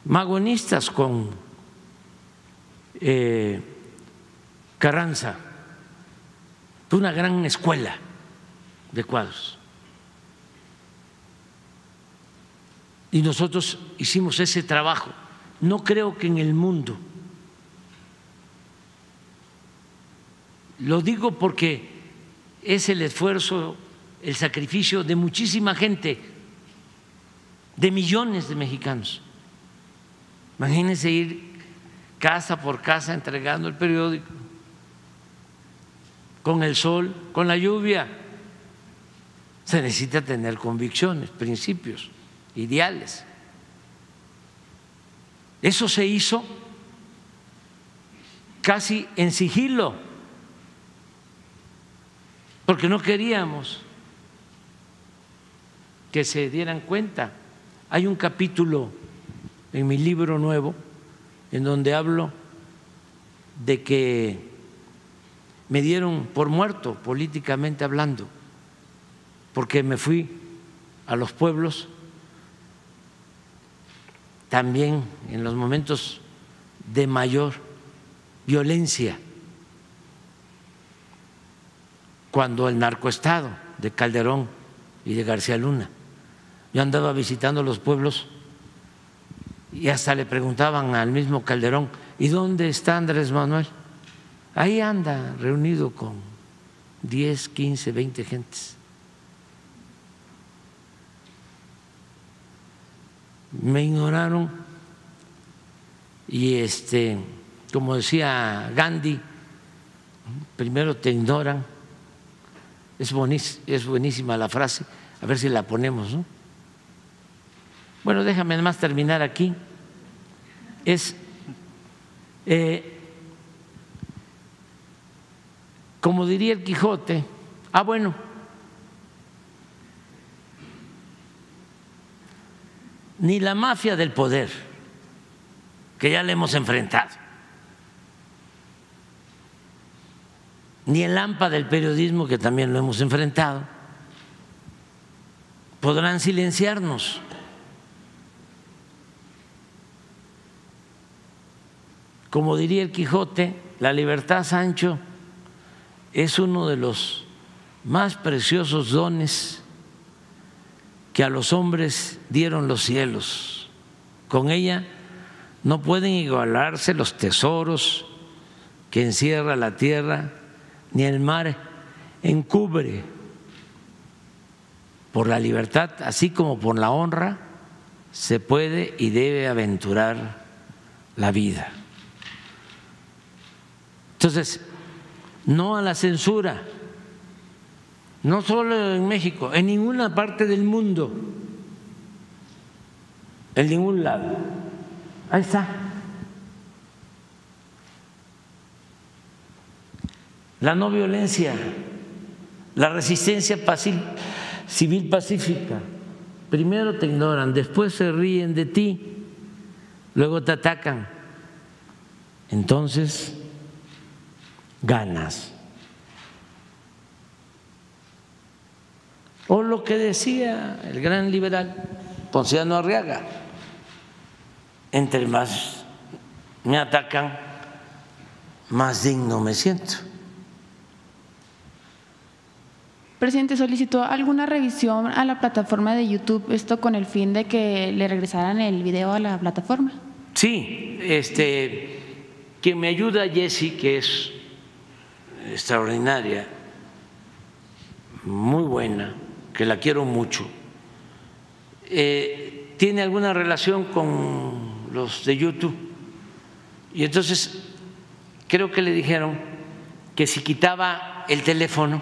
magonistas con eh, Carranza, una gran escuela de cuadros. Y nosotros hicimos ese trabajo. No creo que en el mundo, lo digo porque es el esfuerzo, el sacrificio de muchísima gente, de millones de mexicanos. Imagínense ir casa por casa entregando el periódico, con el sol, con la lluvia. Se necesita tener convicciones, principios, ideales. Eso se hizo casi en sigilo, porque no queríamos que se dieran cuenta. Hay un capítulo en mi libro nuevo en donde hablo de que me dieron por muerto políticamente hablando, porque me fui a los pueblos también en los momentos de mayor violencia, cuando el narcoestado de Calderón y de García Luna, yo andaba visitando los pueblos y hasta le preguntaban al mismo Calderón, ¿y dónde está Andrés Manuel? Ahí anda reunido con 10, 15, 20 gentes. Me ignoraron y este, como decía Gandhi, primero te ignoran, es, es buenísima la frase, a ver si la ponemos, ¿no? Bueno, déjame más terminar aquí. Es eh, como diría el Quijote, ah, bueno, ni la mafia del poder, que ya le hemos enfrentado, ni el AMPA del periodismo, que también lo hemos enfrentado, podrán silenciarnos. como diría el Quijote, la libertad, Sancho, es uno de los más preciosos dones que a los hombres dieron los cielos. Con ella no pueden igualarse los tesoros que encierra la tierra, ni el mar encubre. Por la libertad, así como por la honra, se puede y debe aventurar la vida. Entonces, no a la censura, no solo en México, en ninguna parte del mundo, en ningún lado. Ahí está. La no violencia, la resistencia civil pacífica. Primero te ignoran, después se ríen de ti, luego te atacan. Entonces ganas. O lo que decía el gran liberal Ponciano Arriaga, entre más me atacan, más digno me siento. Presidente, solicitó alguna revisión a la plataforma de YouTube, esto con el fin de que le regresaran el video a la plataforma. Sí, este, quien me ayuda, Jessy, que es extraordinaria, muy buena, que la quiero mucho, eh, tiene alguna relación con los de YouTube. Y entonces creo que le dijeron que si quitaba el teléfono,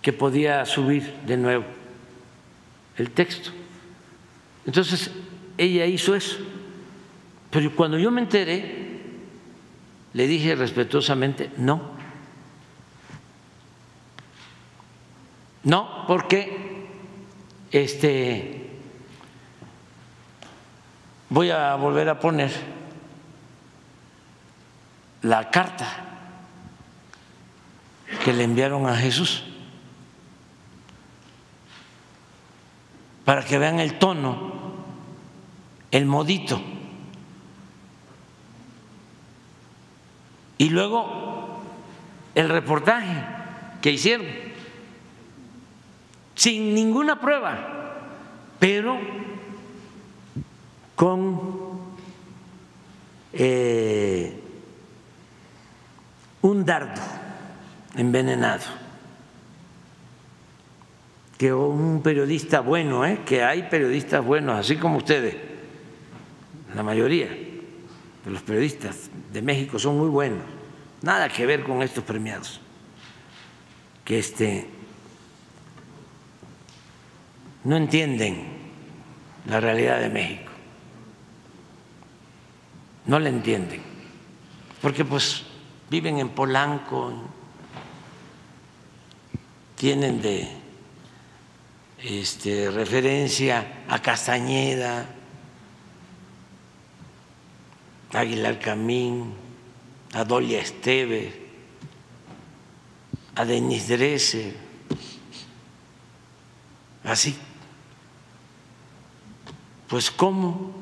que podía subir de nuevo el texto. Entonces ella hizo eso. Pero cuando yo me enteré, le dije respetuosamente, no. No, porque este voy a volver a poner la carta que le enviaron a Jesús para que vean el tono, el modito. Y luego el reportaje que hicieron, sin ninguna prueba, pero con eh, un dardo envenenado. Que un periodista bueno, ¿eh? que hay periodistas buenos, así como ustedes, la mayoría de los periodistas de México son muy buenos, nada que ver con estos premiados, que este, no entienden la realidad de México, no la entienden, porque pues viven en Polanco, tienen de este, referencia a Castañeda, Aguilar Camín, a Dolia Esteve, a Denis así. Pues ¿cómo?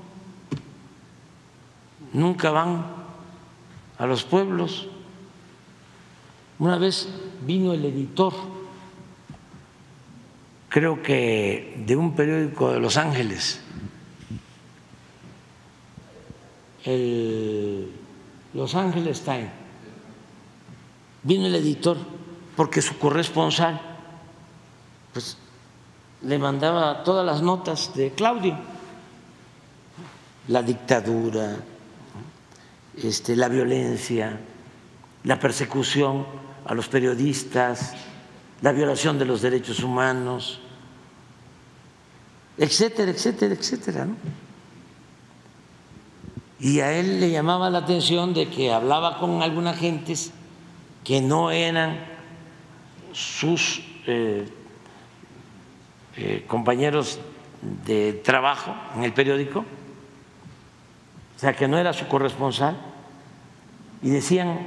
Nunca van a los pueblos. Una vez vino el editor, creo que de un periódico de Los Ángeles, el Los Ángeles Times. Vino el editor porque su corresponsal pues, le mandaba todas las notas de Claudio, la dictadura, este, la violencia, la persecución a los periodistas, la violación de los derechos humanos, etcétera, etcétera, etcétera. ¿no? y a él le llamaba la atención de que hablaba con algunas gentes que no eran sus eh, eh, compañeros de trabajo en el periódico, sea, que no era su corresponsal, y decían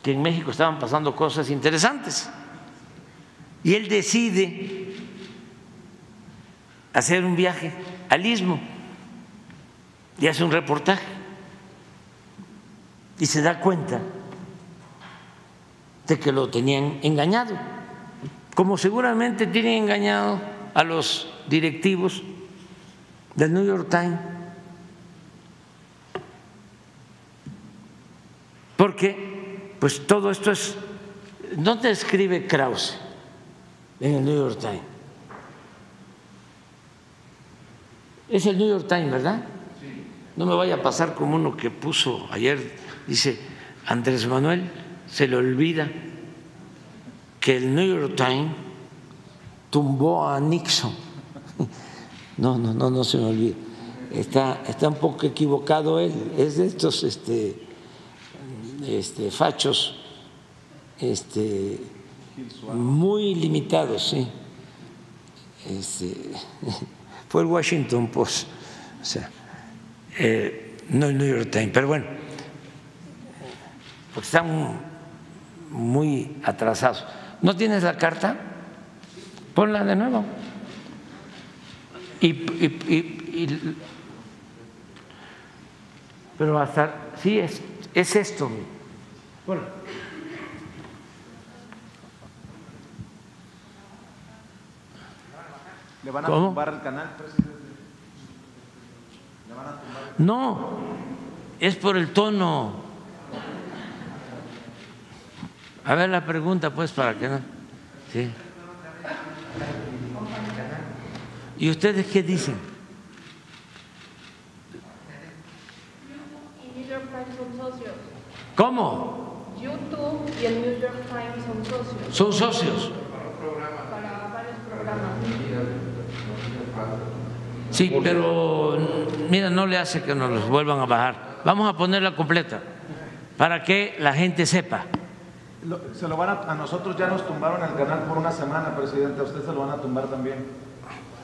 que en México estaban pasando cosas interesantes. Y él decide hacer un viaje al istmo y hace un reportaje y se da cuenta de que lo tenían engañado, como seguramente tienen engañado a los directivos del New York Times. Porque, pues todo esto es, ¿dónde escribe Krause? En el New York Times. Es el New York Times, ¿verdad? No me vaya a pasar como uno que puso ayer, dice Andrés Manuel, se le olvida que el New York Times tumbó a Nixon. No, no, no, no se me olvida. Está, está un poco equivocado él, es de estos este, este, fachos este, muy limitados, sí. Este, [LAUGHS] fue el Washington Post, eh, no el New York Times, pero bueno, porque están muy atrasados. ¿No tienes la carta? Ponla de nuevo. Y, y, y, y pero hasta, sí, es, es esto. Bueno. ¿Le van a ¿Cómo? tumbar el canal, presidente? ¿Le van a tumbar? No, es por el tono. A ver la pregunta, pues, para que no. Sí. ¿Y ustedes qué dicen? ¿Cómo? YouTube y el New York Times son socios. Son socios. Para varios programas. Sí, pero mira, no le hace que nos los vuelvan a bajar. Vamos a ponerla completa para que la gente sepa. Lo- se lo van a, a nosotros ya nos tumbaron el canal por una semana, presidente. A usted se lo van a tumbar también.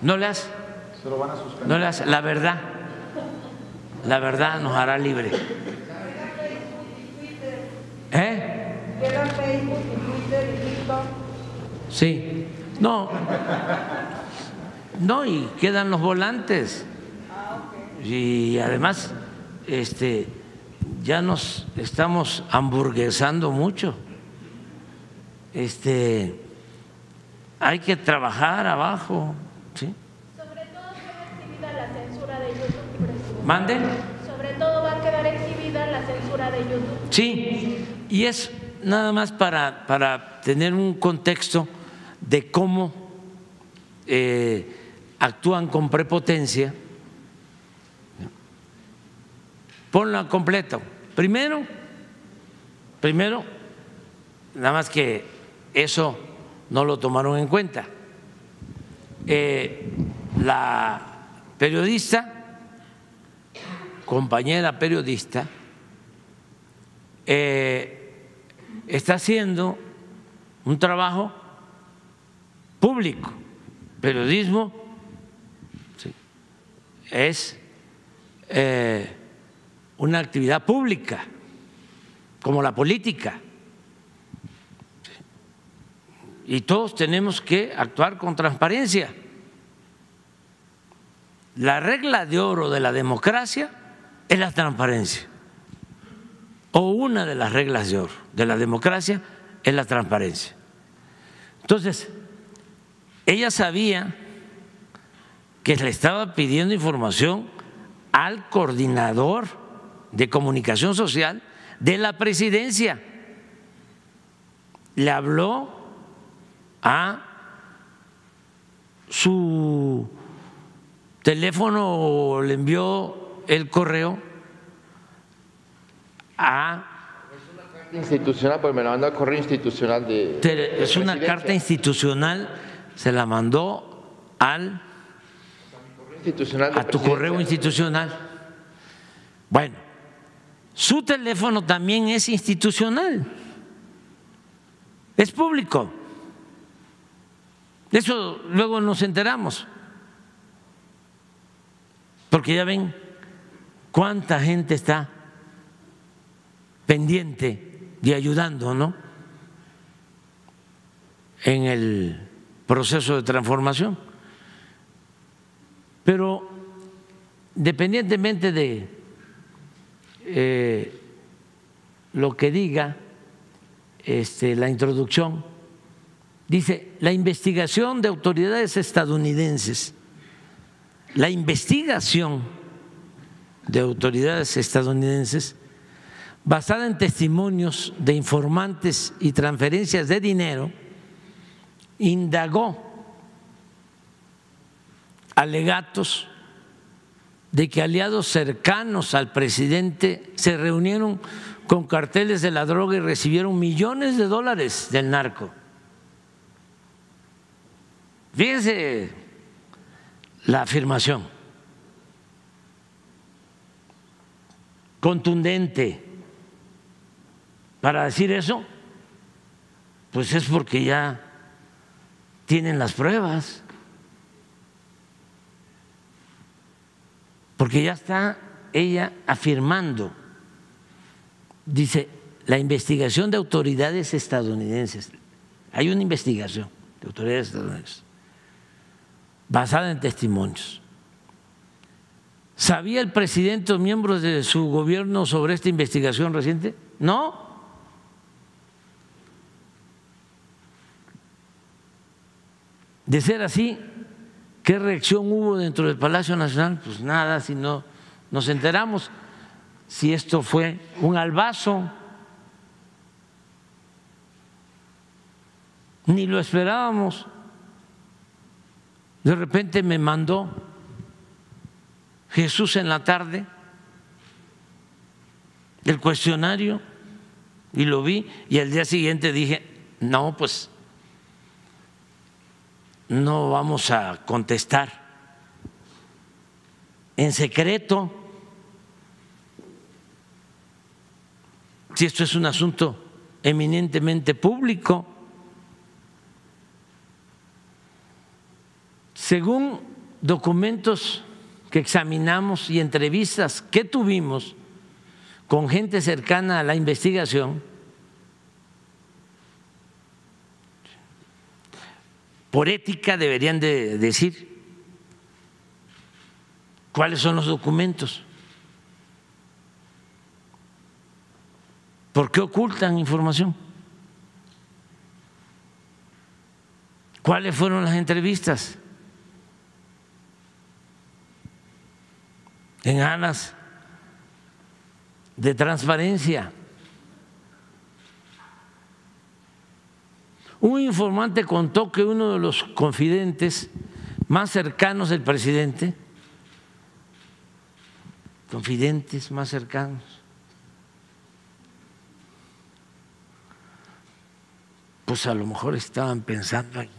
No le hace, Se lo van a suspender. no le hace. La verdad, la verdad nos hará libre. ¿Eh? Queda Facebook y Twitter y TikTok. Sí. No. No, y quedan los volantes. Y además, este, ya nos estamos hamburguesando mucho. Este, hay que trabajar abajo, ¿sí? Sobre todo queda exhibida la censura de YouTube. Mande. Sobre todo va a quedar exhibida la censura de YouTube. Sí, y es nada más para, para tener un contexto de cómo eh, actúan con prepotencia. Ponla completo. Primero, primero, nada más que eso no lo tomaron en cuenta. Eh, la periodista, compañera periodista, eh, está haciendo un trabajo público. Periodismo es eh, una actividad pública, como la política. Y todos tenemos que actuar con transparencia. La regla de oro de la democracia es la transparencia o una de las reglas de oro de la democracia es la transparencia. Entonces, ella sabía que le estaba pidiendo información al coordinador de comunicación social de la presidencia. Le habló a su teléfono o le envió el correo a institucional, pues me la mandó al correo institucional de. Es una carta institucional, se la mandó al a tu correo institucional. Bueno, su teléfono también es institucional, es público. De eso luego nos enteramos, porque ya ven cuánta gente está pendiente y ayudando, ¿no? En el proceso de transformación. Pero independientemente de eh, lo que diga este, la introducción, dice, la investigación de autoridades estadounidenses, la investigación de autoridades estadounidenses basada en testimonios de informantes y transferencias de dinero, indagó alegatos de que aliados cercanos al presidente se reunieron con carteles de la droga y recibieron millones de dólares del narco. Fíjense la afirmación contundente para decir eso, pues es porque ya tienen las pruebas. porque ya está ella afirmando, dice, la investigación de autoridades estadounidenses, hay una investigación de autoridades estadounidenses basada en testimonios. ¿Sabía el presidente o miembros de su gobierno sobre esta investigación reciente? No. De ser así, ¿Qué reacción hubo dentro del Palacio Nacional? Pues nada, si no nos enteramos si esto fue un albazo. Ni lo esperábamos. De repente me mandó Jesús en la tarde el cuestionario y lo vi y al día siguiente dije, no, pues no vamos a contestar en secreto si esto es un asunto eminentemente público. Según documentos que examinamos y entrevistas que tuvimos con gente cercana a la investigación, por ética deberían de decir cuáles son los documentos. ¿Por qué ocultan información? ¿Cuáles fueron las entrevistas? En alas de transparencia. Un informante contó que uno de los confidentes más cercanos del presidente, confidentes más cercanos, pues a lo mejor estaban pensando en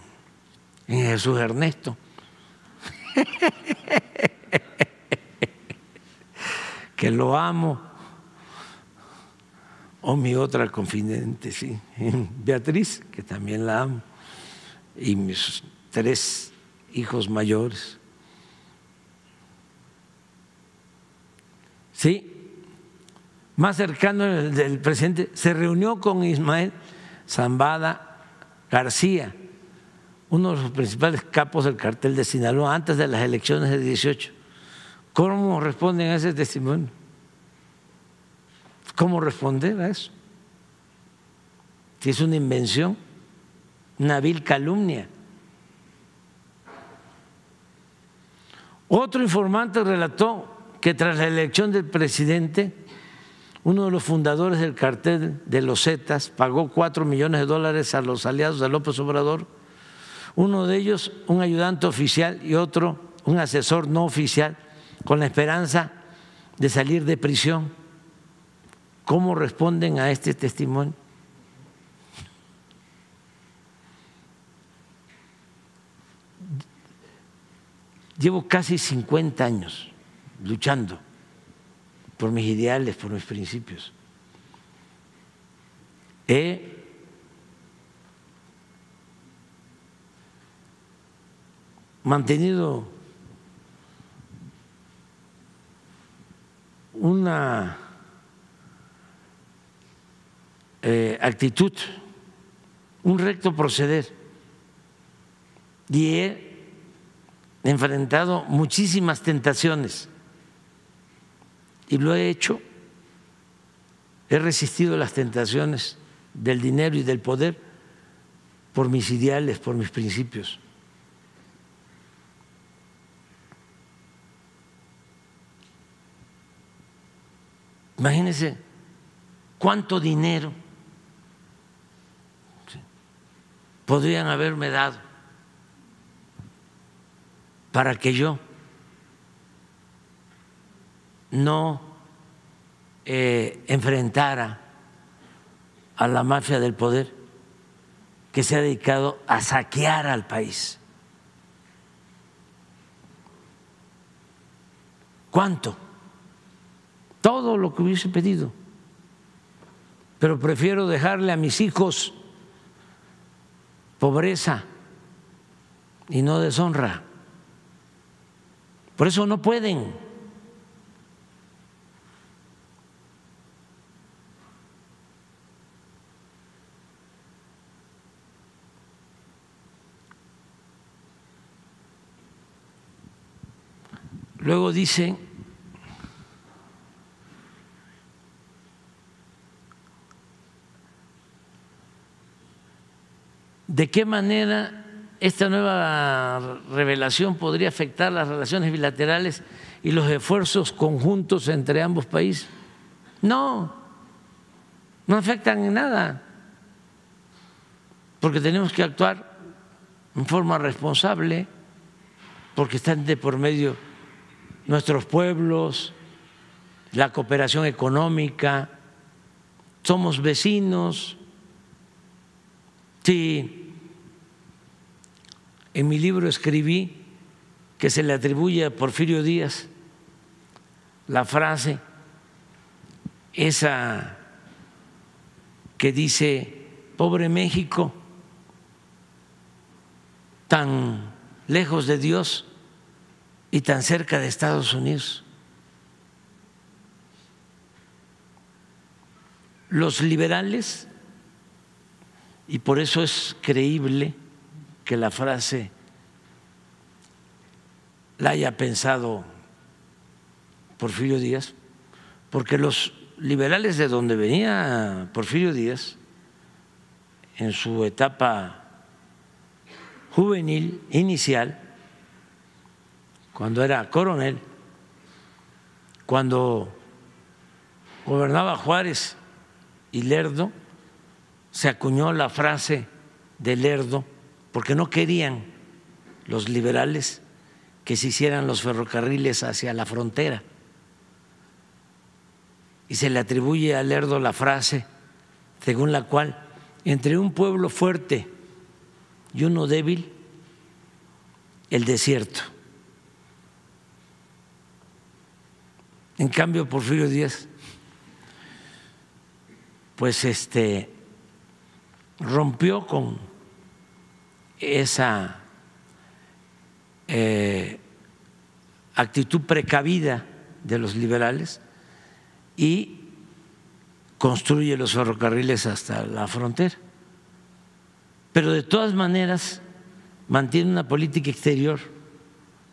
Jesús Ernesto. [LAUGHS] que lo amo o mi otra confidente, sí, [LAUGHS] Beatriz, que también la amo, y mis tres hijos mayores. Sí, más cercano del presidente, se reunió con Ismael Zambada García, uno de los principales capos del cartel de Sinaloa antes de las elecciones de 18. ¿Cómo responden a ese testimonio? ¿Cómo responder a eso? Si es una invención, una vil calumnia. Otro informante relató que tras la elección del presidente, uno de los fundadores del cartel de los Zetas pagó cuatro millones de dólares a los aliados de López Obrador, uno de ellos un ayudante oficial y otro un asesor no oficial, con la esperanza de salir de prisión. ¿Cómo responden a este testimonio? Llevo casi 50 años luchando por mis ideales, por mis principios. He mantenido una eh, actitud, un recto proceder. Y he enfrentado muchísimas tentaciones y lo he hecho. He resistido las tentaciones del dinero y del poder por mis ideales, por mis principios. Imagínense cuánto dinero podrían haberme dado para que yo no eh, enfrentara a la mafia del poder que se ha dedicado a saquear al país. ¿Cuánto? Todo lo que hubiese pedido. Pero prefiero dejarle a mis hijos pobreza y no deshonra. Por eso no pueden. Luego dice, ¿de qué manera esta nueva revelación podría afectar las relaciones bilaterales y los esfuerzos conjuntos entre ambos países? No, no afectan en nada, porque tenemos que actuar en forma responsable, porque están de por medio nuestros pueblos, la cooperación económica, somos vecinos. Sí, en mi libro escribí que se le atribuye a Porfirio Díaz la frase esa que dice, pobre México, tan lejos de Dios y tan cerca de Estados Unidos. Los liberales, y por eso es creíble que la frase la haya pensado Porfirio Díaz, porque los liberales de donde venía Porfirio Díaz, en su etapa juvenil, inicial, cuando era coronel, cuando gobernaba Juárez y Lerdo, se acuñó la frase de Lerdo, porque no querían los liberales que se hicieran los ferrocarriles hacia la frontera. Y se le atribuye a Lerdo la frase según la cual entre un pueblo fuerte y uno débil, el desierto. En cambio, Porfirio Díaz, pues este rompió con esa eh, actitud precavida de los liberales y construye los ferrocarriles hasta la frontera. Pero de todas maneras mantiene una política exterior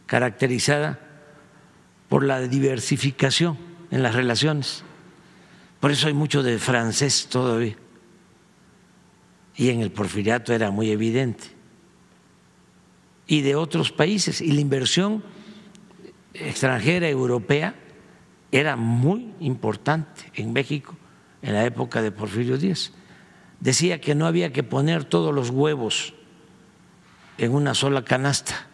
caracterizada por la diversificación en las relaciones. Por eso hay mucho de francés todavía. Y en el porfiriato era muy evidente. Y de otros países. Y la inversión extranjera europea era muy importante en México en la época de Porfirio Díaz. Decía que no había que poner todos los huevos en una sola canasta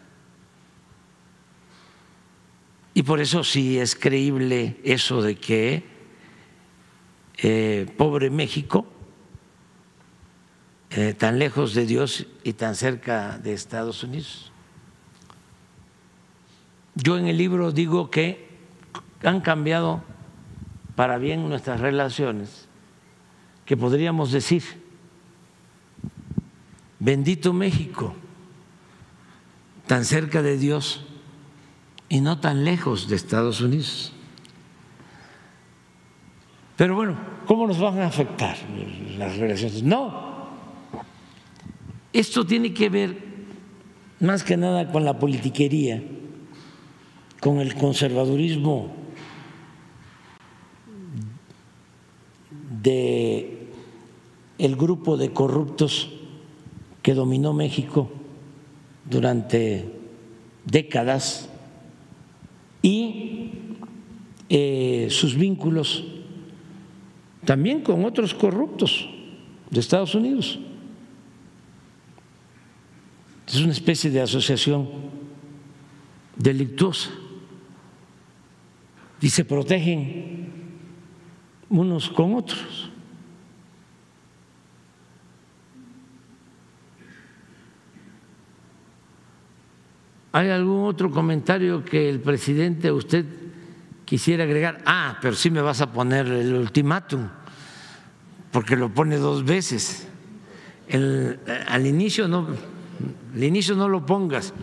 y por eso sí es creíble eso de que eh, pobre México, eh, tan lejos de Dios y tan cerca de Estados Unidos. Yo en el libro digo que han cambiado para bien nuestras relaciones, que podríamos decir, bendito México, tan cerca de Dios y no tan lejos de Estados Unidos. Pero bueno, ¿cómo nos van a afectar las relaciones? No, esto tiene que ver más que nada con la politiquería, con el conservadurismo de el grupo de corruptos que dominó México durante décadas y eh, sus vínculos también con otros corruptos de Estados Unidos. Es una especie de asociación delictuosa y se protegen unos con otros. ¿Hay algún otro comentario que el presidente usted quisiera agregar? Ah, pero sí me vas a poner el ultimátum, porque lo pone dos veces. El, al inicio no, al inicio no lo pongas.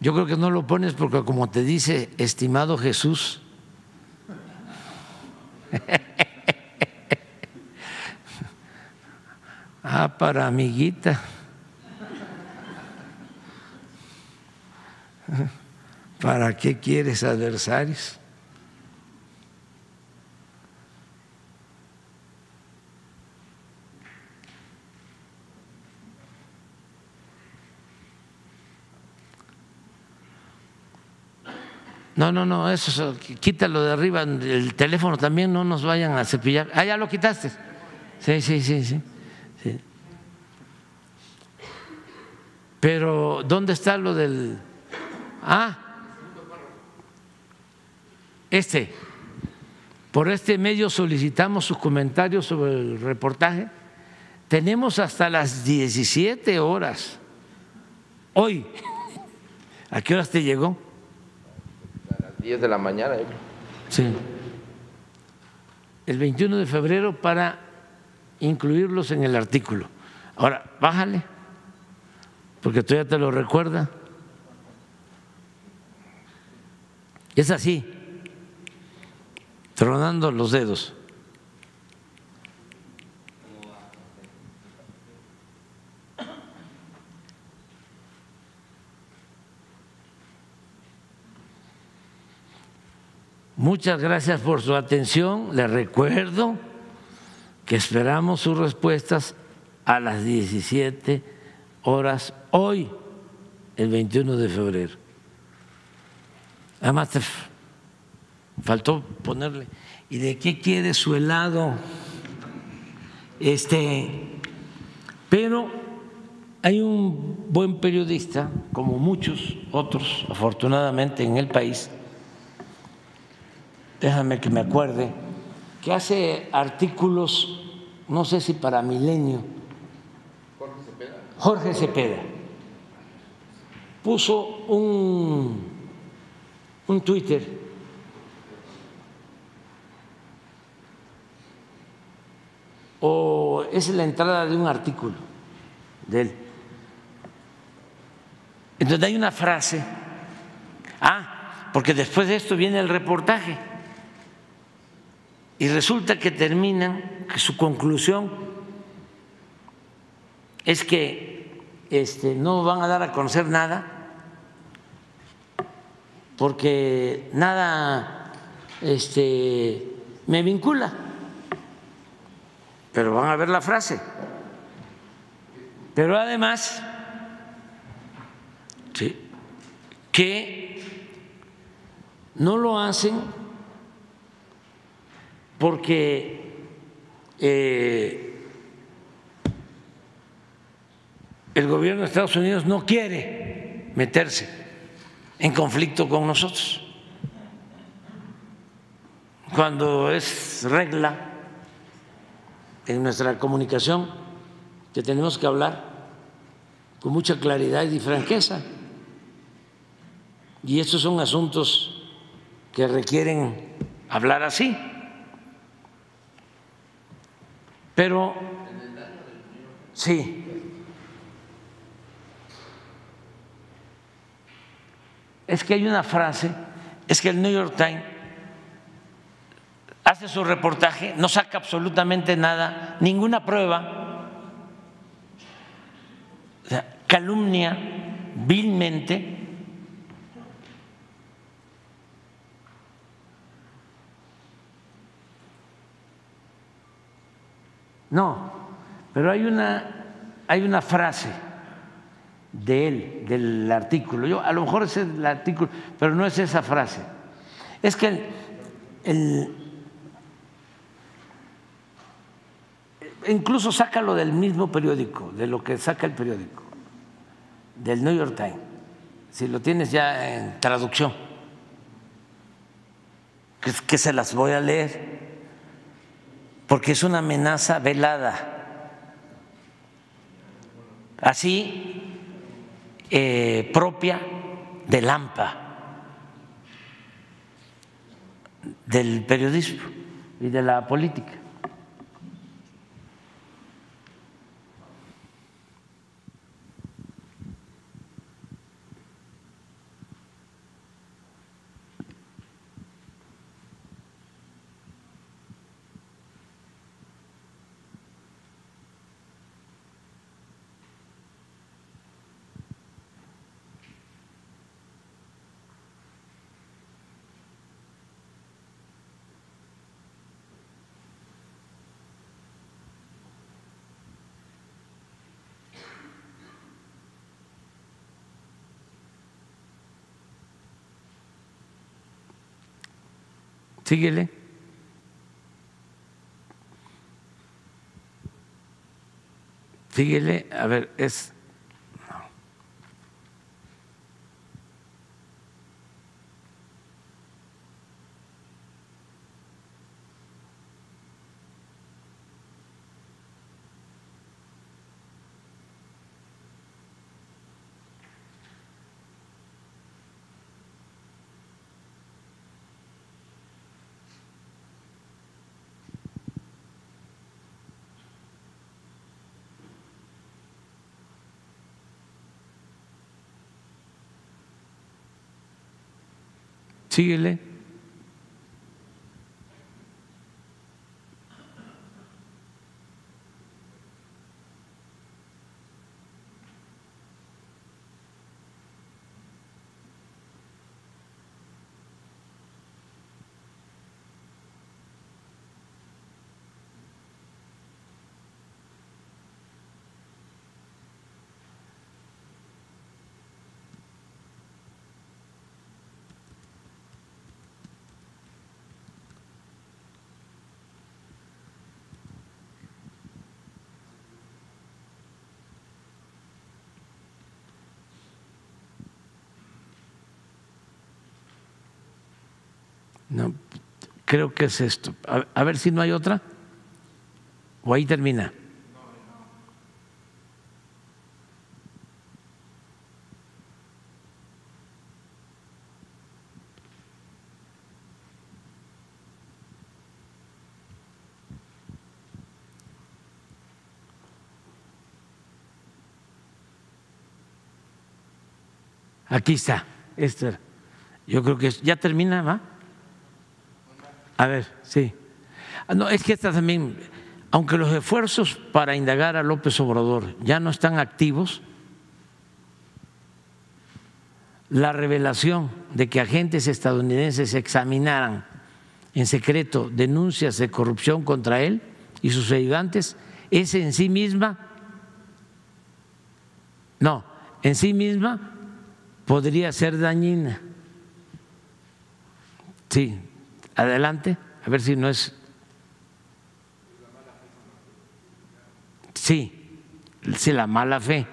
Yo creo que no lo pones porque como te dice, estimado Jesús, [LAUGHS] ah, para amiguita. [LAUGHS] ¿Para qué quieres adversarios? No, no, no, eso, quítalo de arriba, el teléfono también, no nos vayan a cepillar. Ah, ya lo quitaste. Sí, sí, sí, sí. sí. Pero, ¿dónde está lo del... Ah, este. Por este medio solicitamos sus comentarios sobre el reportaje. Tenemos hasta las 17 horas. Hoy. ¿A qué horas te llegó? 10 de la mañana. Sí. El 21 de febrero para incluirlos en el artículo. Ahora, bájale, porque todavía te lo recuerda. Es así, tronando los dedos. Muchas gracias por su atención. Les recuerdo que esperamos sus respuestas a las 17 horas hoy, el 21 de febrero. Además, faltó ponerle, ¿y de qué quiere su helado? Este, pero hay un buen periodista, como muchos otros, afortunadamente, en el país, déjame que me acuerde, que hace artículos, no sé si para Milenio, Jorge Cepeda. Jorge Cepeda, puso un, un Twitter o es la entrada de un artículo de él. Entonces hay una frase, ah, porque después de esto viene el reportaje y resulta que terminan, que su conclusión es que este, no van a dar a conocer nada porque nada este, me vincula, pero van a ver la frase. Pero además, que no lo hacen porque eh, el gobierno de Estados Unidos no quiere meterse en conflicto con nosotros. Cuando es regla en nuestra comunicación que tenemos que hablar con mucha claridad y franqueza. Y estos son asuntos que requieren hablar así. Pero sí, es que hay una frase, es que el New York Times hace su reportaje, no saca absolutamente nada, ninguna prueba, o sea, calumnia vilmente No, pero hay una, hay una frase de él, del artículo. Yo, a lo mejor es el artículo, pero no es esa frase. Es que el, el incluso sácalo del mismo periódico, de lo que saca el periódico, del New York Times, si lo tienes ya en traducción, que, que se las voy a leer, porque es una amenaza velada. Así, eh, propia del AMPA, del periodismo y de la política. Síguele. Síguele, a ver, es Síguele. No, creo que es esto. A, ver si no hay otra. O ahí termina. Aquí está, Esther. Yo creo que ya termina, ¿va? A ver, sí. Ah, no, es que esta también, aunque los esfuerzos para indagar a López Obrador ya no están activos, la revelación de que agentes estadounidenses examinaran en secreto denuncias de corrupción contra él y sus ayudantes es en sí misma, no, en sí misma podría ser dañina. Sí, adelante, a ver si no es. Sí, sí, la mala fe.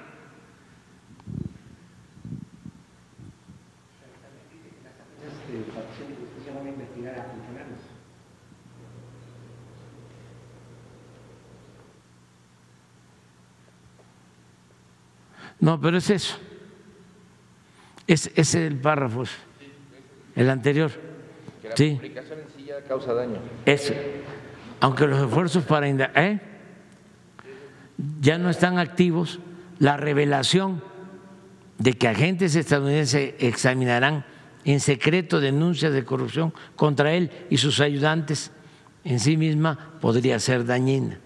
No, pero es eso. Es, ese es el párrafo, el anterior. La Sí. publicación en sí ya causa daño. Eso. Aunque los esfuerzos para indagar ¿eh? ya no están activos, la revelación de que agentes estadounidenses examinarán en secreto denuncias de corrupción contra él y sus ayudantes en sí misma podría ser dañina.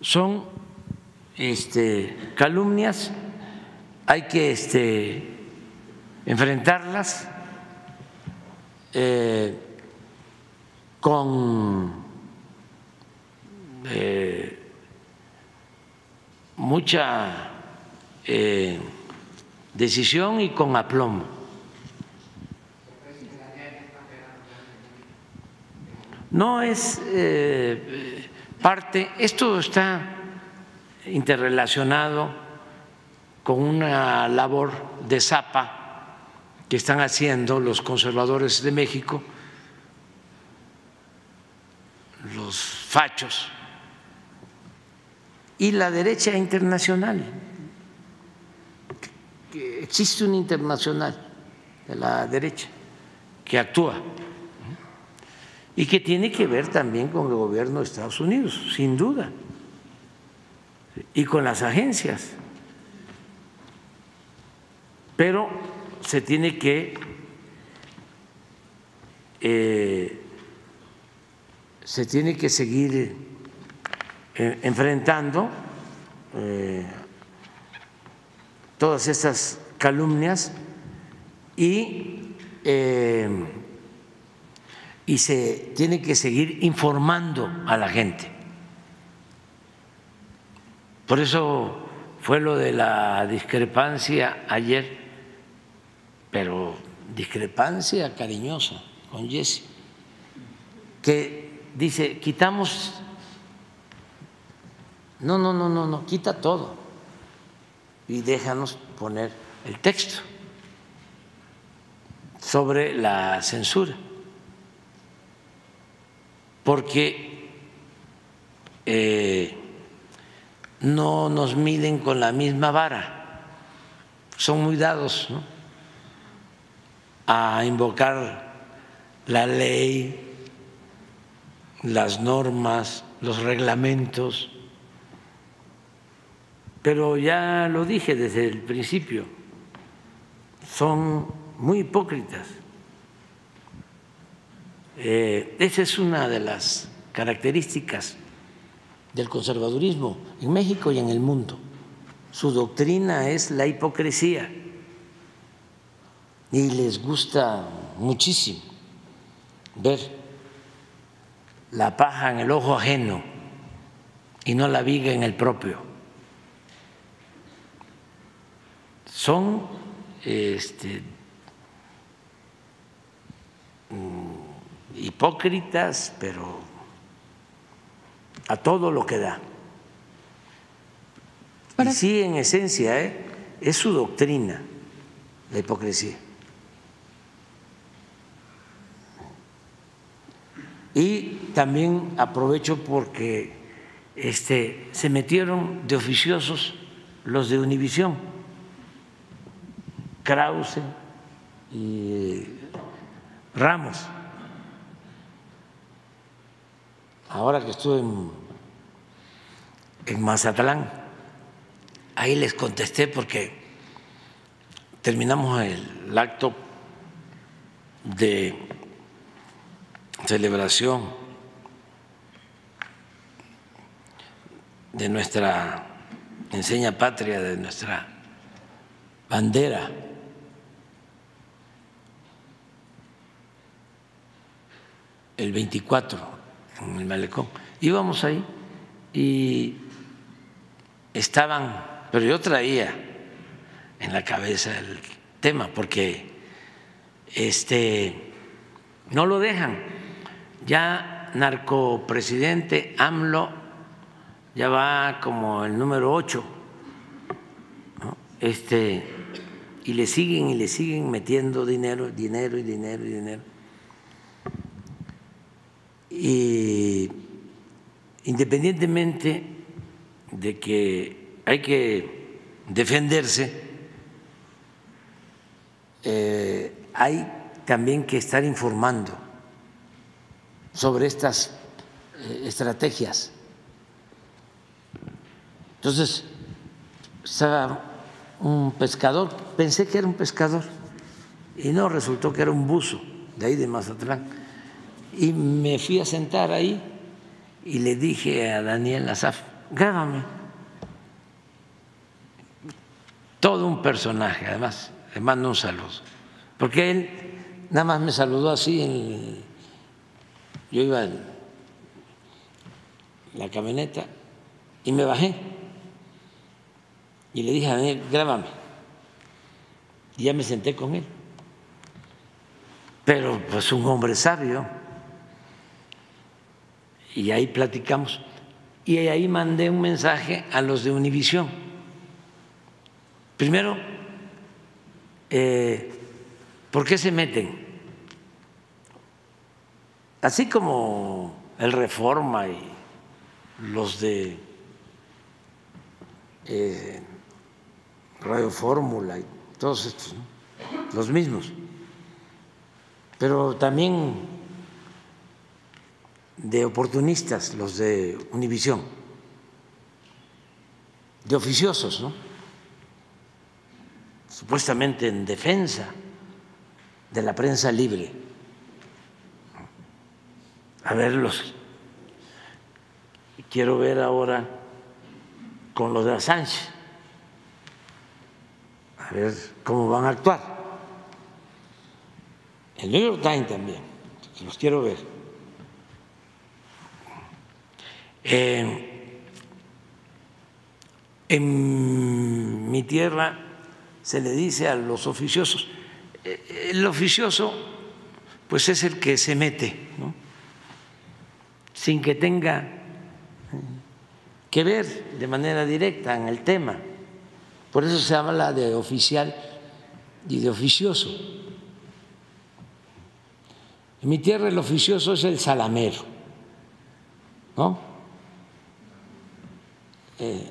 Son este, calumnias, hay que este, enfrentarlas. Eh, con eh, mucha eh, decisión y con aplomo. No es eh, parte, esto está interrelacionado con una labor de zapa que están haciendo los conservadores de México, los fachos y la derecha internacional. Existe una internacional de la derecha que actúa y que tiene que ver también con el gobierno de Estados Unidos, sin duda, y con las agencias. Pero se tiene que eh, se tiene que seguir eh, enfrentando eh, todas estas calumnias y y se tiene que seguir informando a la gente. Por eso fue lo de la discrepancia ayer, pero discrepancia cariñosa con Jesse, que dice, quitamos, no, no, no, no, no, quita todo y déjanos poner el texto sobre la censura. Porque eh, no nos miden con la misma vara, son muy dados a invocar la ley, las normas, los reglamentos, pero ya lo dije desde el principio, son muy hipócritas. Eh, esa es una de las características del conservadurismo en México y en el mundo. Su doctrina es la hipocresía y les gusta muchísimo ver la paja en el ojo ajeno y no la viga en el propio. Son este, hipócritas, pero a todo lo que da. Y sí, en esencia, ¿eh? es su doctrina, la hipocresía. Y también aprovecho porque este, se metieron de oficiosos los de Univisión, Krause y Ramos. ahora que estuve en, Mazatlán, ahí les contesté porque terminamos el acto de celebración de nuestra enseña patria, de nuestra bandera. El 24 en el malecón. Íbamos ahí y estaban, pero yo traía en la cabeza el tema porque este no lo dejan. Ya narcopresidente AMLO ya va como el número 8. Este y le siguen y le siguen metiendo dinero, dinero y dinero y dinero y independientemente de que hay que defenderse, eh, hay también que estar informando sobre estas eh, estrategias. Entonces, estaba un pescador, pensé que era un pescador, y no, resultó que era un buzo de ahí de Mazatlán y me fui a sentar ahí y le dije a Daniel Azaf, grábame. Todo un personaje, además, le mando un saludo. Porque él nada más me saludó así yo iba en la camioneta y me bajé y le dije a Daniel, grábame. Y ya me senté con él. Pero pues un hombre sabio. Y ahí platicamos. Y ahí mandé un mensaje a los de Univisión. Primero, eh, ¿por qué se meten? Así como el Reforma y los de eh, Radio Fórmula y todos estos, los mismos, pero también de oportunistas, los de Univisión, de oficiosos, ¿no? supuestamente en defensa de la prensa libre. A verlos. Quiero ver ahora con los de Assange, a ver cómo van a actuar. El New York Times también, los quiero ver. Eh, en mi tierra se le dice a los oficiosos, eh, el oficioso pues es el que se mete, ¿no? Sin que tenga que ver de manera directa en el tema. Por eso se habla de oficial y de oficioso. En mi tierra el oficioso es el salamero, ¿no? Eh,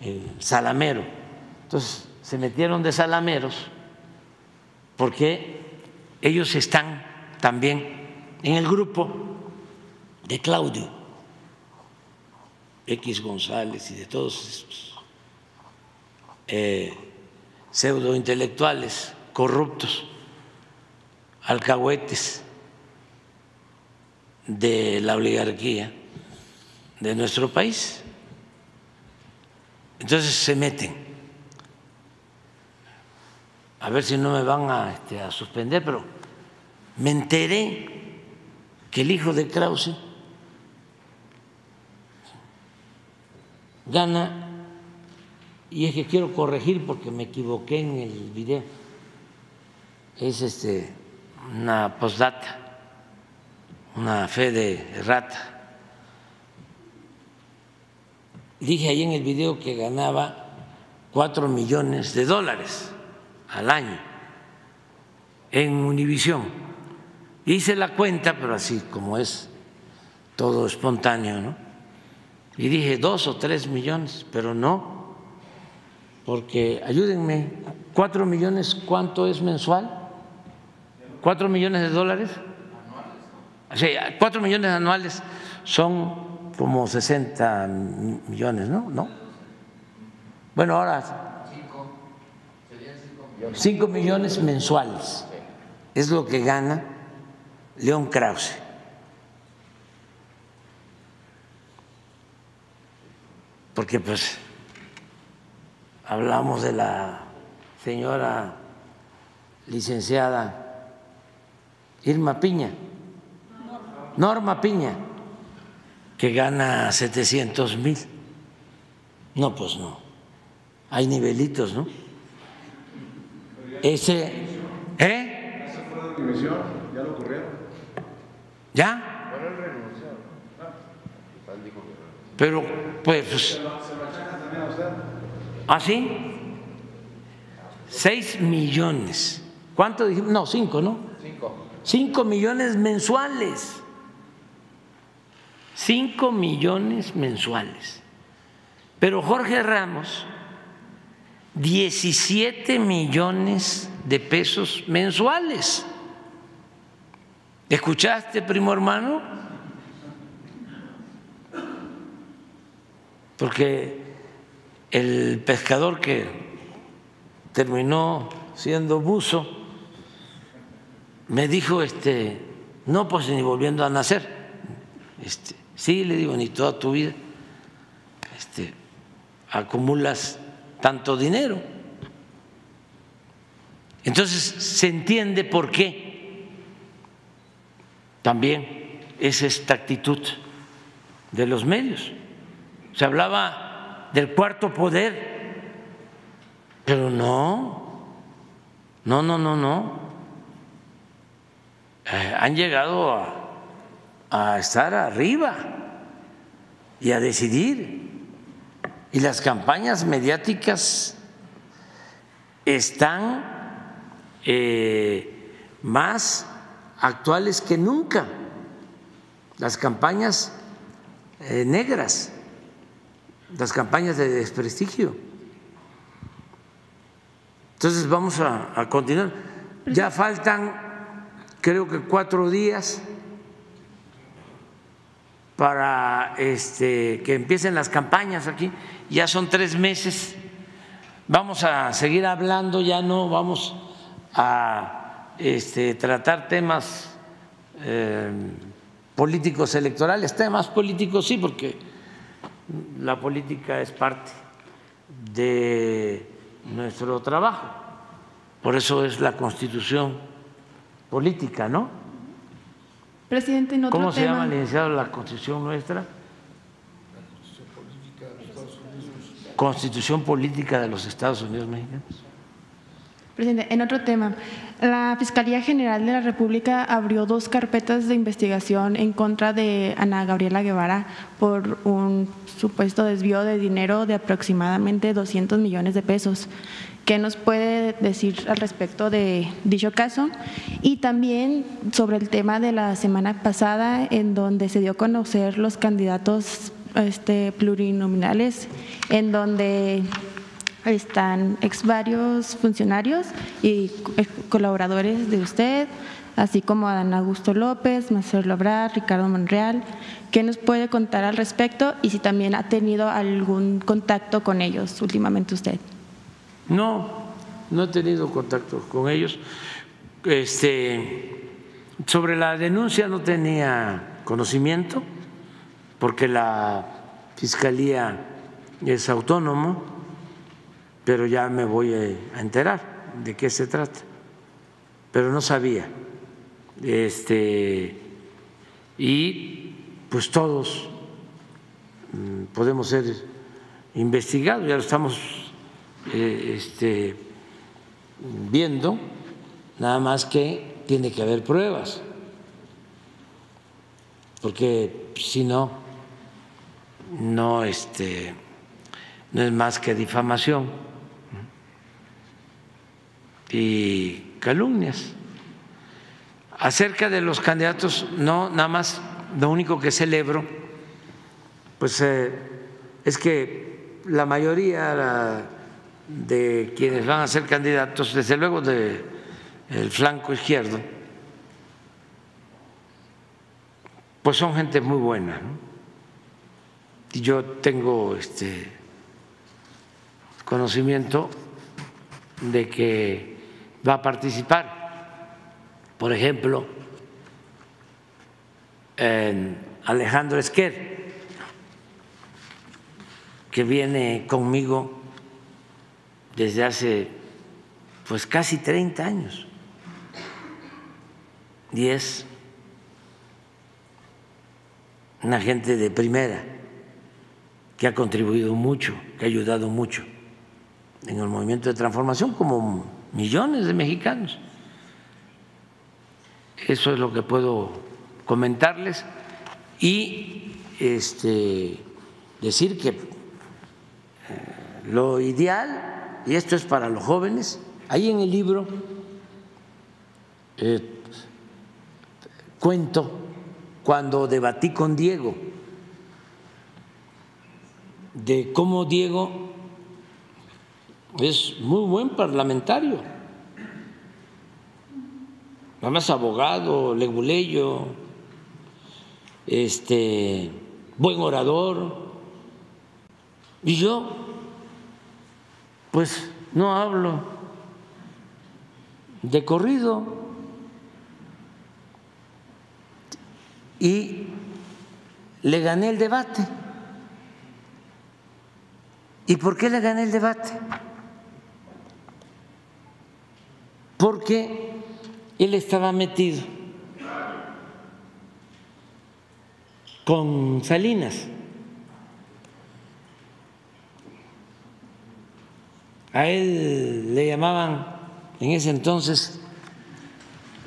el salamero. Entonces, se metieron de salameros porque ellos están también en el grupo de Claudio X González y de todos estos eh, pseudointelectuales corruptos, alcahuetes de la oligarquía de nuestro país. Entonces se meten a ver si no me van a, este, a suspender, pero me enteré que el hijo de Krause gana, y es que quiero corregir porque me equivoqué en el video, es este, una postdata, una fe de rata. Dije ahí en el video que ganaba cuatro millones de dólares al año en Univisión. Hice la cuenta, pero así como es todo espontáneo, ¿no? Y dije dos o tres millones, pero no, porque ayúdenme, cuatro millones, ¿cuánto es mensual? ¿Cuatro millones de dólares? O sea, cuatro millones anuales son como 60 millones, ¿no? ¿No? Bueno, ahora 5 millones mensuales es lo que gana León Krause. Porque pues hablamos de la señora licenciada Irma Piña, Norma Piña, que gana 700 mil. No, pues no. Hay nivelitos, ¿no? Ese, ¿eh? Esa fue de división, ya lo ocurrieron. ¿Ya? Él renunció. Pero, pues. ¿Se lo achacan también a usted? ¿Ah, sí? Seis millones. ¿Cuánto dijimos? No, cinco, ¿no? Cinco. Cinco millones mensuales. Cinco millones mensuales. Pero Jorge Ramos 17 millones de pesos mensuales. ¿Escuchaste, primo hermano? Porque el pescador que terminó siendo buzo me dijo, este, no, pues ni volviendo a nacer. Este, sí, le digo, ni toda tu vida este, acumulas tanto dinero. Entonces se entiende por qué también es esta actitud de los medios. Se hablaba del cuarto poder, pero no, no, no, no, no. Eh, han llegado a, estar arriba y a decidir. Y las campañas mediáticas están eh, más actuales que nunca, las campañas eh, negras, las campañas de desprestigio. Entonces vamos a, continuar. Ya faltan, creo que cuatro días para este, que empiecen las campañas aquí. Ya son tres meses. Vamos a seguir hablando, ya no vamos a este, tratar temas eh, políticos electorales, temas políticos sí, porque la política es parte de nuestro trabajo. Por eso es la constitución política, ¿no? Presidente, en otro ¿Cómo se llama, licenciado, la constitución nuestra? Constitución política de los Estados Unidos mexicanos. Presidente, en otro tema, la Fiscalía General de la República abrió dos carpetas de investigación en contra de Ana Gabriela Guevara por un supuesto desvío de dinero de aproximadamente 200 millones de pesos. ¿Qué nos puede decir al respecto de dicho caso? Y también sobre el tema de la semana pasada, en donde se dio a conocer los candidatos este, plurinominales, en donde están ex varios funcionarios y eh, colaboradores de usted, así como Adán Augusto López, Marcelo Obrar, Ricardo Monreal. ¿Qué nos puede contar al respecto y si también ha tenido algún contacto con ellos últimamente usted? No, no he tenido contacto con ellos. Este, sobre la denuncia no tenía conocimiento porque la fiscalía es autónomo, pero ya me voy a enterar de qué se trata. Pero no sabía. Este, y pues todos mm, podemos ser investigados, ya lo estamos eh, este, viendo, nada más que tiene que haber pruebas, porque si no, no, este, no es más que difamación y calumnias. Acerca de los candidatos, no, nada más, lo único que celebro, pues eh, es que la mayoría de quienes van a ser candidatos, desde luego del el flanco izquierdo, pues son gente muy buena. Y yo tengo este conocimiento de que va a participar. Por ejemplo, en Alejandro Esquer, que viene conmigo desde hace pues casi 30 años y es una gente de primera que ha contribuido mucho, que ha ayudado mucho en el movimiento de transformación, como millones de mexicanos. Eso es lo que puedo comentarles y este, decir que eh, lo ideal, y esto es para los jóvenes, ahí en el libro eh, cuento cuando debatí con Diego de cómo Diego es muy buen parlamentario, además abogado, leguleyo, este, buen orador, y yo, pues no hablo de corrido y le gané el debate. ¿Y por qué le gané el debate? Porque él estaba metido con Salinas. A él le llamaban en ese entonces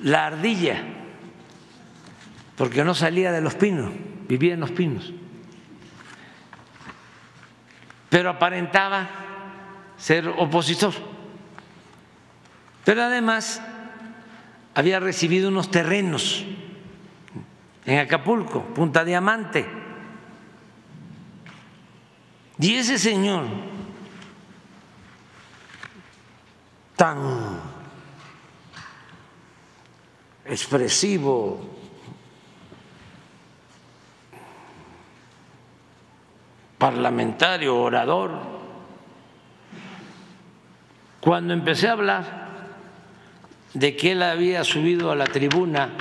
la ardilla, porque no salía de los pinos, vivía en los pinos. Pero aparentaba ser opositor. Pero además había recibido unos terrenos en Acapulco, Punta Diamante. Y ese señor tan expresivo, parlamentario, orador, cuando empecé a hablar de que él había subido a la tribuna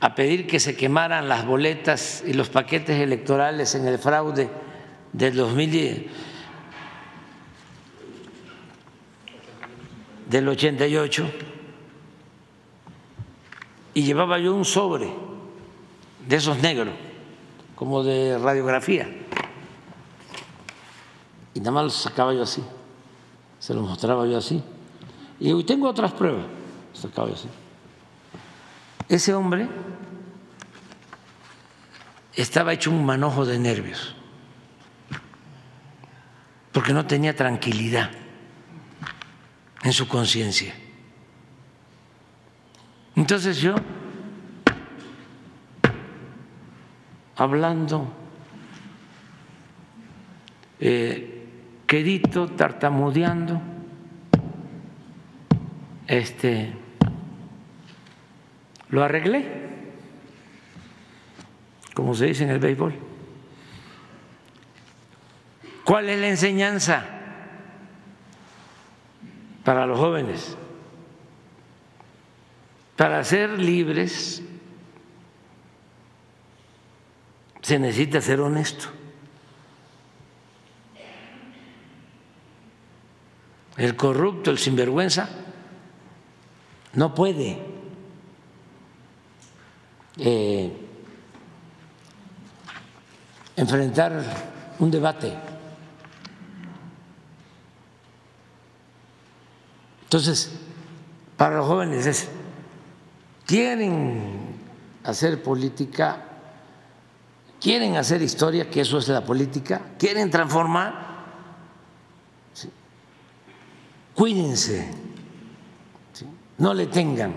a pedir que se quemaran las boletas y los paquetes electorales en el fraude del 2010, del 88 y llevaba yo un sobre de esos negros, como de radiografía, y nada más los sacaba yo así, se los mostraba yo así, y hoy tengo otras pruebas. Ese hombre estaba hecho un manojo de nervios, porque no tenía tranquilidad en su conciencia. Entonces yo, hablando, eh, quedito, tartamudeando, este, lo arreglé, como se dice en el béisbol. ¿Cuál es la enseñanza para los jóvenes? Para ser libres se necesita ser honesto. El corrupto, el sinvergüenza, no puede. Eh, enfrentar un debate. Entonces, para los jóvenes es quieren hacer política, quieren hacer historia, que eso es la política, quieren transformar, cuídense, no le tengan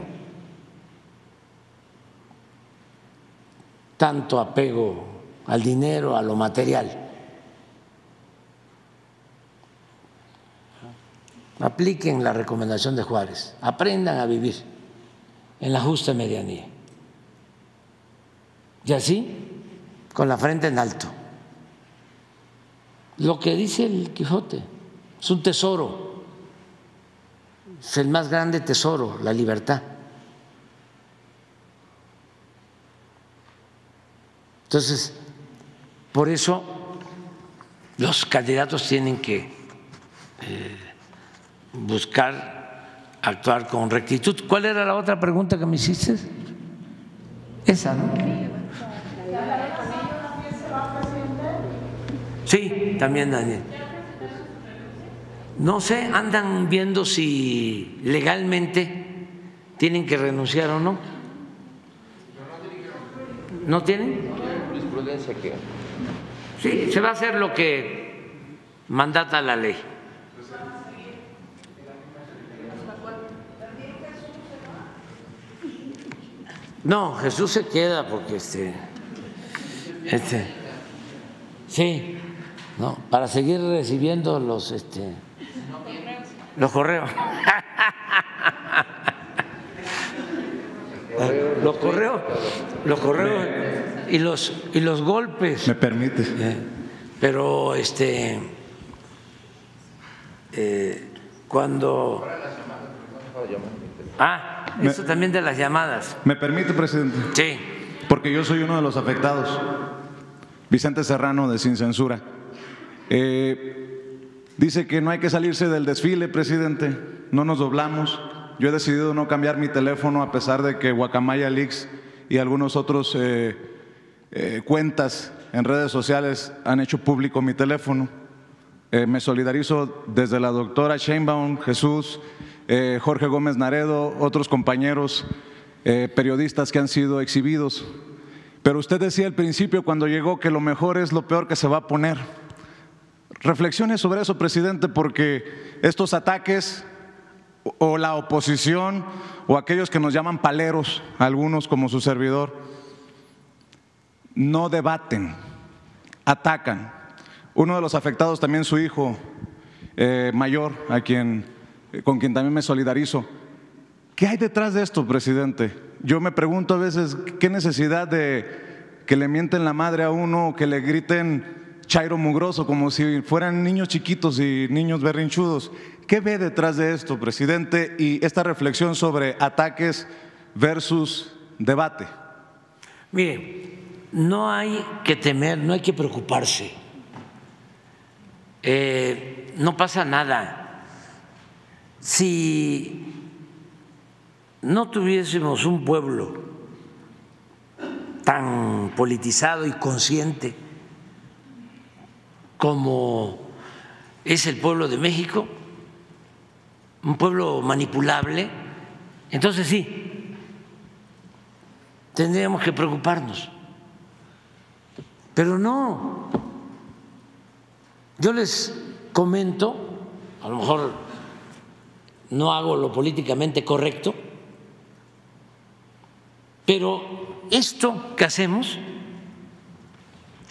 tanto apego al dinero, a lo material. Apliquen la recomendación de Juárez, aprendan a vivir en la justa medianía. Y así, con la frente en alto. Lo que dice el Quijote es un tesoro, es el más grande tesoro, la libertad. Entonces, por eso los candidatos tienen que eh, buscar actuar con rectitud. ¿Cuál era la otra pregunta que me hiciste? Esa, ¿no? Sí, también Daniel. No sé, andan viendo si legalmente tienen que renunciar o no. ¿No tienen? Sí, se va a hacer lo que mandata la ley. No, Jesús se queda porque este, este, sí, no, para seguir recibiendo los, este, los correos. los correos, los correos y los y los golpes. Me permite. Eh, pero este, eh, cuando ah eso también de las llamadas. ¿Me permite, presidente? Sí. Porque yo soy uno de los afectados. Vicente Serrano, de Sin Censura. Eh, dice que no hay que salirse del desfile, presidente. No nos doblamos. Yo he decidido no cambiar mi teléfono a pesar de que Guacamaya Leaks y algunos otros eh, eh, cuentas en redes sociales han hecho público mi teléfono. Eh, me solidarizo desde la doctora Sheinbaum, Jesús, Jorge Gómez Naredo, otros compañeros periodistas que han sido exhibidos. Pero usted decía al principio cuando llegó que lo mejor es lo peor que se va a poner. Reflexione sobre eso, presidente, porque estos ataques o la oposición o aquellos que nos llaman paleros, algunos como su servidor, no debaten, atacan. Uno de los afectados también su hijo eh, mayor, a quien, con quien también me solidarizo. ¿Qué hay detrás de esto, presidente? Yo me pregunto a veces qué necesidad de que le mienten la madre a uno, que le griten chairo mugroso, como si fueran niños chiquitos y niños berrinchudos. ¿Qué ve detrás de esto, presidente? Y esta reflexión sobre ataques versus debate. Mire, no hay que temer, no hay que preocuparse. Eh, no pasa nada. Si no tuviésemos un pueblo tan politizado y consciente como es el pueblo de México, un pueblo manipulable, entonces sí, tendríamos que preocuparnos. Pero no, yo les comento, a lo mejor no hago lo políticamente correcto, pero esto que hacemos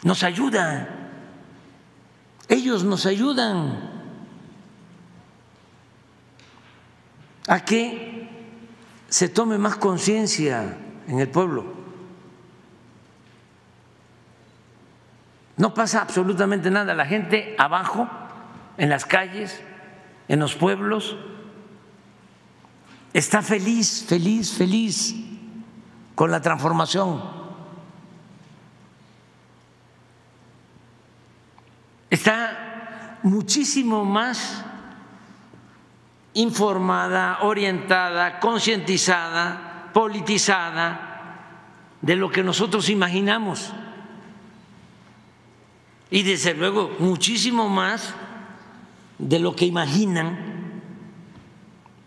nos ayuda, ellos nos ayudan a que se tome más conciencia en el pueblo. No pasa absolutamente nada. La gente abajo, en las calles, en los pueblos, está feliz, feliz, feliz con la transformación. Está muchísimo más informada, orientada, concientizada, politizada de lo que nosotros imaginamos y desde luego muchísimo más de lo que imaginan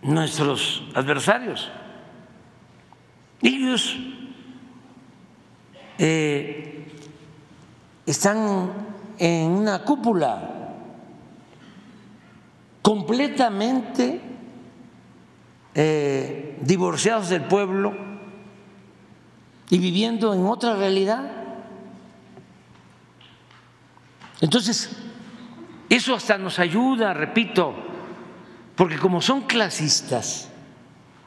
nuestros adversarios. Ellos eh, están en una cúpula completamente eh, divorciados del pueblo y viviendo en otra realidad. Entonces, eso hasta nos ayuda, repito, porque como son clasistas,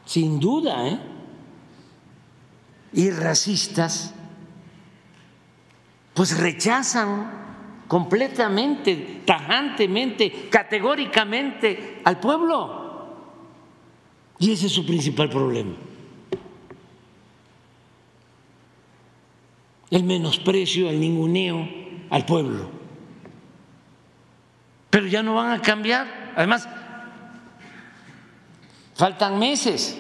sin duda, ¿eh? y racistas, pues rechazan completamente, tajantemente, categóricamente al pueblo. Y ese es su principal problema. El menosprecio, el ninguneo al pueblo pero ya no van a cambiar. Además, faltan meses.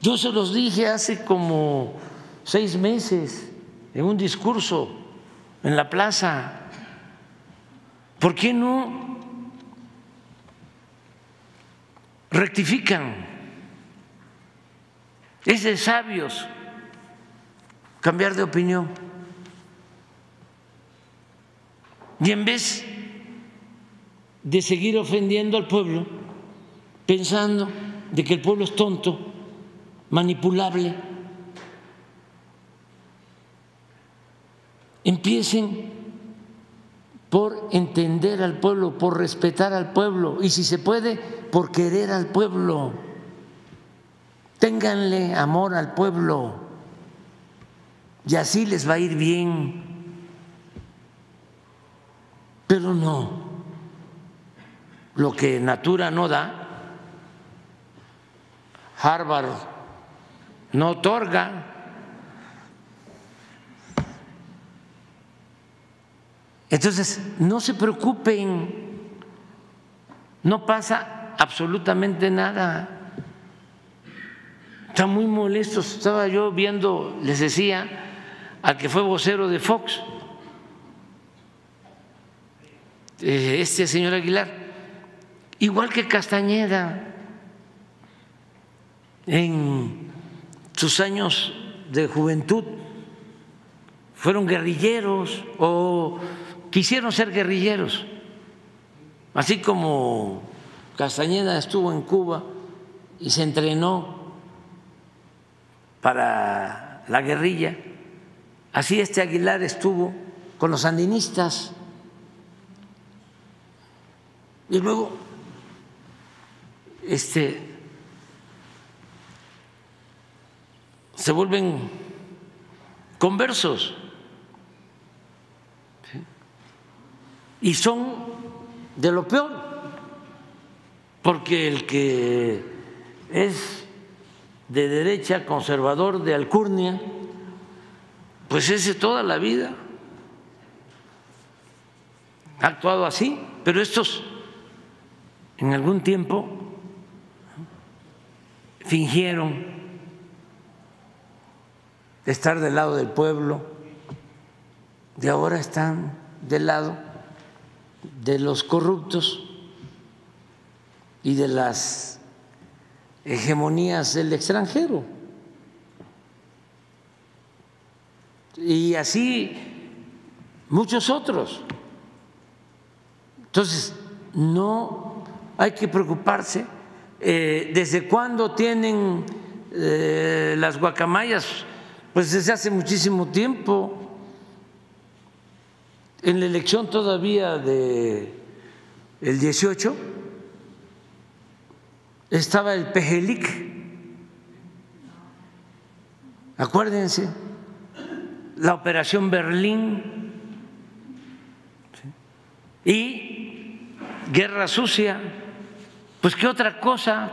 Yo se los dije hace como seis meses en un discurso en la plaza. ¿Por qué no rectifican? Es de sabios cambiar de opinión. Y en vez de seguir ofendiendo al pueblo, pensando de que el pueblo es tonto, manipulable, empiecen por entender al pueblo, por respetar al pueblo y si se puede, por querer al pueblo. Ténganle amor al pueblo y así les va a ir bien. Pero no, lo que Natura no da, Harvard no otorga. Entonces, no se preocupen, no pasa absolutamente nada. están muy molestos. Estaba yo viendo, les decía, al que fue vocero de Fox, eh, este señor Aguilar, igual que Castañeda, en sus años de juventud fueron guerrilleros o quisieron ser guerrilleros, así como Castañeda estuvo en Cuba y se entrenó para la guerrilla, así este Aguilar estuvo con los sandinistas. Y luego este se vuelven conversos y son de lo peor, porque el que es de derecha, conservador, de alcurnia, pues ese toda la vida. Ha actuado así, pero estos en algún tiempo fingieron estar del lado del pueblo, de ahora están del lado de los corruptos y de las hegemonías del extranjero. Y así muchos otros. Entonces, no hay que preocuparse. Eh, ¿Desde cuándo tienen eh, las guacamayas pues desde hace muchísimo tiempo. En la elección todavía de el 18 estaba el Pejelic. Acuérdense, la operación Berlín y guerra sucia. Pues qué otra cosa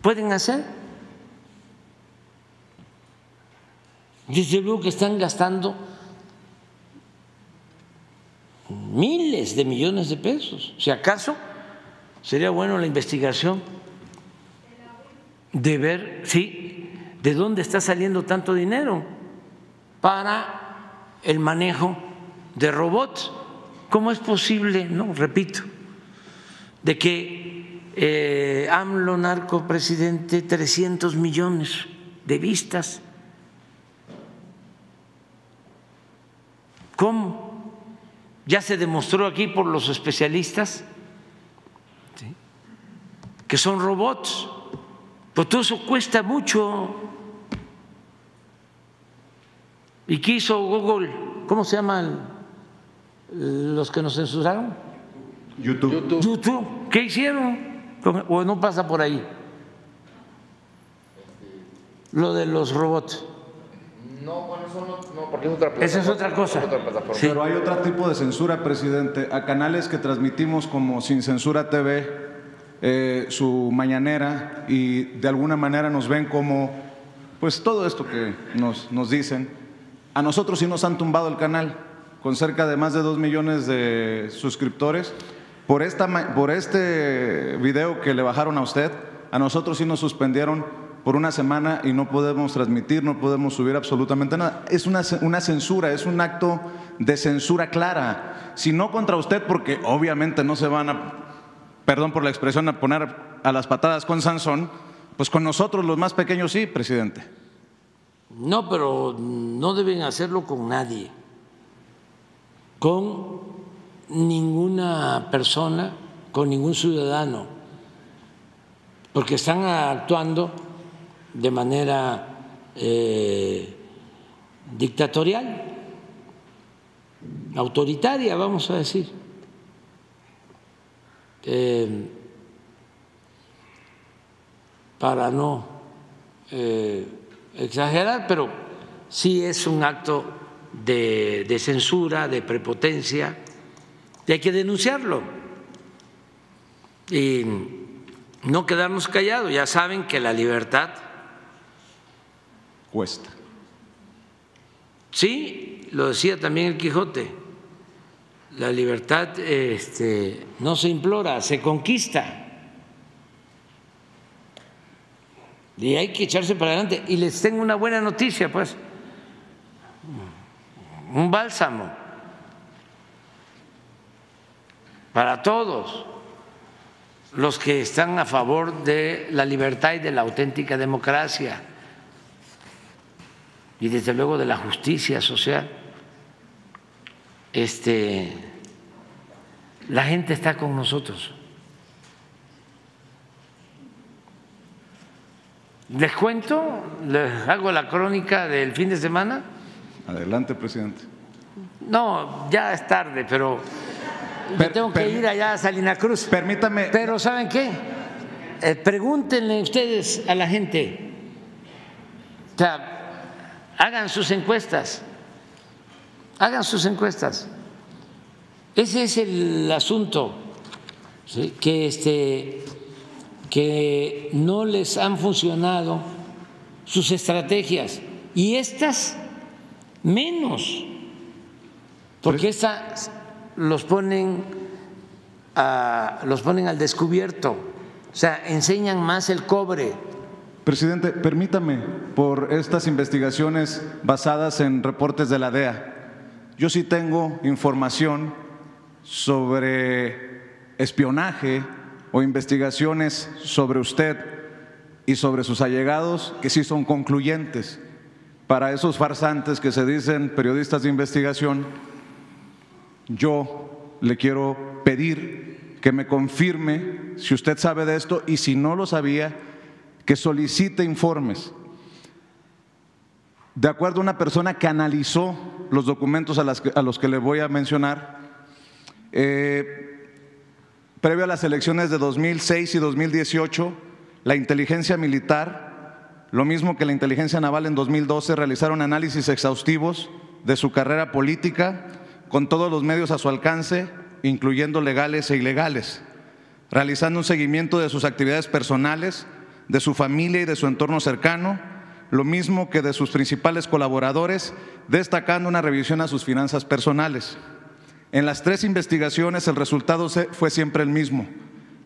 pueden hacer? Desde luego que están gastando miles de millones de pesos. Si acaso sería bueno la investigación de ver, sí, de dónde está saliendo tanto dinero para el manejo de robots. ¿Cómo es posible, no, repito, de que eh, AMLO, narco presidente, 300 millones de vistas? ¿Cómo? Ya se demostró aquí por los especialistas que son robots. Pues todo eso cuesta mucho. ¿Y qué hizo Google? ¿Cómo se llaman los que nos censuraron? YouTube. YouTube. ¿Qué hicieron? ¿O no pasa por ahí? Lo de los robots. No, bueno, eso no, porque es otra Esa es otra cosa. Pero hay otro tipo de censura, presidente. A canales que transmitimos como Sin Censura TV, eh, su mañanera, y de alguna manera nos ven como, pues todo esto que nos, nos dicen. A nosotros sí nos han tumbado el canal, con cerca de más de dos millones de suscriptores. Por, esta, por este video que le bajaron a usted, a nosotros sí nos suspendieron por una semana y no podemos transmitir, no podemos subir absolutamente nada. Es una, una censura, es un acto de censura clara. Si no contra usted, porque obviamente no se van a, perdón por la expresión, a poner a las patadas con Sansón, pues con nosotros los más pequeños sí, presidente. No, pero no deben hacerlo con nadie, con ninguna persona, con ningún ciudadano, porque están actuando de manera eh, dictatorial, autoritaria, vamos a decir. Eh, para no eh, exagerar, pero sí es un acto de, de censura, de prepotencia, y hay que denunciarlo. Y no quedarnos callados, ya saben que la libertad cuesta. Sí, lo decía también el Quijote, la libertad este, no se implora, se conquista. Y hay que echarse para adelante. Y les tengo una buena noticia, pues. Un bálsamo para todos los que están a favor de la libertad y de la auténtica democracia y desde luego de la justicia social. Este la gente está con nosotros. ¿Les cuento? ¿Les hago la crónica del fin de semana? Adelante, presidente. No, ya es tarde, pero yo tengo que ir allá a Salina Cruz. Permítame. Pero ¿saben qué? Eh, pregúntenle ustedes a la gente. O sea, hagan sus encuestas. Hagan sus encuestas. Ese es el asunto, ¿sí? que, este, que no les han funcionado sus estrategias y estas menos, porque estas los ponen, a, los ponen al descubierto, o sea, enseñan más el cobre. Presidente, permítame, por estas investigaciones basadas en reportes de la DEA, yo sí tengo información sobre espionaje o investigaciones sobre usted y sobre sus allegados que sí son concluyentes. Para esos farsantes que se dicen periodistas de investigación, yo le quiero pedir que me confirme si usted sabe de esto y si no lo sabía, que solicite informes. De acuerdo a una persona que analizó los documentos a, los que le voy a mencionar, eh, previo a las elecciones de 2006 y 2018, la inteligencia militar, lo mismo que la inteligencia naval en 2012, realizaron análisis exhaustivos de su carrera política con todos los medios a su alcance, incluyendo legales e ilegales, realizando un seguimiento de sus actividades personales, de su familia y de su entorno cercano, lo mismo que de sus principales colaboradores, destacando una revisión a sus finanzas personales. En las tres investigaciones el resultado fue siempre el mismo.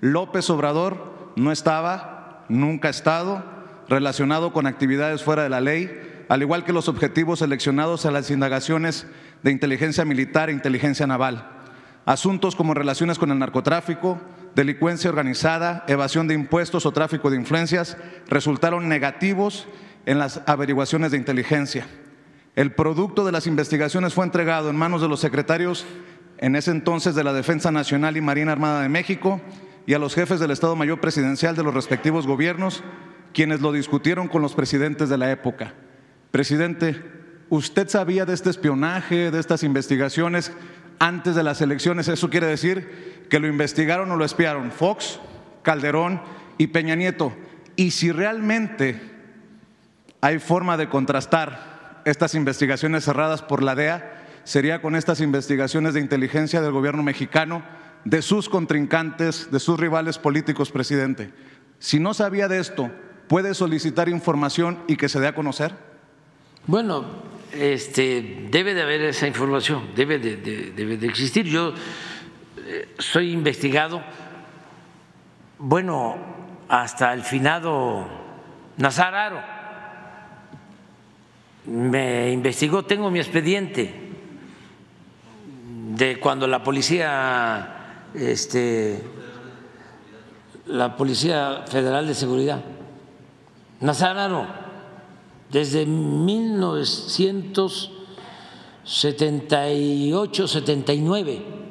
López Obrador no estaba, nunca ha estado, relacionado con actividades fuera de la ley, al igual que los objetivos seleccionados a las indagaciones de inteligencia militar e inteligencia naval. Asuntos como relaciones con el narcotráfico, delincuencia organizada, evasión de impuestos o tráfico de influencias resultaron negativos en las averiguaciones de inteligencia. El producto de las investigaciones fue entregado en manos de los secretarios en ese entonces de la Defensa Nacional y Marina Armada de México y a los jefes del Estado Mayor Presidencial de los respectivos gobiernos, quienes lo discutieron con los presidentes de la época. Presidente, ¿usted sabía de este espionaje, de estas investigaciones antes de las elecciones? Eso quiere decir que lo investigaron o lo espiaron Fox, Calderón y Peña Nieto. Y si realmente hay forma de contrastar estas investigaciones cerradas por la DEA, sería con estas investigaciones de inteligencia del gobierno mexicano, de sus contrincantes, de sus rivales políticos, presidente. Si no sabía de esto, ¿puede solicitar información y que se dé a conocer? Bueno, este, debe de haber esa información, debe de, debe de existir. Yo soy investigado, bueno, hasta el finado Nazararo me investigó, tengo mi expediente de cuando la policía, este, la Policía Federal de Seguridad, Nazararo, desde 1978-79,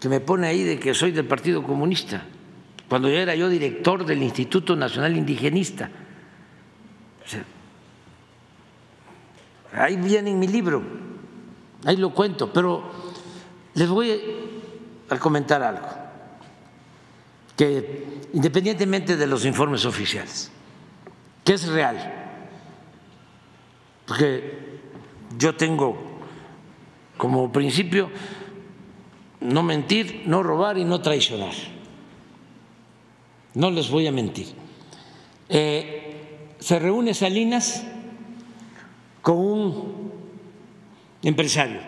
que me pone ahí de que soy del Partido Comunista, cuando yo era yo director del Instituto Nacional Indigenista. Ahí viene en mi libro, ahí lo cuento, pero les voy a comentar algo, que independientemente de los informes oficiales, que es real, porque yo tengo como principio no mentir, no robar y no traicionar. No les voy a mentir. Eh, se reúne Salinas con un empresario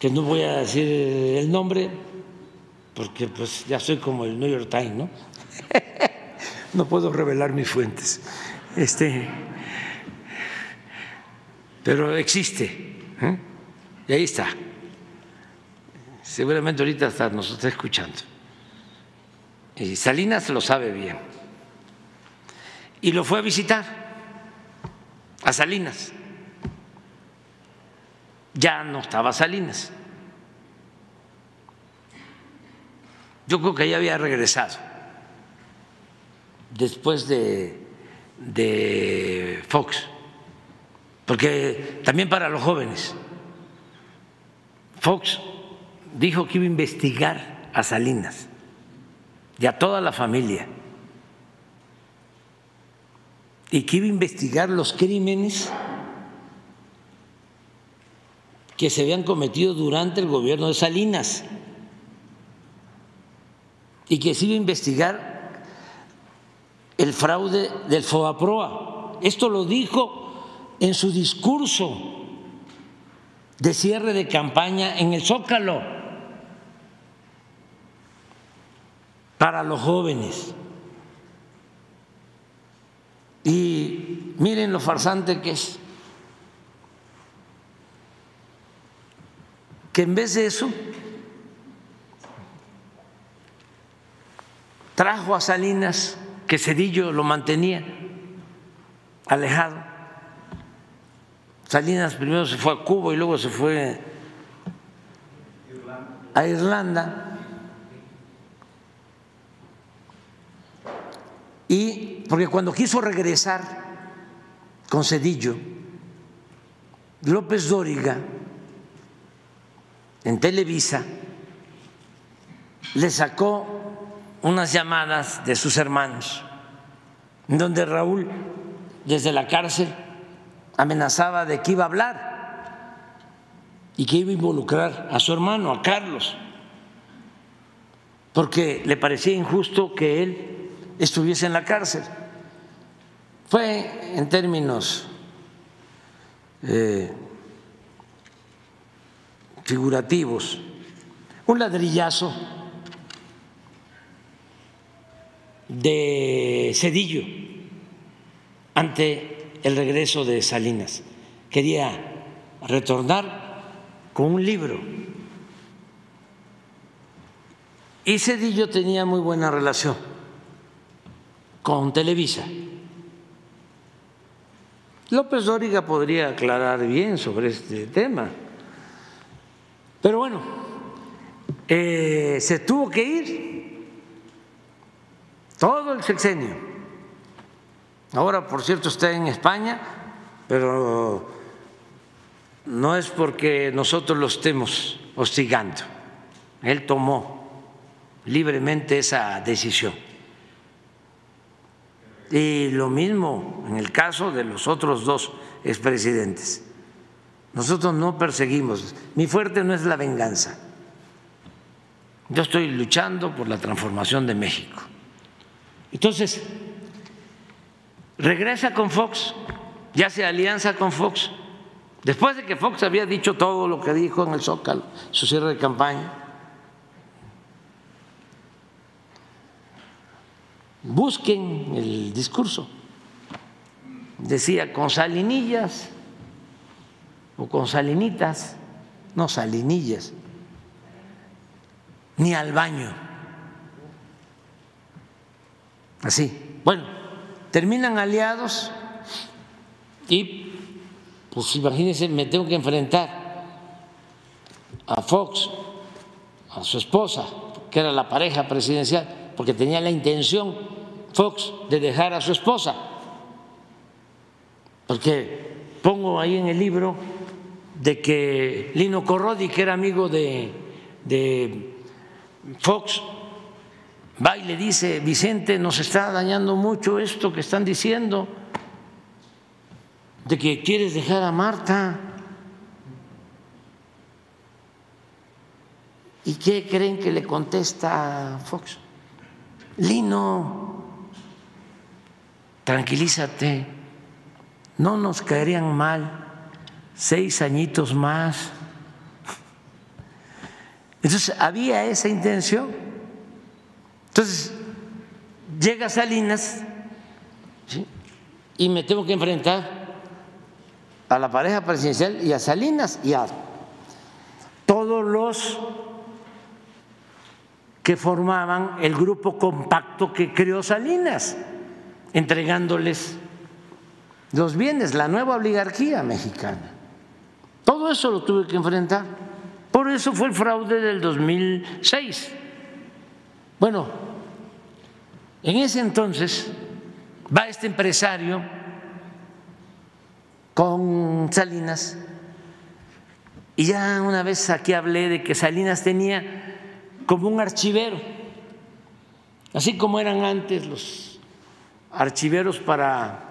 que no voy a decir el nombre, porque pues ya soy como el New York Times, ¿no? [LAUGHS] no puedo revelar mis fuentes. Este, pero existe. ¿eh? Y ahí está. Seguramente ahorita hasta nos está escuchando. Y Salinas lo sabe bien. Y lo fue a visitar a Salinas. Ya no estaba Salinas. Yo creo que ya había regresado después de, de Fox, porque también para los jóvenes, Fox dijo que iba a investigar a Salinas y a toda la familia. Y que iba a investigar los crímenes que se habían cometido durante el gobierno de Salinas. Y que se iba a investigar el fraude del FOAPROA. Esto lo dijo en su discurso de cierre de campaña en el Zócalo para los jóvenes. Y miren lo farsante que es. Que en vez de eso trajo a Salinas, que Cedillo lo mantenía alejado. Salinas primero se fue a Cuba y luego se fue a Irlanda. Y porque cuando quiso regresar con Cedillo, López Dóriga en Televisa le sacó unas llamadas de sus hermanos, donde Raúl desde la cárcel amenazaba de que iba a hablar y que iba a involucrar a su hermano, a Carlos, porque le parecía injusto que él estuviese en la cárcel. Fue en términos eh, figurativos un ladrillazo de Cedillo ante el regreso de Salinas. Quería retornar con un libro. Y Cedillo tenía muy buena relación con Televisa. López Dóriga podría aclarar bien sobre este tema. Pero bueno, eh, se tuvo que ir todo el sexenio. Ahora, por cierto, está en España, pero no es porque nosotros lo estemos hostigando. Él tomó libremente esa decisión. Y lo mismo en el caso de los otros dos expresidentes. Nosotros no perseguimos. Mi fuerte no es la venganza. Yo estoy luchando por la transformación de México. Entonces, regresa con Fox, ya se alianza con Fox, después de que Fox había dicho todo lo que dijo en el Zócalo, su cierre de campaña. Busquen el discurso. Decía con salinillas o con salinitas, no salinillas, ni al baño. Así. Bueno, terminan aliados y, pues imagínense, me tengo que enfrentar a Fox, a su esposa, que era la pareja presidencial, porque tenía la intención Fox de dejar a su esposa. Porque pongo ahí en el libro de que Lino Corrodi, que era amigo de, de Fox, va y le dice, Vicente, nos está dañando mucho esto que están diciendo, de que quieres dejar a Marta. ¿Y qué creen que le contesta Fox? Lino, tranquilízate, no nos caerían mal seis añitos más Entonces, había esa intención. Entonces, llega Salinas y me tengo que enfrentar a la pareja presidencial y a Salinas y a todos los que formaban el grupo compacto que creó Salinas, entregándoles los bienes, la nueva oligarquía mexicana. Todo eso lo tuve que enfrentar. Por eso fue el fraude del 2006. Bueno, en ese entonces va este empresario con Salinas y ya una vez aquí hablé de que Salinas tenía como un archivero, así como eran antes los archiveros para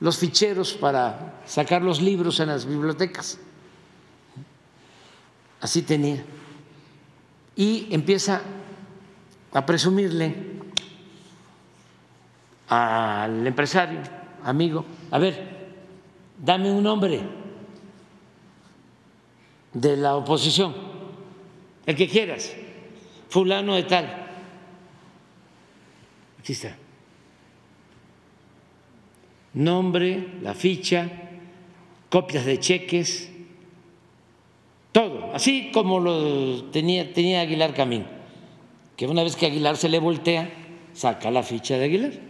los ficheros para sacar los libros en las bibliotecas. Así tenía. Y empieza a presumirle al empresario, amigo, a ver, dame un nombre de la oposición, el que quieras, fulano de tal. Aquí está nombre, la ficha, copias de cheques, todo, así como lo tenía, tenía Aguilar Camín, que una vez que Aguilar se le voltea, saca la ficha de Aguilar.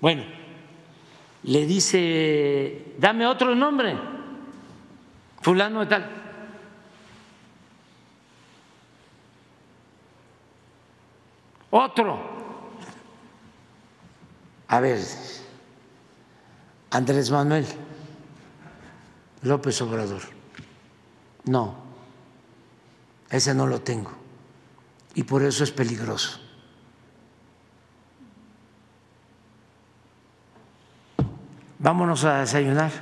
Bueno, le dice, dame otro nombre, fulano de tal. Otro, a ver, Andrés Manuel López Obrador. No, ese no lo tengo. Y por eso es peligroso. Vámonos a desayunar.